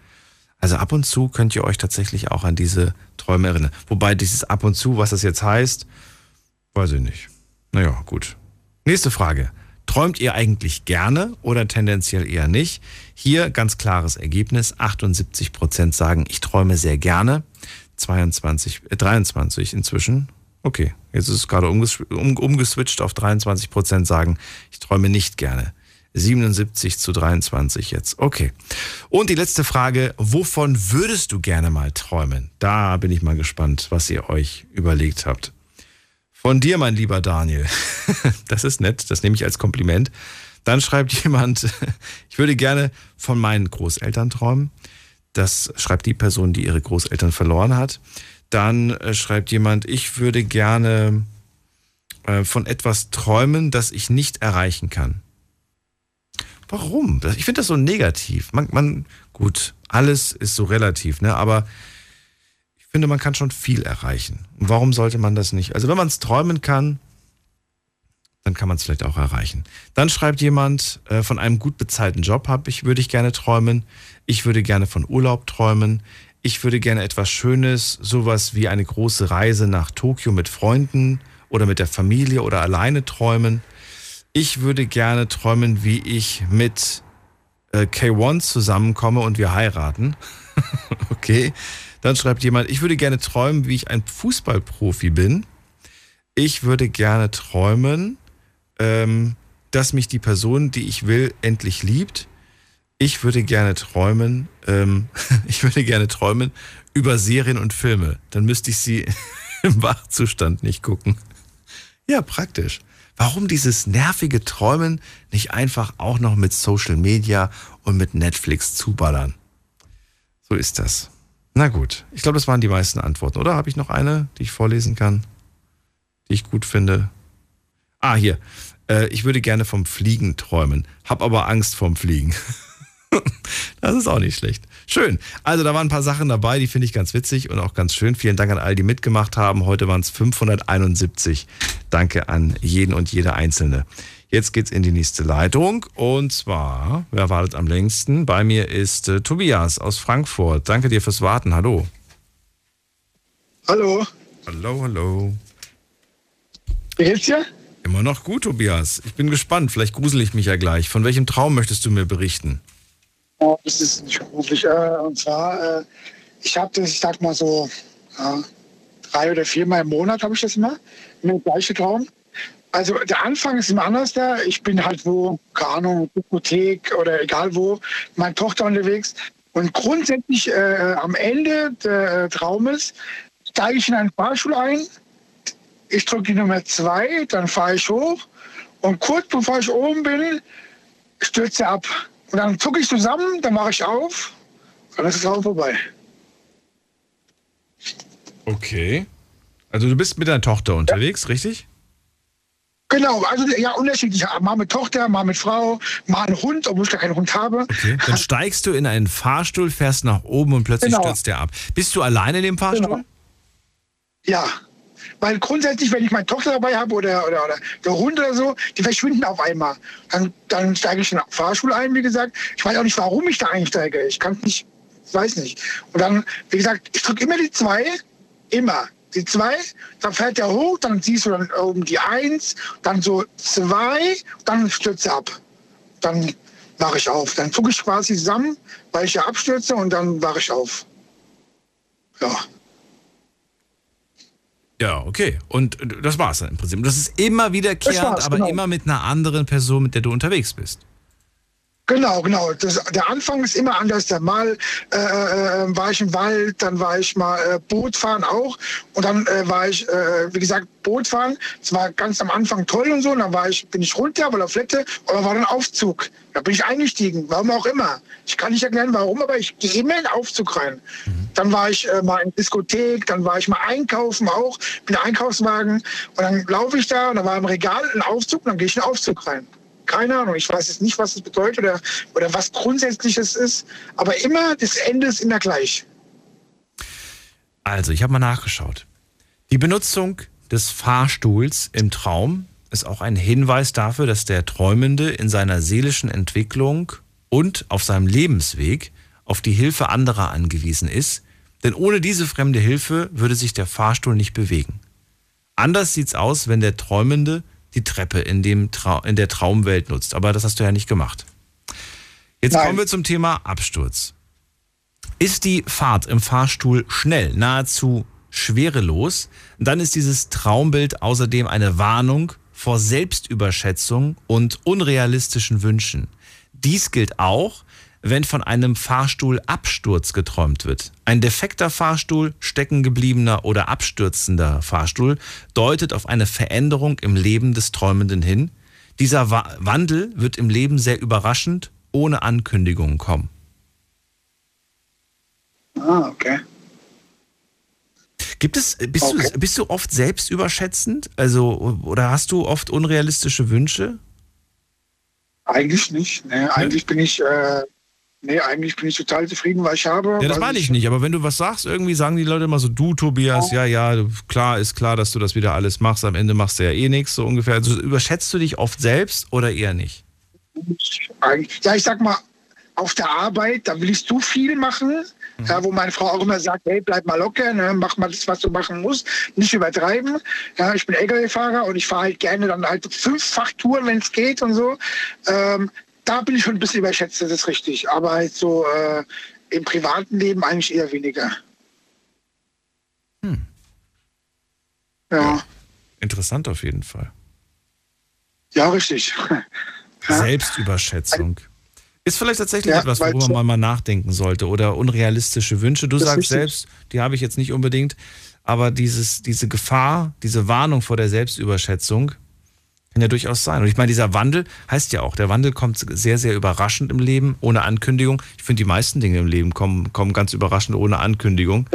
Also ab und zu könnt ihr euch tatsächlich auch an diese Träume erinnern. Wobei dieses ab und zu, was das jetzt heißt, weiß ich nicht. Naja, gut. Nächste Frage. Träumt ihr eigentlich gerne oder tendenziell eher nicht? Hier ganz klares Ergebnis. 78 Prozent sagen, ich träume sehr gerne. 22, äh, 23 inzwischen. Okay, jetzt ist es gerade umges um, umgeswitcht auf 23 Prozent sagen, ich träume nicht gerne. 77 zu 23 jetzt. Okay. Und die letzte Frage, wovon würdest du gerne mal träumen? Da bin ich mal gespannt, was ihr euch überlegt habt. Von dir, mein lieber Daniel. *laughs* Das ist nett, das nehme ich als Kompliment. Dann schreibt jemand, *laughs* ich würde gerne von meinen Großeltern träumen. Das schreibt die Person, die ihre Großeltern verloren hat. Dann äh, schreibt jemand, ich würde gerne äh, von etwas träumen, das ich nicht erreichen kann. Warum? Ich finde das so negativ. Man, man, gut, alles ist so relativ, ne? Aber finde, man kann schon viel erreichen. Und warum sollte man das nicht? Also wenn man es träumen kann, dann kann man es vielleicht auch erreichen. Dann schreibt jemand, äh, von einem gut bezahlten Job habe ich, würde ich gerne träumen. Ich würde gerne von Urlaub träumen. Ich würde gerne etwas Schönes, sowas wie eine große Reise nach Tokio mit Freunden oder mit der Familie oder alleine träumen. Ich würde gerne träumen, wie ich mit äh, K1 zusammenkomme und wir heiraten. *laughs* okay. Dann schreibt jemand, ich würde gerne träumen, wie ich ein Fußballprofi bin. Ich würde gerne träumen, ähm, dass mich die Person, die ich will, endlich liebt. Ich würde gerne träumen, ähm, *laughs* ich würde gerne träumen über Serien und Filme. Dann müsste ich sie *laughs* im Wachzustand nicht gucken. Ja, praktisch. Warum dieses nervige Träumen nicht einfach auch noch mit Social Media und mit Netflix zuballern? So ist das. Na gut, ich glaube, das waren die meisten Antworten, oder? Habe ich noch eine, die ich vorlesen kann, die ich gut finde? Ah, hier. Äh, ich würde gerne vom Fliegen träumen, hab aber Angst vorm Fliegen. *laughs* das ist auch nicht schlecht. Schön. Also da waren ein paar Sachen dabei, die finde ich ganz witzig und auch ganz schön. Vielen Dank an all, die mitgemacht haben. Heute waren es 571. Danke an jeden und jede Einzelne. Jetzt geht's in die nächste Leitung und zwar, wer wartet am längsten? Bei mir ist äh, Tobias aus Frankfurt. Danke dir fürs Warten. Hallo. Hallo. Hallo, hallo. Wie geht's dir? Immer noch gut, Tobias. Ich bin gespannt. Vielleicht grusel ich mich ja gleich. Von welchem Traum möchtest du mir berichten? Oh, das ist nicht beruflich. Äh, und zwar, äh, ich habe das, ich sag mal so, drei oder viermal im Monat habe ich das immer, mit dem gleichen Traum. Also der Anfang ist immer anders da. Ich bin halt wo, keine Ahnung, Bibliothek oder egal wo, meine Tochter unterwegs. Und grundsätzlich äh, am Ende des Traumes steige ich in einen Fahrstuhl ein. Ich drücke die Nummer zwei, dann fahre ich hoch. Und kurz bevor ich oben bin, stürze ab. Und dann zucke ich zusammen, dann mache ich auf. Und dann ist es auch vorbei. Okay. Also du bist mit deiner Tochter unterwegs, richtig? Genau, also ja, unterschiedlich. Mal mit Tochter, mal mit Frau, mal ein Hund, obwohl ich gar keinen Hund habe. Okay. Dann steigst du in einen Fahrstuhl, fährst nach oben und plötzlich Genau. stürzt der ab. Bist du alleine in dem Fahrstuhl? Genau. Ja. Weil grundsätzlich, wenn ich meine Tochter dabei habe oder, oder, oder der Hund oder so, die verschwinden auf einmal. Dann, dann steige ich in den Fahrstuhl ein, wie gesagt. Ich weiß auch nicht, warum ich da einsteige. Ich kann es nicht, ich weiß nicht. Und dann, wie gesagt, ich drücke immer die zwei, immer. Die zwei, dann fährt der hoch, dann siehst du dann oben die eins, dann so zwei, dann stürzt er ab. Dann wache ich auf. Dann zucke ich quasi zusammen, weil ich ja abstürze und dann wache ich auf. Ja. Ja, okay. Und äh, das war's dann im Prinzip. Das ist immer wiederkehrend, aber genau. immer mit einer anderen Person, mit der du unterwegs bist. Genau, genau. Das, der Anfang ist immer anders. Der Mal äh, äh, war ich im Wald, dann war ich mal äh, Boot fahren auch. Und dann äh, war ich, äh, wie gesagt, Boot fahren. Das war ganz am Anfang toll und so. Und dann war ich, bin ich runter, weil auf Flette, dann war dann Aufzug. Da bin ich eingestiegen, warum auch immer. Ich kann nicht erklären, warum, aber ich gehe immer in Aufzug rein. Dann war ich äh, mal in Diskothek, dann war ich mal einkaufen auch, bin Einkaufswagen. Und dann laufe ich da und da war im Regal ein Aufzug und dann gehe ich in den Aufzug rein. Keine Ahnung, ich weiß jetzt nicht, was es bedeutet oder, oder was grundsätzlich es ist. Aber immer, das Ende ist immer gleich. Also, ich habe mal nachgeschaut. Die Benutzung des Fahrstuhls im Traum ist auch ein Hinweis dafür, dass der Träumende in seiner seelischen Entwicklung und auf seinem Lebensweg auf die Hilfe anderer angewiesen ist, denn ohne diese fremde Hilfe würde sich der Fahrstuhl nicht bewegen. Anders sieht's aus, wenn der Träumende die Treppe in, dem Trau in der Traumwelt nutzt, aber das hast du ja nicht gemacht. Jetzt kommen wir zum Thema Absturz. Ist die Fahrt im Fahrstuhl schnell, nahezu schwerelos, dann ist dieses Traumbild außerdem eine Warnung vor Selbstüberschätzung und unrealistischen Wünschen. Dies gilt auch, wenn von einem Fahrstuhlabsturz geträumt wird. Ein defekter Fahrstuhl, steckengebliebener oder abstürzender Fahrstuhl deutet auf eine Veränderung im Leben des Träumenden hin. Dieser Wa Wandel wird im Leben sehr überraschend, ohne Ankündigung kommen. Ah, okay. Gibt es, bist, du, bist du oft selbstüberschätzend? Also, oder hast du oft unrealistische Wünsche? Eigentlich nicht. Nee, eigentlich bin ich, äh, nee, eigentlich bin ich total zufrieden, was ich habe. Ja, das meine ich nicht, aber wenn du was sagst, irgendwie sagen die Leute immer so, du Tobias, ja, ja, du- klar, ist klar, dass du das wieder alles machst, am Ende machst du ja eh nichts, so ungefähr. Also überschätzt du dich oft selbst oder eher nicht? Ja, ich sag mal, auf der Arbeit, da will ich zu viel machen, Mhm. ja, wo meine Frau auch immer sagt, hey, bleib mal locker, ne, mach mal das, was du machen musst, nicht übertreiben. Ja, ich bin LKW-Fahrer und ich fahre halt gerne dann halt fünffach Touren, wenn es geht und so. Ähm, da bin ich schon ein bisschen überschätzt, das ist richtig. Aber halt so äh, im privaten Leben eigentlich eher weniger. Hm. Ja, Interessant auf jeden Fall. ja, richtig. *laughs* Selbstüberschätzung. Ist vielleicht tatsächlich Ja, etwas, worüber man mal nachdenken sollte. Oder unrealistische Wünsche. Du sagst selbst, die habe ich jetzt nicht unbedingt. Aber dieses, diese Gefahr, diese Warnung vor der Selbstüberschätzung kann ja durchaus sein. Und ich meine, dieser Wandel heißt ja auch, der Wandel kommt sehr, sehr überraschend im Leben, ohne Ankündigung. Ich finde, die meisten Dinge im Leben kommen, kommen ganz überraschend ohne Ankündigung.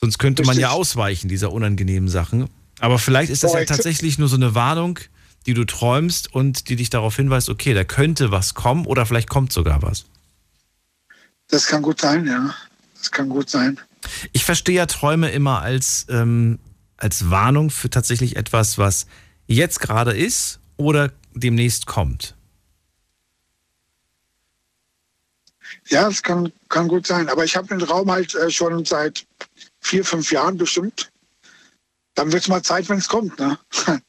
Sonst könnte man ja Richtig. ausweichen, dieser unangenehmen Sachen. Aber vielleicht ist das ja tatsächlich nur so eine Warnung, die du träumst und die dich darauf hinweist, okay, da könnte was kommen oder vielleicht kommt sogar was. Das kann gut sein, ja. Das kann gut sein. Ich verstehe ja Träume immer als, ähm, als Warnung für tatsächlich etwas, was jetzt gerade ist oder demnächst kommt. Ja, das kann, kann gut sein. Aber ich habe den Raum halt äh, schon seit vier, fünf Jahren bestimmt. Dann wird es mal Zeit, wenn es kommt. Ne? *laughs*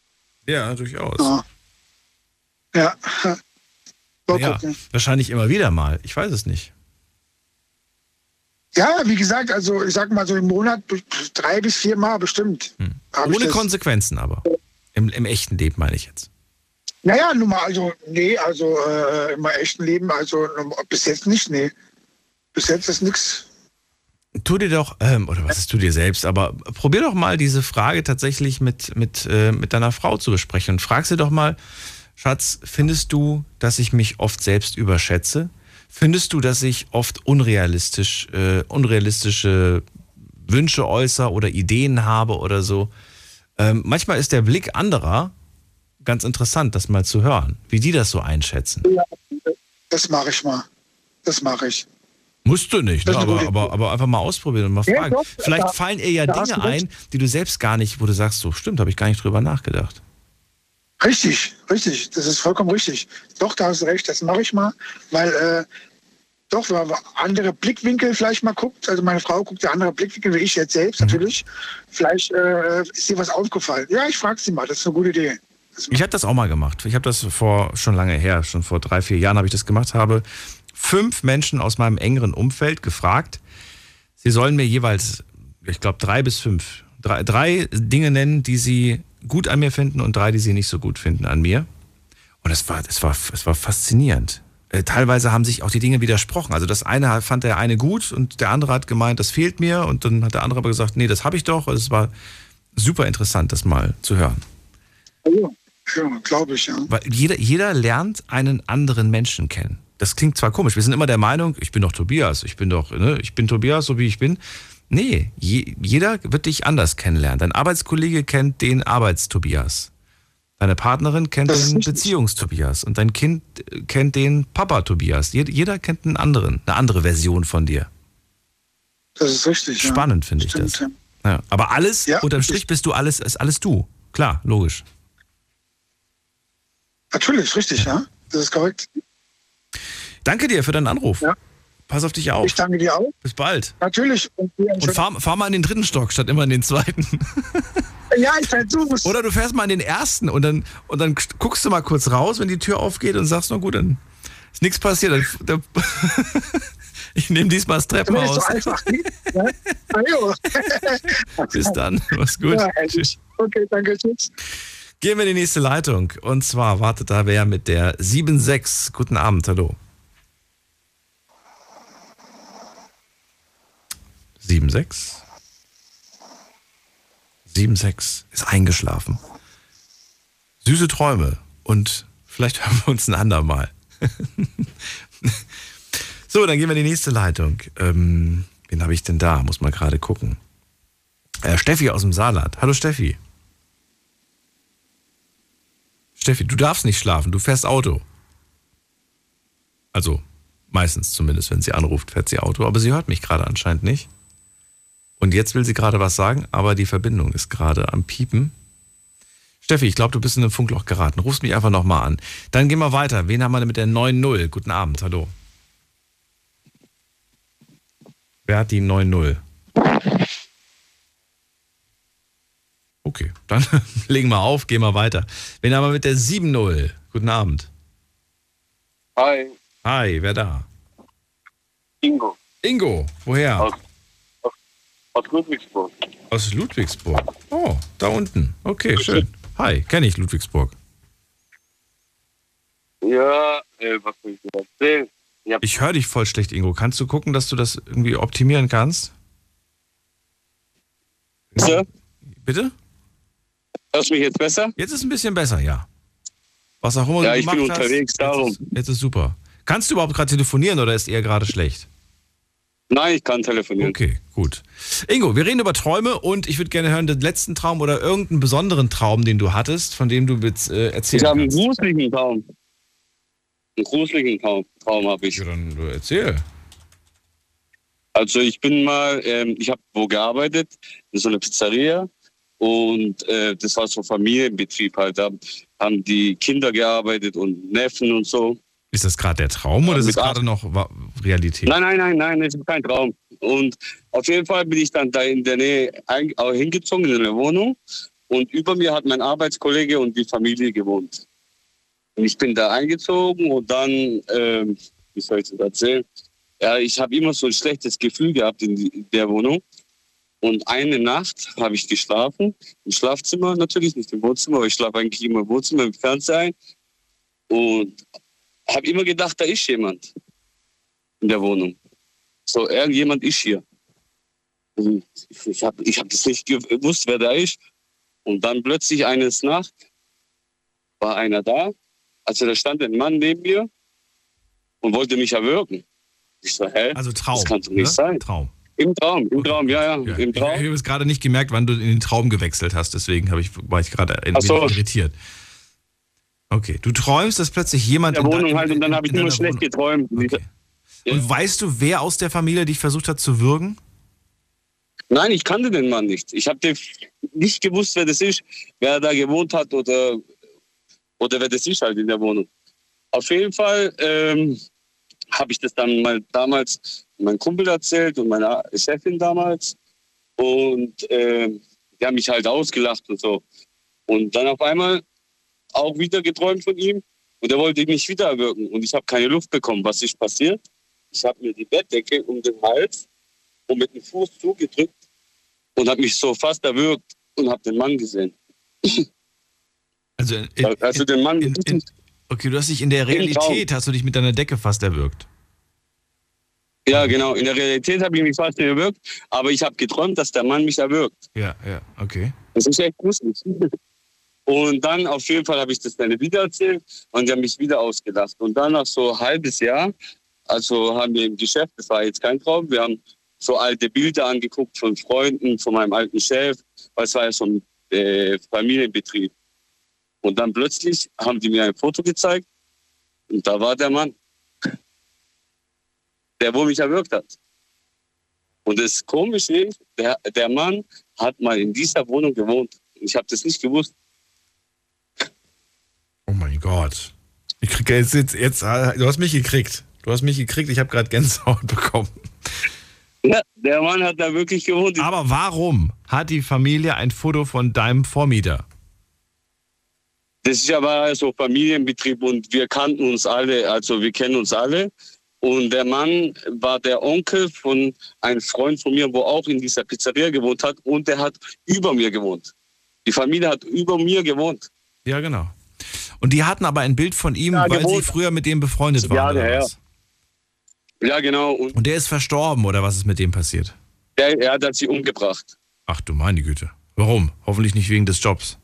Ja, durchaus. Ja. ja. *laughs* Ja, wahrscheinlich immer wieder mal. Ich weiß es nicht. Ja, wie gesagt, also ich sag mal so im Monat drei bis vier Mal bestimmt. Ich Ohne Konsequenzen aber. Im, Im echten Leben meine ich jetzt. Naja, nun mal, also, nee, also äh, im echten Leben, also bis jetzt nicht, nee. Bis jetzt ist nichts. Tu dir doch, ähm, oder was ist tu dir selbst, aber probier doch mal diese Frage tatsächlich mit, mit, äh, mit deiner Frau zu besprechen und frag sie doch mal, Schatz, findest du, dass ich mich oft selbst überschätze? Findest du, dass ich oft unrealistisch, äh, unrealistische Wünsche äußere oder Ideen habe oder so? Ähm, manchmal ist der Blick anderer ganz interessant, das mal zu hören, wie die das so einschätzen. Ja, das mache ich mal. Das mache ich. Musst du nicht, ne? aber, aber, aber einfach mal ausprobieren und mal Ja, fragen. doch, Vielleicht da- fallen ihr ja Dinge ein, die du selbst gar nicht, wo du sagst, so stimmt, habe ich gar nicht drüber nachgedacht. Richtig, richtig. Das ist vollkommen richtig. Doch, da hast du recht, das mache ich mal, weil äh, doch, wenn man andere Blickwinkel vielleicht mal guckt, also meine Frau guckt ja andere Blickwinkel wie ich jetzt selbst Mhm. natürlich, vielleicht äh, ist ihr was aufgefallen. Ja, ich frage sie mal, das ist eine gute Idee. Ich habe das auch mal gemacht. Ich habe das vor schon lange her, schon vor drei, vier Jahren habe ich das gemacht, habe fünf Menschen aus meinem engeren Umfeld gefragt. Sie sollen mir jeweils, ich glaube, drei bis fünf, drei, drei Dinge nennen, die sie gut an mir finden und drei, die sie nicht so gut finden an mir. Und es war, es war, es war faszinierend. Äh, Teilweise haben sich auch die Dinge widersprochen. Also das eine fand der eine gut und der andere hat gemeint, das fehlt mir. Und dann hat der andere aber gesagt, nee, das habe ich doch. Also es war super interessant, das mal zu hören. Ja, ja glaube ich, ja. Weil jeder, jeder lernt einen anderen Menschen kennen. Das klingt zwar komisch, wir sind immer der Meinung, ich bin doch Tobias, ich bin doch, ne, ich bin Tobias, so wie ich bin. Nee, je, jeder wird dich anders kennenlernen. Dein Arbeitskollege kennt den Arbeitstobias. Deine Partnerin kennt den. Beziehungstobias. Und dein Kind äh, kennt den Papa-Tobias. Jed- Jeder kennt einen anderen, eine andere Version von dir. Das ist richtig. ja. Spannend finde ich das. ja. Ja, aber alles, Ja, unterm Strich bist du alles, ist alles du. Klar, logisch. Natürlich, richtig, ja. Das ist korrekt. Danke dir für deinen Anruf. Ja. Pass auf dich auf. Ich danke dir auch. Bis bald. Natürlich. Und, Und fahr, fahr mal in den dritten Stock statt immer in den zweiten. *laughs* ja, ich versuche Oder du fährst mal in den ersten und dann, und dann guckst du mal kurz raus, wenn die Tür aufgeht und sagst, na gut, dann ist nichts passiert. Dann, dann, *laughs* ich nehme diesmal das Das ist Treppenhaus. so einfach. Jo. *laughs* Bis dann. Mach's gut. Ja, Tschüss. okay, danke. Tschüss. Gehen wir in die nächste Leitung. Und zwar wartet da wer mit der 7.6. Guten Abend, hallo. 7.6. 7.6 ist eingeschlafen. Süße Träume und vielleicht *laughs* hören wir uns ein andermal. *laughs* so, dann gehen wir in die nächste Leitung. Ähm, wen habe ich denn da? Muss mal gerade gucken. Äh, Steffi aus dem Saarland. Hallo Steffi. Steffi, du darfst nicht schlafen, du fährst Auto. Also, meistens zumindest, wenn sie anruft, fährt sie Auto, aber sie hört mich gerade anscheinend nicht. Und jetzt will sie gerade was sagen, aber die Verbindung ist gerade am Piepen. Steffi, ich glaube, du bist in ein Funkloch geraten. Rufst mich einfach nochmal an. Dann gehen wir weiter. Wen haben wir denn mit der 9.0? Guten Abend, hallo. Wer hat die 9.0? Okay, dann *laughs* legen wir auf, gehen wir weiter. Wen haben wir mit der 7.0? Guten Abend. Hi, Hi, wer da? Ingo Ingo, woher? aus, aus, aus Ludwigsburg. Aus Ludwigsburg. Oh, da unten. Okay, schön. Hi, kenne ich Ludwigsburg. Ja, äh, was soll ich dir erzählen? Ich Ich höre dich voll schlecht, Ingo. Kannst du gucken, dass du das irgendwie optimieren kannst? Bitte? Bitte? Hörst du mich jetzt besser? Jetzt ist ein bisschen besser, ja. Was auch immer Ja, du ich bin gemacht unterwegs, hast, darum. Jetzt ist, jetzt ist super. Kannst du überhaupt gerade telefonieren oder ist eher gerade schlecht? Nein, ich kann telefonieren. Okay, gut. Ingo, wir reden über Träume und ich würde gerne hören, den letzten Traum oder irgendeinen besonderen Traum, den du hattest, von dem du jetzt äh, erzählen Ich habe einen kannst. gruseligen Traum. Einen gruseligen Traum, Traum habe ich. Ja, dann äh, erzähl. Also ich bin mal, ähm, ich habe wo gearbeitet, in so einer Pizzeria und äh, das war so Familienbetrieb halt. Da haben die Kinder gearbeitet und Neffen und so. Ist das gerade der Traum oder ist es gerade noch Realität? Nein, nein, nein, nein, das ist kein Traum. Und auf jeden Fall bin ich dann da in der Nähe auch hingezogen in eine Wohnung und über mir hat mein Arbeitskollege und die Familie gewohnt. Und ich bin da eingezogen und dann, ähm, wie soll ich das erzählen? Ja, ich habe immer so ein schlechtes Gefühl gehabt in, der Wohnung. Und eine Nacht habe ich geschlafen, im Schlafzimmer natürlich, nicht im Wohnzimmer, aber ich schlafe eigentlich immer im Wohnzimmer, im Fernseher ein. Und habe immer gedacht, da ist jemand in der Wohnung. So, irgendjemand ist hier. Und ich habe ich hab das nicht gewusst, wer da ist. Und dann plötzlich eines Nacht war einer da. Also da stand ein Mann neben mir und wollte mich erwürgen. Ich so, hä? Also Traum. Das kann doch nicht ne? sein. Traum. Im Traum, im Traum, ja, ja, Ja, im ich, ich Traum. habe jetzt gerade nicht gemerkt, wann du in den Traum gewechselt hast, deswegen ich, war ich gerade so. irritiert. Okay, du träumst, dass plötzlich jemand In der in Wohnung dein- halt und dann habe ich in nur schlecht geträumt. Und weißt du, wer aus der Familie dich versucht hat zu würgen? Nein, ich kannte den Mann nicht. Ich habe nicht gewusst, wer das ist, wer da gewohnt hat oder, oder wer das ist halt in der Wohnung. Auf jeden Fall ähm, habe ich das dann mal damals meinem Kumpel erzählt und meiner Chefin damals. Und ähm, die haben mich halt ausgelacht und so. Und dann auf einmal auch wieder geträumt von ihm und er wollte mich wieder erwürgen. Und ich habe keine Luft bekommen. Was ist passiert? Ich habe mir die Bettdecke um den Hals und mit dem Fuß zugedrückt und habe mich so fast erwürgt und habe den Mann gesehen. Also, in, also den Mann. in, in, okay, du hast dich in der. Realität, hast du dich mit deiner Decke fast erwürgt. Ja, genau. In der Realität habe ich mich fast erwürgt, aber ich habe geträumt, dass der Mann mich erwürgt. Ja, ja, okay. Das ist echt gruselig. Und dann auf jeden Fall habe ich das dann wieder erzählt und die haben mich wieder ausgelacht. Und dann nach so ein halbes Jahr, also haben wir im Geschäft, das war jetzt kein Traum, wir haben so alte Bilder angeguckt von Freunden, von meinem alten Chef, weil es war ja so ein äh, Familienbetrieb. Und dann plötzlich haben die mir ein Foto gezeigt und da war der Mann, der wo mich erwürgt hat. Und das Komische ist, der, der Mann hat mal in dieser Wohnung gewohnt. Ich habe das nicht gewusst. Oh mein Gott. Ich krieg jetzt, jetzt, jetzt, äh, du hast mich gekriegt. Du hast mich gekriegt, ich habe gerade Gänsehaut *laughs* bekommen. Ja, der Mann hat da wirklich gewohnt. Aber warum hat die Familie ein Foto von deinem Vormieter? Das ist aber so Familienbetrieb und wir kannten uns alle, also wir kennen uns alle. Und der Mann war der Onkel von einem Freund von mir, wo auch in dieser Pizzeria gewohnt hat und der hat über mir gewohnt. Die Familie hat über mir gewohnt. Ja, genau. Und die hatten aber ein Bild von ihm, Ja, weil sie früher mit dem befreundet waren. Jahre oder her. was? Ja, genau. Und Und der ist verstorben, oder was ist mit dem passiert? der, er hat sie umgebracht. Ach du meine Güte. Warum? Hoffentlich nicht wegen des Jobs.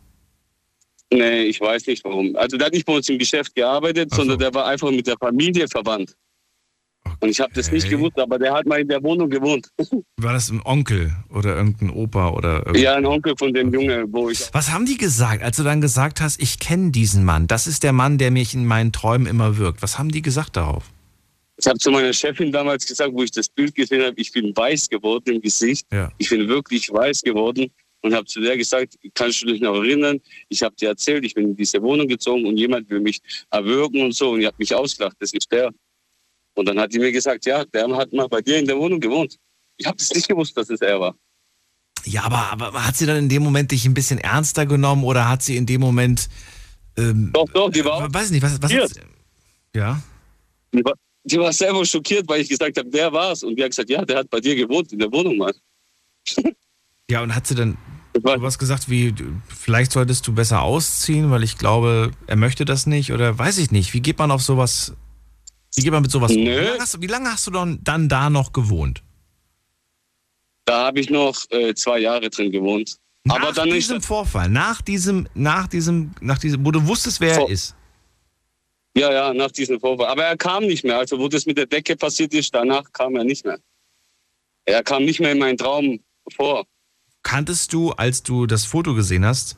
Nee, ich weiß nicht warum. Also der hat nicht bei uns im Geschäft gearbeitet, sondern der war einfach mit der Familie verwandt. Und ich habe das nicht Okay. gewusst, aber der hat mal in der Wohnung gewohnt. *laughs* War das ein Onkel oder irgendein Opa oder irgend- Ja, ein Onkel von dem Junge, wo ich. Was haben die gesagt, als du dann gesagt hast, ich kenne diesen Mann, das ist der Mann, der mich in meinen Träumen immer wirkt? Was haben die gesagt darauf? Ich habe zu meiner Chefin damals gesagt, wo ich das Bild gesehen habe, ich bin weiß geworden im Gesicht. Ja. Ich bin wirklich weiß geworden und habe zu der gesagt, kannst du dich noch erinnern? Ich habe dir erzählt, ich bin in diese Wohnung gezogen und jemand will mich erwürgen und so und ich habe mich ausgelacht, das ist der. Und dann hat die mir gesagt, ja, der hat mal bei dir in der Wohnung gewohnt. Ich habe das nicht gewusst, dass es er war. Ja, aber, aber hat sie dann in dem Moment dich ein bisschen ernster genommen oder hat sie in dem Moment. Ähm, Doch, doch, die war. Weiß ich nicht, was. was ja? Die war, die war selber schockiert, weil ich gesagt habe, der war's. Und die hat gesagt, ja, der hat bei dir gewohnt in der Wohnung mal. *laughs* Ja, und hat sie dann was gesagt wie, vielleicht solltest du besser ausziehen, weil ich glaube, er möchte das nicht oder weiß ich nicht. Wie geht man auf sowas, wie geht man mit sowas um? Nö. Wie lange hast, du- wie lange hast du dann, dann da noch gewohnt? Da habe ich noch äh, zwei Jahre drin gewohnt. Nach Aber dann diesem Vorfall, nach diesem, nach diesem, nach diesem, wo du wusstest, wer er Vor- ist. Ja, ja, nach diesem Vorfall. Aber er kam nicht mehr. Also, wo das mit der Decke passiert ist, danach kam er nicht mehr. Er kam nicht mehr in meinen Traum vor. Kanntest du, als du das Foto gesehen hast,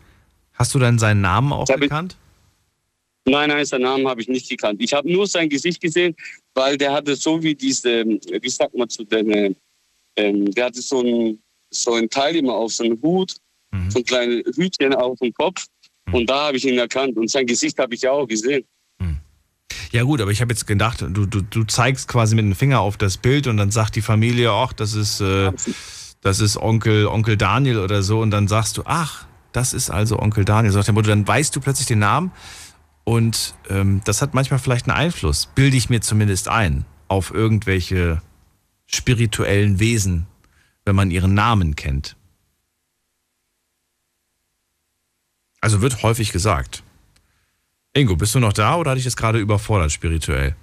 hast du dann seinen Namen auch gekannt? Nein, nein, seinen Namen habe ich nicht gekannt. Ich habe nur sein Gesicht gesehen, weil der hatte so wie diese, wie sagt man zu den, äh, ähm, der hatte so ein, so ein Teil immer auf, so einen Hut, so ein kleines Hütchen auf dem Kopf. Und da habe ich ihn erkannt. Und sein Gesicht habe ich ja auch gesehen. Ja gut, aber ich habe jetzt gedacht, du, du, du zeigst quasi mit dem Finger auf das Bild und dann sagt die Familie, ach, das ist, äh, das ist Onkel, Onkel Daniel oder so und dann sagst du, ach, das ist also Onkel Daniel. Motto, dann weißt du plötzlich den Namen und ähm, das hat manchmal vielleicht einen Einfluss, bilde ich mir zumindest ein, auf irgendwelche spirituellen Wesen, wenn man ihren Namen kennt. Also wird häufig gesagt. Ingo, bist du noch da oder hatte ich das gerade überfordert spirituell?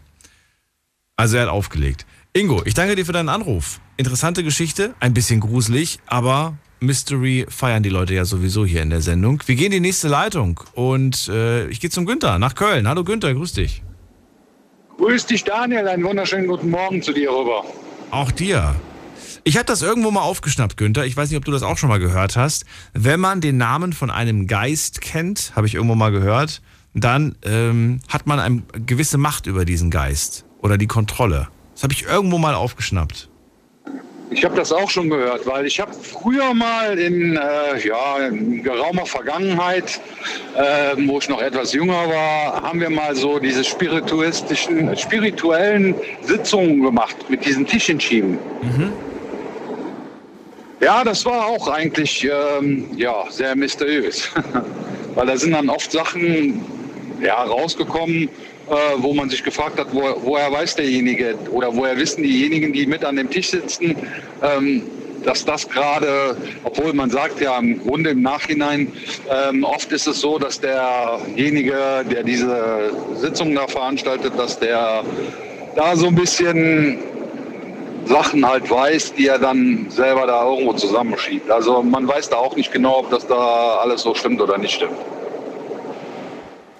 Also er hat aufgelegt. Ingo, ich danke dir für deinen Anruf. Interessante Geschichte, ein bisschen gruselig, aber Mystery feiern die Leute ja sowieso hier in der Sendung. Wir gehen in die nächste Leitung und äh, ich gehe zum Günther nach Köln. Hallo Günther, grüß dich. Grüß dich Daniel, einen wunderschönen guten Morgen zu dir rüber. Auch dir. Ich habe das irgendwo mal aufgeschnappt, Günther. Ich weiß nicht, ob du das auch schon mal gehört hast. Wenn man den Namen von einem Geist kennt, habe ich irgendwo mal gehört, dann ähm, hat man eine gewisse Macht über diesen Geist oder die Kontrolle. Das habe ich irgendwo mal aufgeschnappt. Ich habe das auch schon gehört, weil ich habe früher mal in, äh, ja, in geraumer Vergangenheit, äh, wo ich noch etwas jünger war, haben wir mal so diese spirituistischen, spirituellen Sitzungen gemacht mit diesen Tischenschieben. Mhm. Ja, das war auch eigentlich ähm, ja, sehr mysteriös, *laughs* weil da sind dann oft Sachen ja, rausgekommen, äh, wo man sich gefragt hat, wo, woher weiß derjenige oder woher wissen diejenigen, die mit an dem Tisch sitzen, ähm, dass das gerade, obwohl man sagt ja im Grunde im Nachhinein, ähm, oft ist es so, dass derjenige, der diese Sitzung da veranstaltet, dass der da so ein bisschen Sachen halt weiß, die er dann selber da irgendwo zusammenschiebt. Also man weiß da auch nicht genau, ob das da alles so stimmt oder nicht stimmt.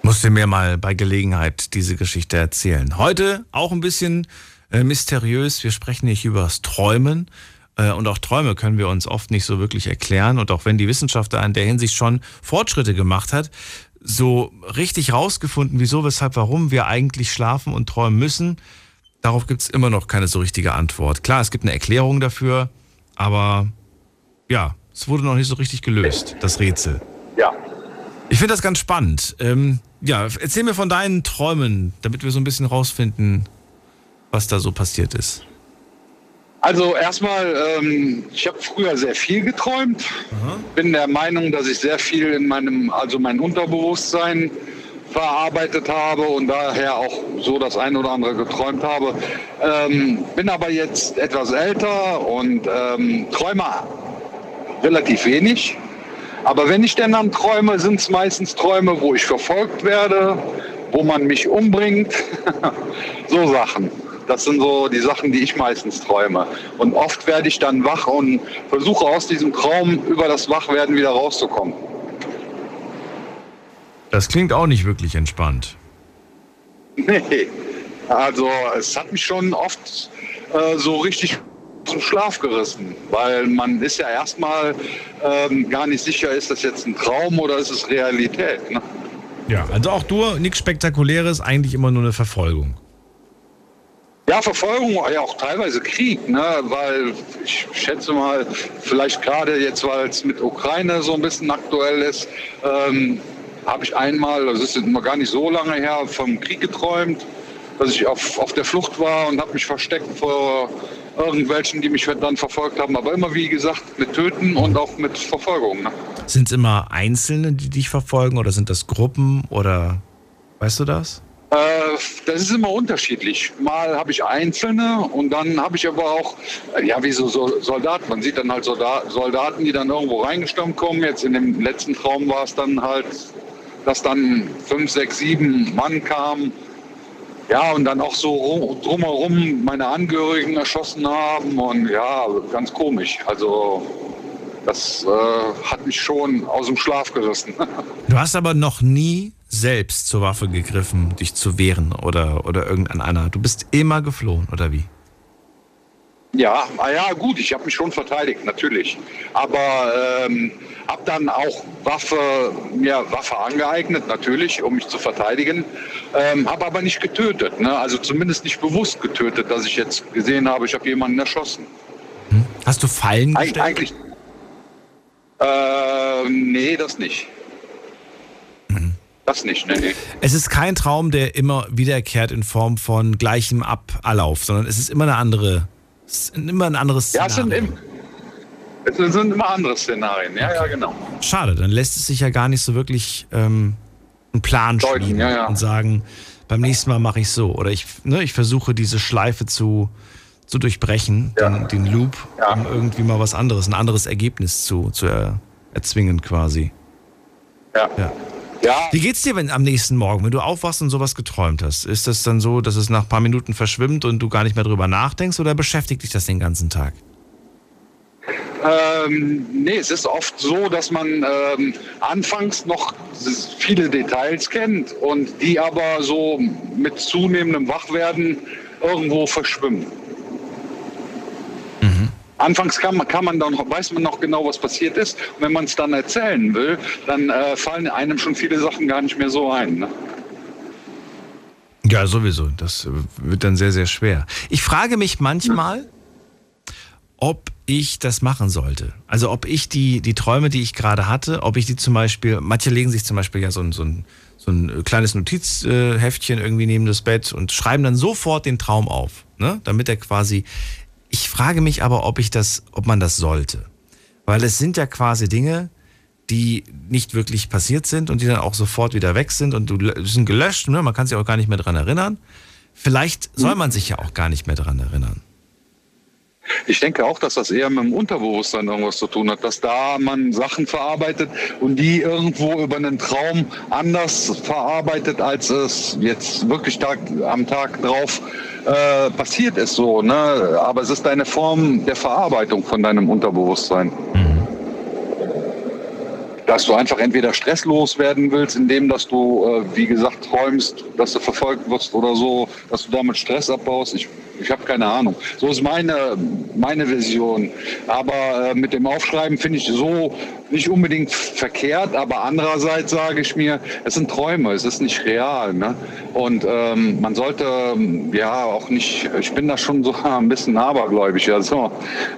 Musst du mir mal bei Gelegenheit diese Geschichte erzählen. Heute auch ein bisschen äh, mysteriös. Wir sprechen nicht über das Träumen. Äh, und auch Träume können wir uns oft nicht so wirklich erklären. Und auch wenn die Wissenschaft da in der Hinsicht schon Fortschritte gemacht hat, so richtig rausgefunden, wieso, weshalb, warum wir eigentlich schlafen und träumen müssen, darauf gibt es immer noch keine so richtige Antwort. Klar, es gibt eine Erklärung dafür, aber ja, es wurde noch nicht so richtig gelöst, das Rätsel. Ich finde das ganz spannend. Ähm, ja, erzähl mir von deinen Träumen, damit wir so ein bisschen rausfinden, was da so passiert ist. Also erstmal, ähm, ich habe früher sehr viel geträumt. Bin der Meinung, dass ich sehr viel in meinem, also mein Unterbewusstsein verarbeitet habe und daher auch so das ein oder andere geträumt habe. Ähm, bin aber jetzt etwas älter und ähm, träume relativ wenig. Aber wenn ich denn dann träume, sind es meistens Träume, wo ich verfolgt werde, wo man mich umbringt. *laughs* so Sachen. Das sind so die Sachen, die ich meistens träume. Und oft werde ich dann wach und versuche aus diesem Traum über das Wachwerden wieder rauszukommen. Das klingt auch nicht wirklich entspannt. Nee, also es hat mich schon oft äh, so richtig zum Schlaf gerissen, weil man ist ja erstmal ähm, gar nicht sicher, ist das jetzt ein Traum oder ist es Realität. Ne? Ja, also auch du, nichts Spektakuläres, eigentlich immer nur eine Verfolgung. Ja, Verfolgung, ja auch teilweise Krieg, ne? weil ich schätze mal, vielleicht gerade jetzt, weil es mit Ukraine so ein bisschen aktuell ist, ähm, habe ich einmal, das ist noch gar nicht so lange her, vom Krieg geträumt, dass ich auf, auf der Flucht war und habe mich versteckt vor irgendwelchen, die mich dann verfolgt haben. Aber immer, wie gesagt, mit Töten und auch mit Verfolgung. Ne? Sind es immer Einzelne, die dich verfolgen oder sind das Gruppen oder weißt du das? Äh, das ist immer unterschiedlich. Mal habe ich Einzelne und dann habe ich aber auch, ja, wie so, so Soldaten. Man sieht dann halt Soldaten, Soldaten, die dann irgendwo reingestürmt kommen. Jetzt in dem letzten Traum war es dann halt, dass dann fünf, sechs, sieben Mann kamen. Ja, und dann auch so drumherum meine Angehörigen erschossen haben und ja, ganz komisch. Also das äh, hat mich schon aus dem Schlaf gerissen. *laughs* Du hast aber noch nie selbst zur Waffe gegriffen, dich zu wehren oder, oder irgendein. Du bist immer geflohen, oder wie? Ja, ah ja, gut, ich habe mich schon verteidigt, natürlich. Aber ähm, habe dann auch Waffe, mir Waffe angeeignet, natürlich, um mich zu verteidigen. Ähm, habe aber nicht getötet, ne? also zumindest nicht bewusst getötet, dass ich jetzt gesehen habe, ich habe jemanden erschossen. Hm? Hast du Fallen gestellt? Eig eigentlich. Äh, nee, das nicht. Mhm. Das nicht, nee, nee. Es ist kein Traum, der immer wiederkehrt in Form von gleichem Ablauf, sondern es ist immer eine andere es sind immer ein anderes Ja, Szenario. es sind, es sind immer andere Szenarien. Ja, ja, genau. Schade, dann lässt es sich ja gar nicht so wirklich ähm, einen Plan Deuten, schmieden ja, ja. und sagen, beim nächsten Mal mache ich so. Oder ich, ne, ich versuche diese Schleife zu, zu durchbrechen, den, den Loop, um irgendwie mal was anderes, ein anderes Ergebnis zu, zu er, erzwingen quasi. Ja. Ja. Wie geht's dir wenn am nächsten Morgen, wenn du aufwachst und sowas geträumt hast? Ist das dann so, dass es nach ein paar Minuten verschwimmt und du gar nicht mehr drüber nachdenkst oder beschäftigt dich das den ganzen Tag? Ähm, nee, es ist oft so, dass man ähm, anfangs noch viele Details kennt und die aber so mit zunehmendem Wachwerden irgendwo verschwimmen. Anfangs kann man, kann man dann, weiß man noch genau, was passiert ist. Und wenn man es dann erzählen will, dann äh, fallen einem schon viele Sachen gar nicht mehr so ein. Ne? Ja, sowieso. Das äh, wird dann sehr, sehr schwer. Ich frage mich manchmal, ob ich das machen sollte. Also ob ich die, die Träume, die ich gerade hatte, ob ich die zum Beispiel, manche legen sich zum Beispiel ja so ein, so ein, so ein kleines Notizheftchen irgendwie neben das Bett und schreiben dann sofort den Traum auf, ne? damit er quasi ich frage mich aber, ob ich das, ob man das sollte. Weil es sind ja quasi Dinge, die nicht wirklich passiert sind und die dann auch sofort wieder weg sind und du, sind gelöscht, ne? man kann sich auch gar nicht mehr dran erinnern. Vielleicht soll man sich ja auch gar nicht mehr dran erinnern. Ich denke auch, dass das eher mit dem Unterbewusstsein irgendwas zu tun hat, dass da man Sachen verarbeitet und die irgendwo über einen Traum anders verarbeitet, als es jetzt wirklich Tag, am Tag drauf äh, passiert ist so. Ne? Aber es ist eine Form der Verarbeitung von deinem Unterbewusstsein. Dass du einfach entweder stresslos werden willst, indem dass du, äh, wie gesagt, träumst, dass du verfolgt wirst oder so, dass du damit Stress abbaust. Ich ich habe keine Ahnung. So ist meine, meine Version. Aber äh, mit dem Aufschreiben finde ich so nicht unbedingt verkehrt, aber andererseits sage ich mir, es sind Träume, es ist nicht real. Ne? Und ähm, man sollte ja auch nicht, ich bin da schon so *laughs* ein bisschen abergläubig, also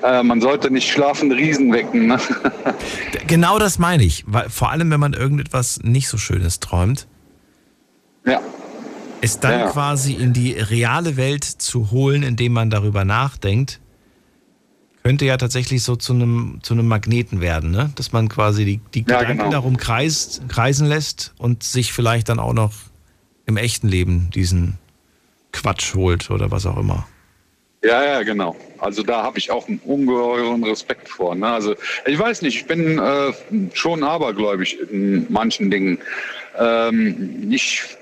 äh, man sollte nicht schlafende Riesen wecken. Ne? Genau das meine ich, weil vor allem wenn man irgendetwas nicht so Schönes träumt. Ja es dann Ja. quasi in die reale Welt zu holen, indem man darüber nachdenkt, könnte ja tatsächlich so zu einem, zu einem Magneten werden, ne? dass man quasi die, die Ja, Gedanken genau. darum kreist, kreisen lässt und sich vielleicht dann auch noch im echten Leben diesen Quatsch holt oder was auch immer. Ja, ja, genau. Also da habe ich auch einen ungeheuren Respekt vor. Ne? Also ich weiß nicht, ich bin äh, schon abergläubig in manchen Dingen. Ähm, nicht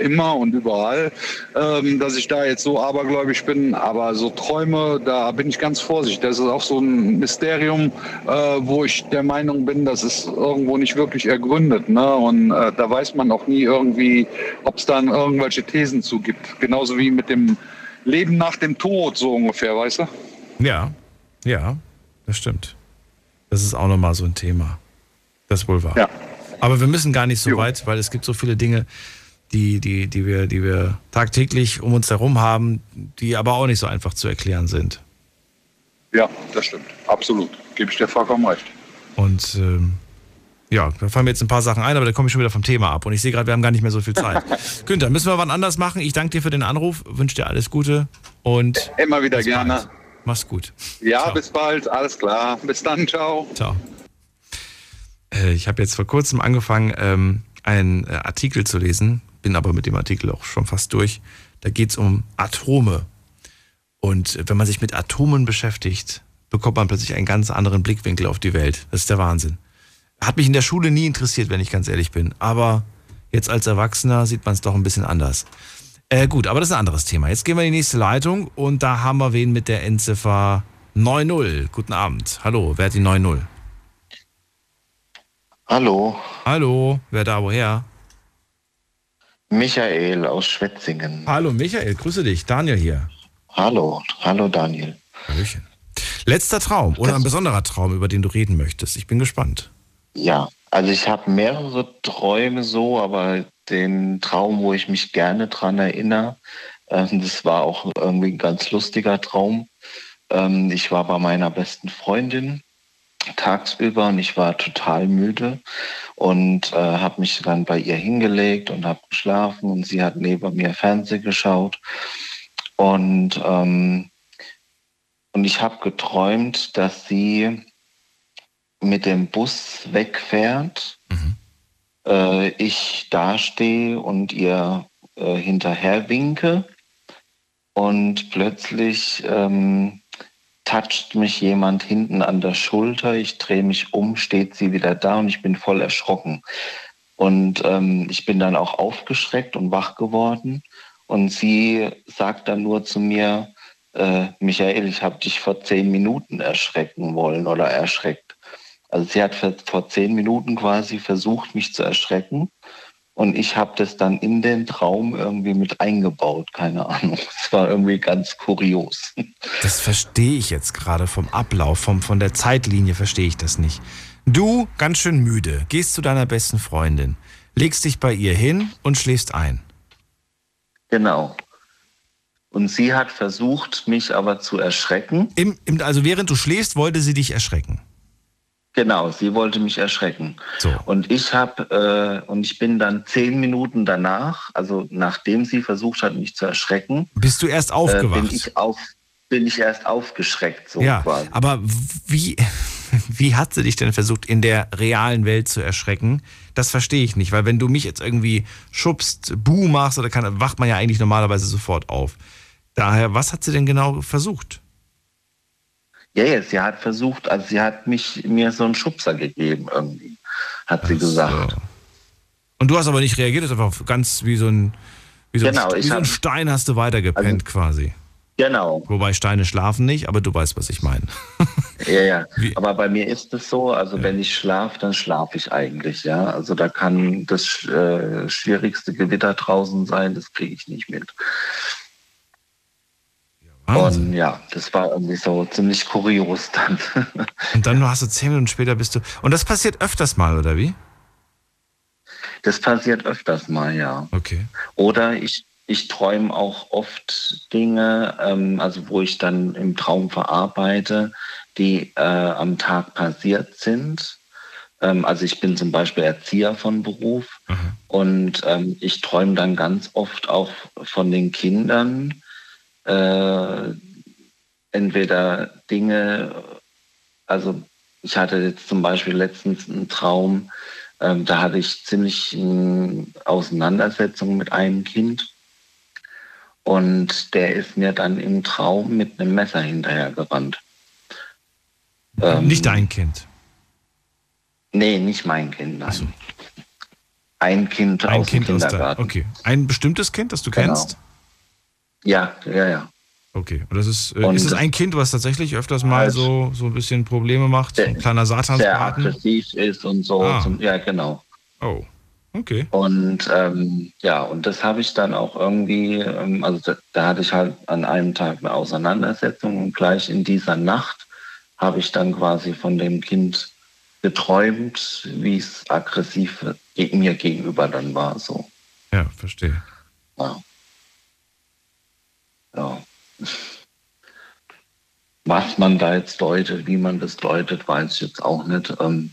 immer und überall, ähm, dass ich da jetzt so abergläubig bin, aber so Träume, da bin ich ganz vorsichtig. Das ist auch so ein Mysterium, äh, wo ich der Meinung bin, das ist irgendwo nicht wirklich ergründet. Ne? Und äh, da weiß man auch nie irgendwie, ob es dann irgendwelche Thesen zu gibt. Genauso wie mit dem Leben nach dem Tod, so ungefähr, weißt du? Ja, ja, das stimmt. Das ist auch nochmal so ein Thema. Das ist wohl wahr. Ja. Aber wir müssen gar nicht so weit, weil es gibt so viele Dinge, die, die, die, wir, die wir tagtäglich um uns herum haben, die aber auch nicht so einfach zu erklären sind. Ja, das stimmt. Absolut. Gebe ich dir vollkommen recht. Und ähm, ja, da fallen mir jetzt ein paar Sachen ein, aber da komme ich schon wieder vom Thema ab. Und ich sehe gerade, wir haben gar nicht mehr so viel Zeit. *laughs* Günther, müssen wir wann anders machen. Ich danke dir für den Anruf, wünsche dir alles Gute und Immer wieder gerne. bald. Mach's gut. Ja, Ciao. bis bald. Alles klar. Bis dann. Ciao. Ciao. Äh, ich habe jetzt vor kurzem angefangen, ähm, einen äh, Artikel zu lesen, bin aber mit dem Artikel auch schon fast durch. Da geht es um Atome. Und äh, wenn man sich mit Atomen beschäftigt, bekommt man plötzlich einen ganz anderen Blickwinkel auf die Welt. Das ist der Wahnsinn. Hat mich in der Schule nie interessiert, wenn ich ganz ehrlich bin. Aber jetzt als Erwachsener sieht man es doch ein bisschen anders. Äh, gut, aber das ist ein anderes Thema. Jetzt gehen wir in die nächste Leitung und da haben wir wen mit der Endziffer 90. Guten Abend. Hallo, wer hat die 90? Hallo, Hallo, wer da woher? Michael aus Schwetzingen. Hallo Michael, grüße dich. Daniel hier. Hallo, hallo Daniel. Hallöchen. Letzter Traum oder ein besonderer Traum, über den du reden möchtest. Ich bin gespannt. Ja, also ich habe mehrere Träume so, aber den Traum, wo ich mich gerne dran erinnere, ähm, das war auch irgendwie ein ganz lustiger Traum. Ähm, ich war bei meiner besten Freundin tagsüber und ich war total müde und äh, habe mich dann bei ihr hingelegt und habe geschlafen und sie hat neben mir Fernsehen geschaut und ähm, und ich habe geträumt, dass sie mit dem Bus wegfährt, äh, ich dastehe und ihr äh, hinterher winke und plötzlich ähm, toucht mich jemand hinten an der Schulter. Ich drehe mich um, steht sie wieder da und ich bin voll erschrocken. Und ähm, ich bin dann auch aufgeschreckt und wach geworden. Und sie sagt dann nur zu mir, äh, Michael, ich habe dich vor zehn Minuten erschrecken wollen oder erschreckt. Also sie hat vor zehn Minuten quasi versucht, mich zu erschrecken. Und ich habe das dann in den Traum irgendwie mit eingebaut, keine Ahnung. *laughs* Es war irgendwie ganz kurios. Das verstehe ich jetzt gerade vom Ablauf, vom, von der Zeitlinie verstehe ich das nicht. Du, ganz schön müde, gehst zu deiner besten Freundin, legst dich bei ihr hin und schläfst ein. Genau. Und sie hat versucht, mich aber zu erschrecken. Im, im, also während du schläfst, wollte sie dich erschrecken. Genau, sie wollte mich erschrecken. So. Und ich habe äh, und ich bin dann zehn Minuten danach, also nachdem sie versucht hat, mich zu erschrecken, bist du erst aufgewacht. Äh, bin ich auf, bin ich erst aufgeschreckt so ja, quasi. aber wie *laughs* wie hat sie dich denn versucht in der realen Welt zu erschrecken? Das verstehe ich nicht, weil wenn du mich jetzt irgendwie schubst, buh machst oder kann, wacht man ja eigentlich normalerweise sofort auf. Daher, was hat sie denn genau versucht? Ja, ja, sie hat versucht, also sie hat mich, mir so einen Schubser gegeben irgendwie, hat sie gesagt. Und du hast aber nicht reagiert, das ist einfach ganz wie so ein, wie so Genau, ein, wie so ein hab- Stein hast du weitergepennt quasi. Genau. Wobei Steine schlafen nicht, aber du weißt, was ich meine. Ja, ja. *laughs* Aber bei mir ist es so, also wenn ich schlafe, dann schlafe ich eigentlich, ja. Also da kann das äh, schwierigste Gewitter draußen sein, das kriege ich nicht mit. Und ja, das war irgendwie so ziemlich kurios dann. *laughs* Und dann hast du zehn Minuten später bist du. Und das passiert öfters mal, oder wie? Das passiert öfters mal, ja. Okay. Oder ich, ich träume auch oft Dinge, ähm, also wo ich dann im Traum verarbeite, die äh, am Tag passiert sind. Ähm, also ich bin zum Beispiel Erzieher von Beruf und ähm, ich träume dann ganz oft auch von den Kindern, äh, entweder Dinge, also ich hatte jetzt zum Beispiel letztens einen Traum, ähm, da hatte ich ziemlich eine Auseinandersetzung mit einem Kind. Und der ist mir dann im Traum mit einem Messer hinterhergerannt. Ähm, Nicht dein Kind. Nee, nicht mein Kind, nein. Ein Kind Ein aus Kind dem aus der. Kindergarten. Okay. Ein bestimmtes Kind, das du Genau. kennst? Ja, ja, ja. Okay. Und das ist, äh, Und ist es ein Kind, was tatsächlich öfters mal so, so ein bisschen Probleme macht? So ein kleiner Sehr Satansbraten? aggressiv ist und so. Ah. Zum, ja, genau. Oh, okay. Und ähm, ja, und das habe ich dann auch irgendwie, ähm, also da, da hatte ich halt an einem Tag eine Auseinandersetzung und gleich in dieser Nacht habe ich dann quasi von dem Kind geträumt, wie es aggressiv mir gegenüber dann war. So. Ja, verstehe. Ja. Ja. Was man da jetzt deutet, wie man das deutet, weiß ich jetzt auch nicht. Ähm,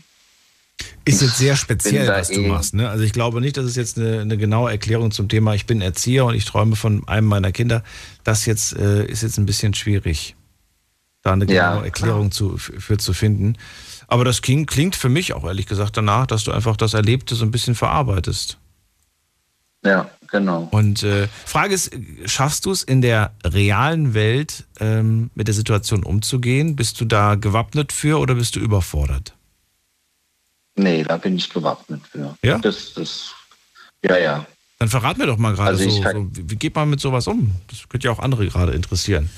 Ist jetzt sehr speziell, was du eh- machst. Ne? Also ich glaube nicht, dass es jetzt eine, eine genaue Erklärung zum Thema, ich bin Erzieher und ich träume von einem meiner Kinder. Das jetzt äh, ist jetzt ein bisschen schwierig, da eine Ja, genaue Erklärung zu, für, für zu finden. Aber das klingt, klingt für mich auch ehrlich gesagt danach, dass du einfach das Erlebte so ein bisschen verarbeitest. Ja, genau. Und äh, Frage ist, schaffst du es in der realen Welt ähm, mit der Situation umzugehen? Bist du da gewappnet für oder bist du überfordert? Nee, da bin ich gewappnet für. Ja? Das, das, ja, ja. Dann verrat mir doch mal gerade Also so, so, wie wie geht man mit sowas um? Das könnte ja auch andere gerade interessieren.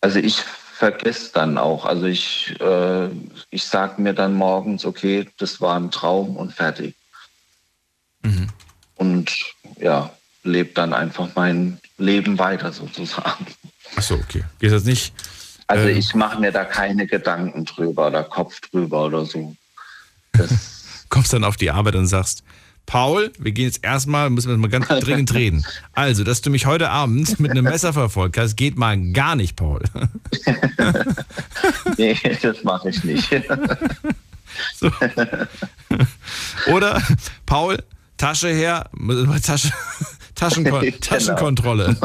Also ich vergesse dann auch. Also ich, äh, ich sage mir dann morgens, okay, das war ein Traum und fertig. Mhm. Und ja, lebe dann einfach mein Leben weiter sozusagen. Achso, okay. Geht das nicht? Also Ähm. ich mache mir da keine Gedanken drüber oder Kopf drüber oder so. *laughs* Kommst dann auf die Arbeit und sagst, Paul, wir gehen jetzt erstmal, müssen wir mal ganz dringend reden. Also, dass du mich heute Abend mit einem Messer verfolgt hast, geht mal gar nicht, Paul. *laughs* nee, das mache ich nicht. *laughs* So. Oder, Paul, Tasche her, Tasche, *laughs* Taschenkon *laughs* Genau. Taschenkontrolle.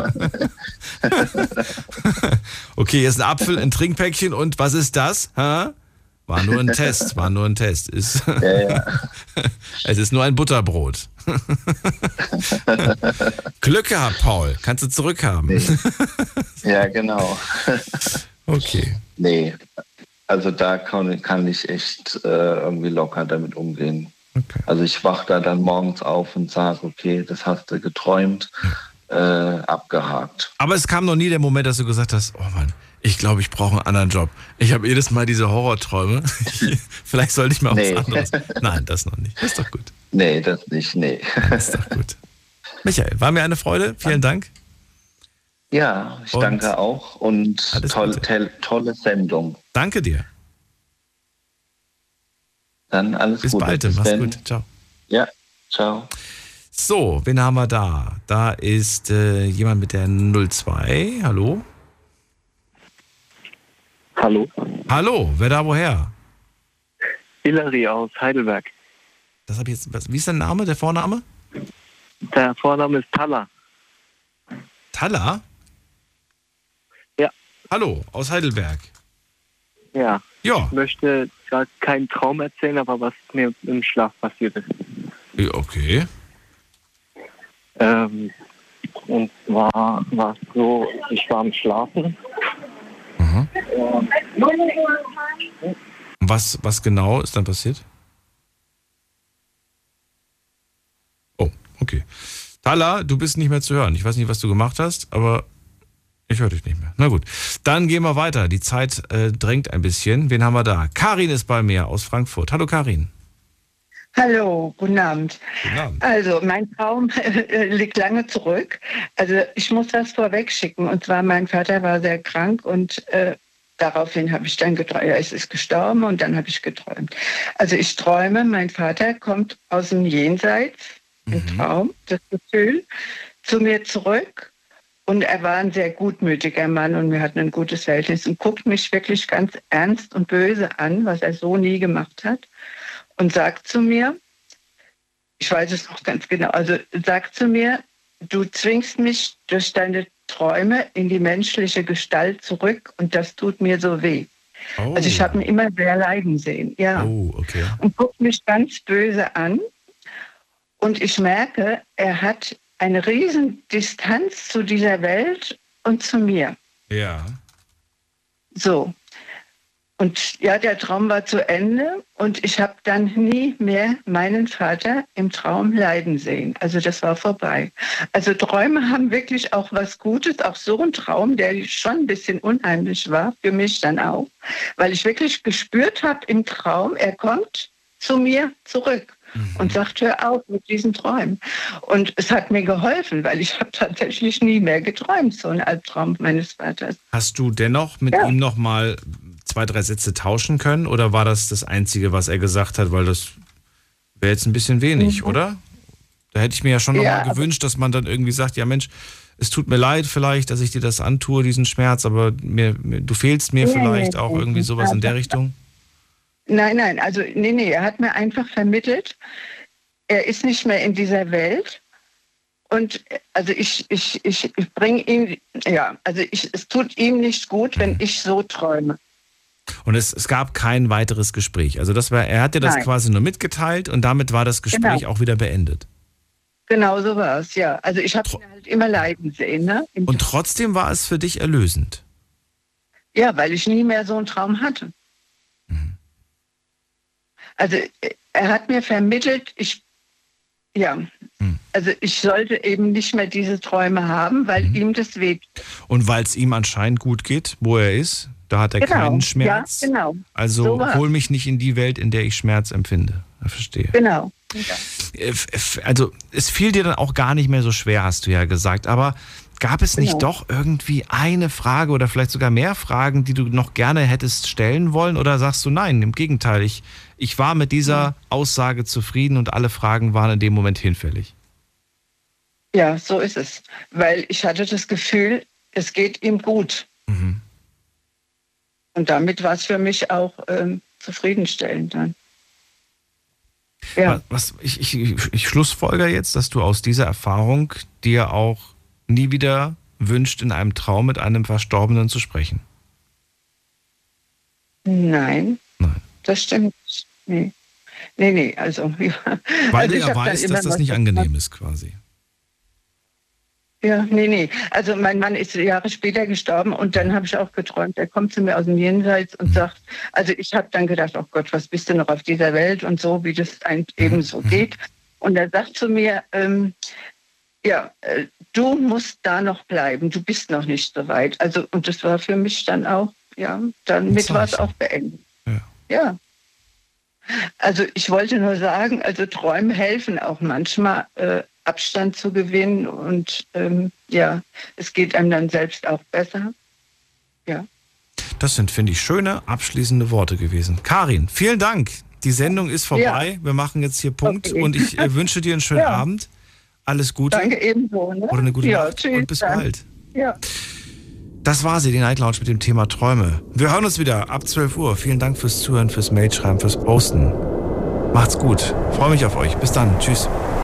*laughs* okay, hier ist ein Apfel, ein Trinkpäckchen und was ist das? Hä? War nur ein Test, war nur ein Test. Ist, Ja, ja. es ist nur ein Butterbrot. Glück gehabt, Paul. Kannst du zurückhaben. Ja, genau. Okay. Nee, also da kann, kann ich echt äh, irgendwie locker damit umgehen. Also ich wach da dann morgens auf und sage, okay, das hast du geträumt, äh, abgehakt. Aber es kam noch nie der Moment, dass du gesagt hast, oh Mann, ich glaube, ich brauche einen anderen Job. Ich habe jedes Mal diese Horrorträume. *laughs* Vielleicht sollte ich mal Nee. was anderes. *laughs* Nein, das noch nicht. Das ist doch gut. Nee, das nicht, nee. Das ist doch gut. Michael, war mir eine Freude. Vielen Dank. Ja, ich Und danke auch und tolle, tolle Sendung. Danke dir. Dann alles Bis Gute. bald. Bis Mach's dann. gut. Ciao. Ja, ciao. So, wen haben wir da? Da ist äh, jemand mit der 02. Hallo? Hallo. Hallo, wer da woher? Hilary aus Heidelberg. Das habe ich jetzt. Was, wie ist der Name, der Vorname? Der Vorname ist Talla. Talla? Ja. Hallo, aus Heidelberg. Ja. Ja. Ich möchte gar keinen Traum erzählen, aber was mir im Schlaf passiert ist. Ja, Okay. Ähm, und zwar war es so, ich war am Schlafen. Und Was, was genau ist dann passiert? Oh, okay. Tala, du bist nicht mehr zu hören. Ich weiß nicht, was du gemacht hast, aber ich höre dich nicht mehr. Na gut, dann gehen wir weiter. Die Zeit äh, drängt ein bisschen. Wen haben wir da? Karin ist bei mir aus Frankfurt. Hallo Karin. Hallo, guten Abend. Guten Abend. Also, mein Traum *laughs* äh, liegt lange zurück. Also, ich muss das vorweg schicken. Und zwar, mein Vater war sehr krank und äh, daraufhin habe ich dann geträumt. Er ist gestorben und dann habe ich geträumt. Also, ich träume, mein Vater kommt aus dem Jenseits im Traum, das Gefühl, zu mir zurück. Und er war ein sehr gutmütiger Mann und wir hatten ein gutes Verhältnis und guckt mich wirklich ganz ernst und böse an, was er so nie gemacht hat und sagt zu mir, ich weiß es noch ganz genau, also sagt zu mir, du zwingst mich durch deine Träume in die menschliche Gestalt zurück und das tut mir so weh. Oh. Also ich habe ihn immer sehr leiden sehen, ja. Oh, okay. Und guckt mich ganz böse an und ich merke, er hat eine riesen Distanz zu dieser Welt und zu mir. Ja. So. Und ja, der Traum war zu Ende und ich habe dann nie mehr meinen Vater im Traum leiden sehen. Also das war vorbei. Also Träume haben wirklich auch was Gutes, auch so ein Traum, der schon ein bisschen unheimlich war, für mich dann auch, weil ich wirklich gespürt habe im Traum, er kommt zu mir zurück und sagt, hör auf mit diesen Träumen. Und es hat mir geholfen, weil ich habe tatsächlich nie mehr geträumt, so ein Albtraum meines Vaters. Hast du dennoch mit ihm noch mal zwei, drei Sätze tauschen können oder war das das Einzige, was er gesagt hat? Weil das wäre jetzt ein bisschen wenig, Mhm. oder? Da hätte ich mir ja schon noch Ja, gewünscht, dass man dann irgendwie sagt, ja Mensch, es tut mir leid vielleicht, dass ich dir das antue, diesen Schmerz, aber mir, mir, du fehlst mir vielleicht auch irgendwie sowas in der Richtung. Nein, nein, also nee, nee, er hat mir einfach vermittelt, er ist nicht mehr in dieser Welt. Und also ich, ich, ich, ich bringe ihn, ja, also ich, es tut ihm nicht gut, Mhm. wenn ich so träume. Und es, es gab kein weiteres Gespräch. Also das war, er hat dir das Nein. quasi nur mitgeteilt und damit war das Gespräch Genau. auch wieder beendet. Genau so war es, ja. Also ich habe ihn halt immer leiden sehen, ne? Im- Und trotzdem war es für dich erlösend. Ja, weil ich nie mehr so einen Traum hatte. Also äh, er hat mir vermittelt, ich, ja, also ich sollte eben nicht mehr diese Träume haben, weil ihm das weht. Und weil es ihm anscheinend gut geht, wo er ist, da hat er Genau, keinen Schmerz. ja, genau. Also So hol mich nicht in die Welt, in der ich Schmerz empfinde. Ich verstehe. Genau. Äh, f- f- Also es fiel dir dann auch gar nicht mehr so schwer, hast du ja gesagt. Aber gab es nicht Genau. doch irgendwie eine Frage oder vielleicht sogar mehr Fragen, die du noch gerne hättest stellen wollen? Oder sagst du nein, im Gegenteil, ich, ich war mit dieser Aussage zufrieden und alle Fragen waren in dem Moment hinfällig? Ja, so ist es. Weil ich hatte das Gefühl, es geht ihm gut. Mhm. Und damit war es für mich auch ähm, zufriedenstellend dann. Ja. Was, ich, ich, ich schlussfolger jetzt, dass du aus dieser Erfahrung dir auch nie wieder wünscht, in einem Traum mit einem Verstorbenen zu sprechen. Nein. Das stimmt. Nee. Nee, nee, also. *laughs* Ja. Weil also er dann weiß, dass das nicht angenehm ist, quasi. Ja, nee, nee. Also mein Mann ist Jahre später gestorben und dann habe ich auch geträumt. Er kommt zu mir aus dem Jenseits und sagt, also ich habe dann gedacht, oh Gott, was bist du noch auf dieser Welt und so, wie das ein, eben so geht. Und er sagt zu mir, ähm, ja, äh, du musst da noch bleiben, du bist noch nicht so weit. Also und das war für mich dann auch, ja, damit war es auch beendet. Ja. Also ich wollte nur sagen, also Träume helfen auch manchmal, äh, Abstand zu gewinnen und ähm, ja, es geht einem dann selbst auch besser. Ja. Das sind, finde ich, schöne abschließende Worte gewesen. Karin, vielen Dank. Die Sendung ist vorbei. Wir machen jetzt hier Punkt Okay. und ich äh, *laughs* wünsche dir einen schönen Ja. Abend. Alles Gute. Danke ebenso. Ne? Oder eine gute ja, Nacht tschüss, und bis dann. bald. Ja. Das war sie, die Night Lounge mit dem Thema Träume. Wir hören uns wieder ab 12 Uhr. Vielen Dank fürs Zuhören, fürs Mailschreiben, fürs Posten. Macht's gut. Freue mich auf euch. Bis dann. Tschüss.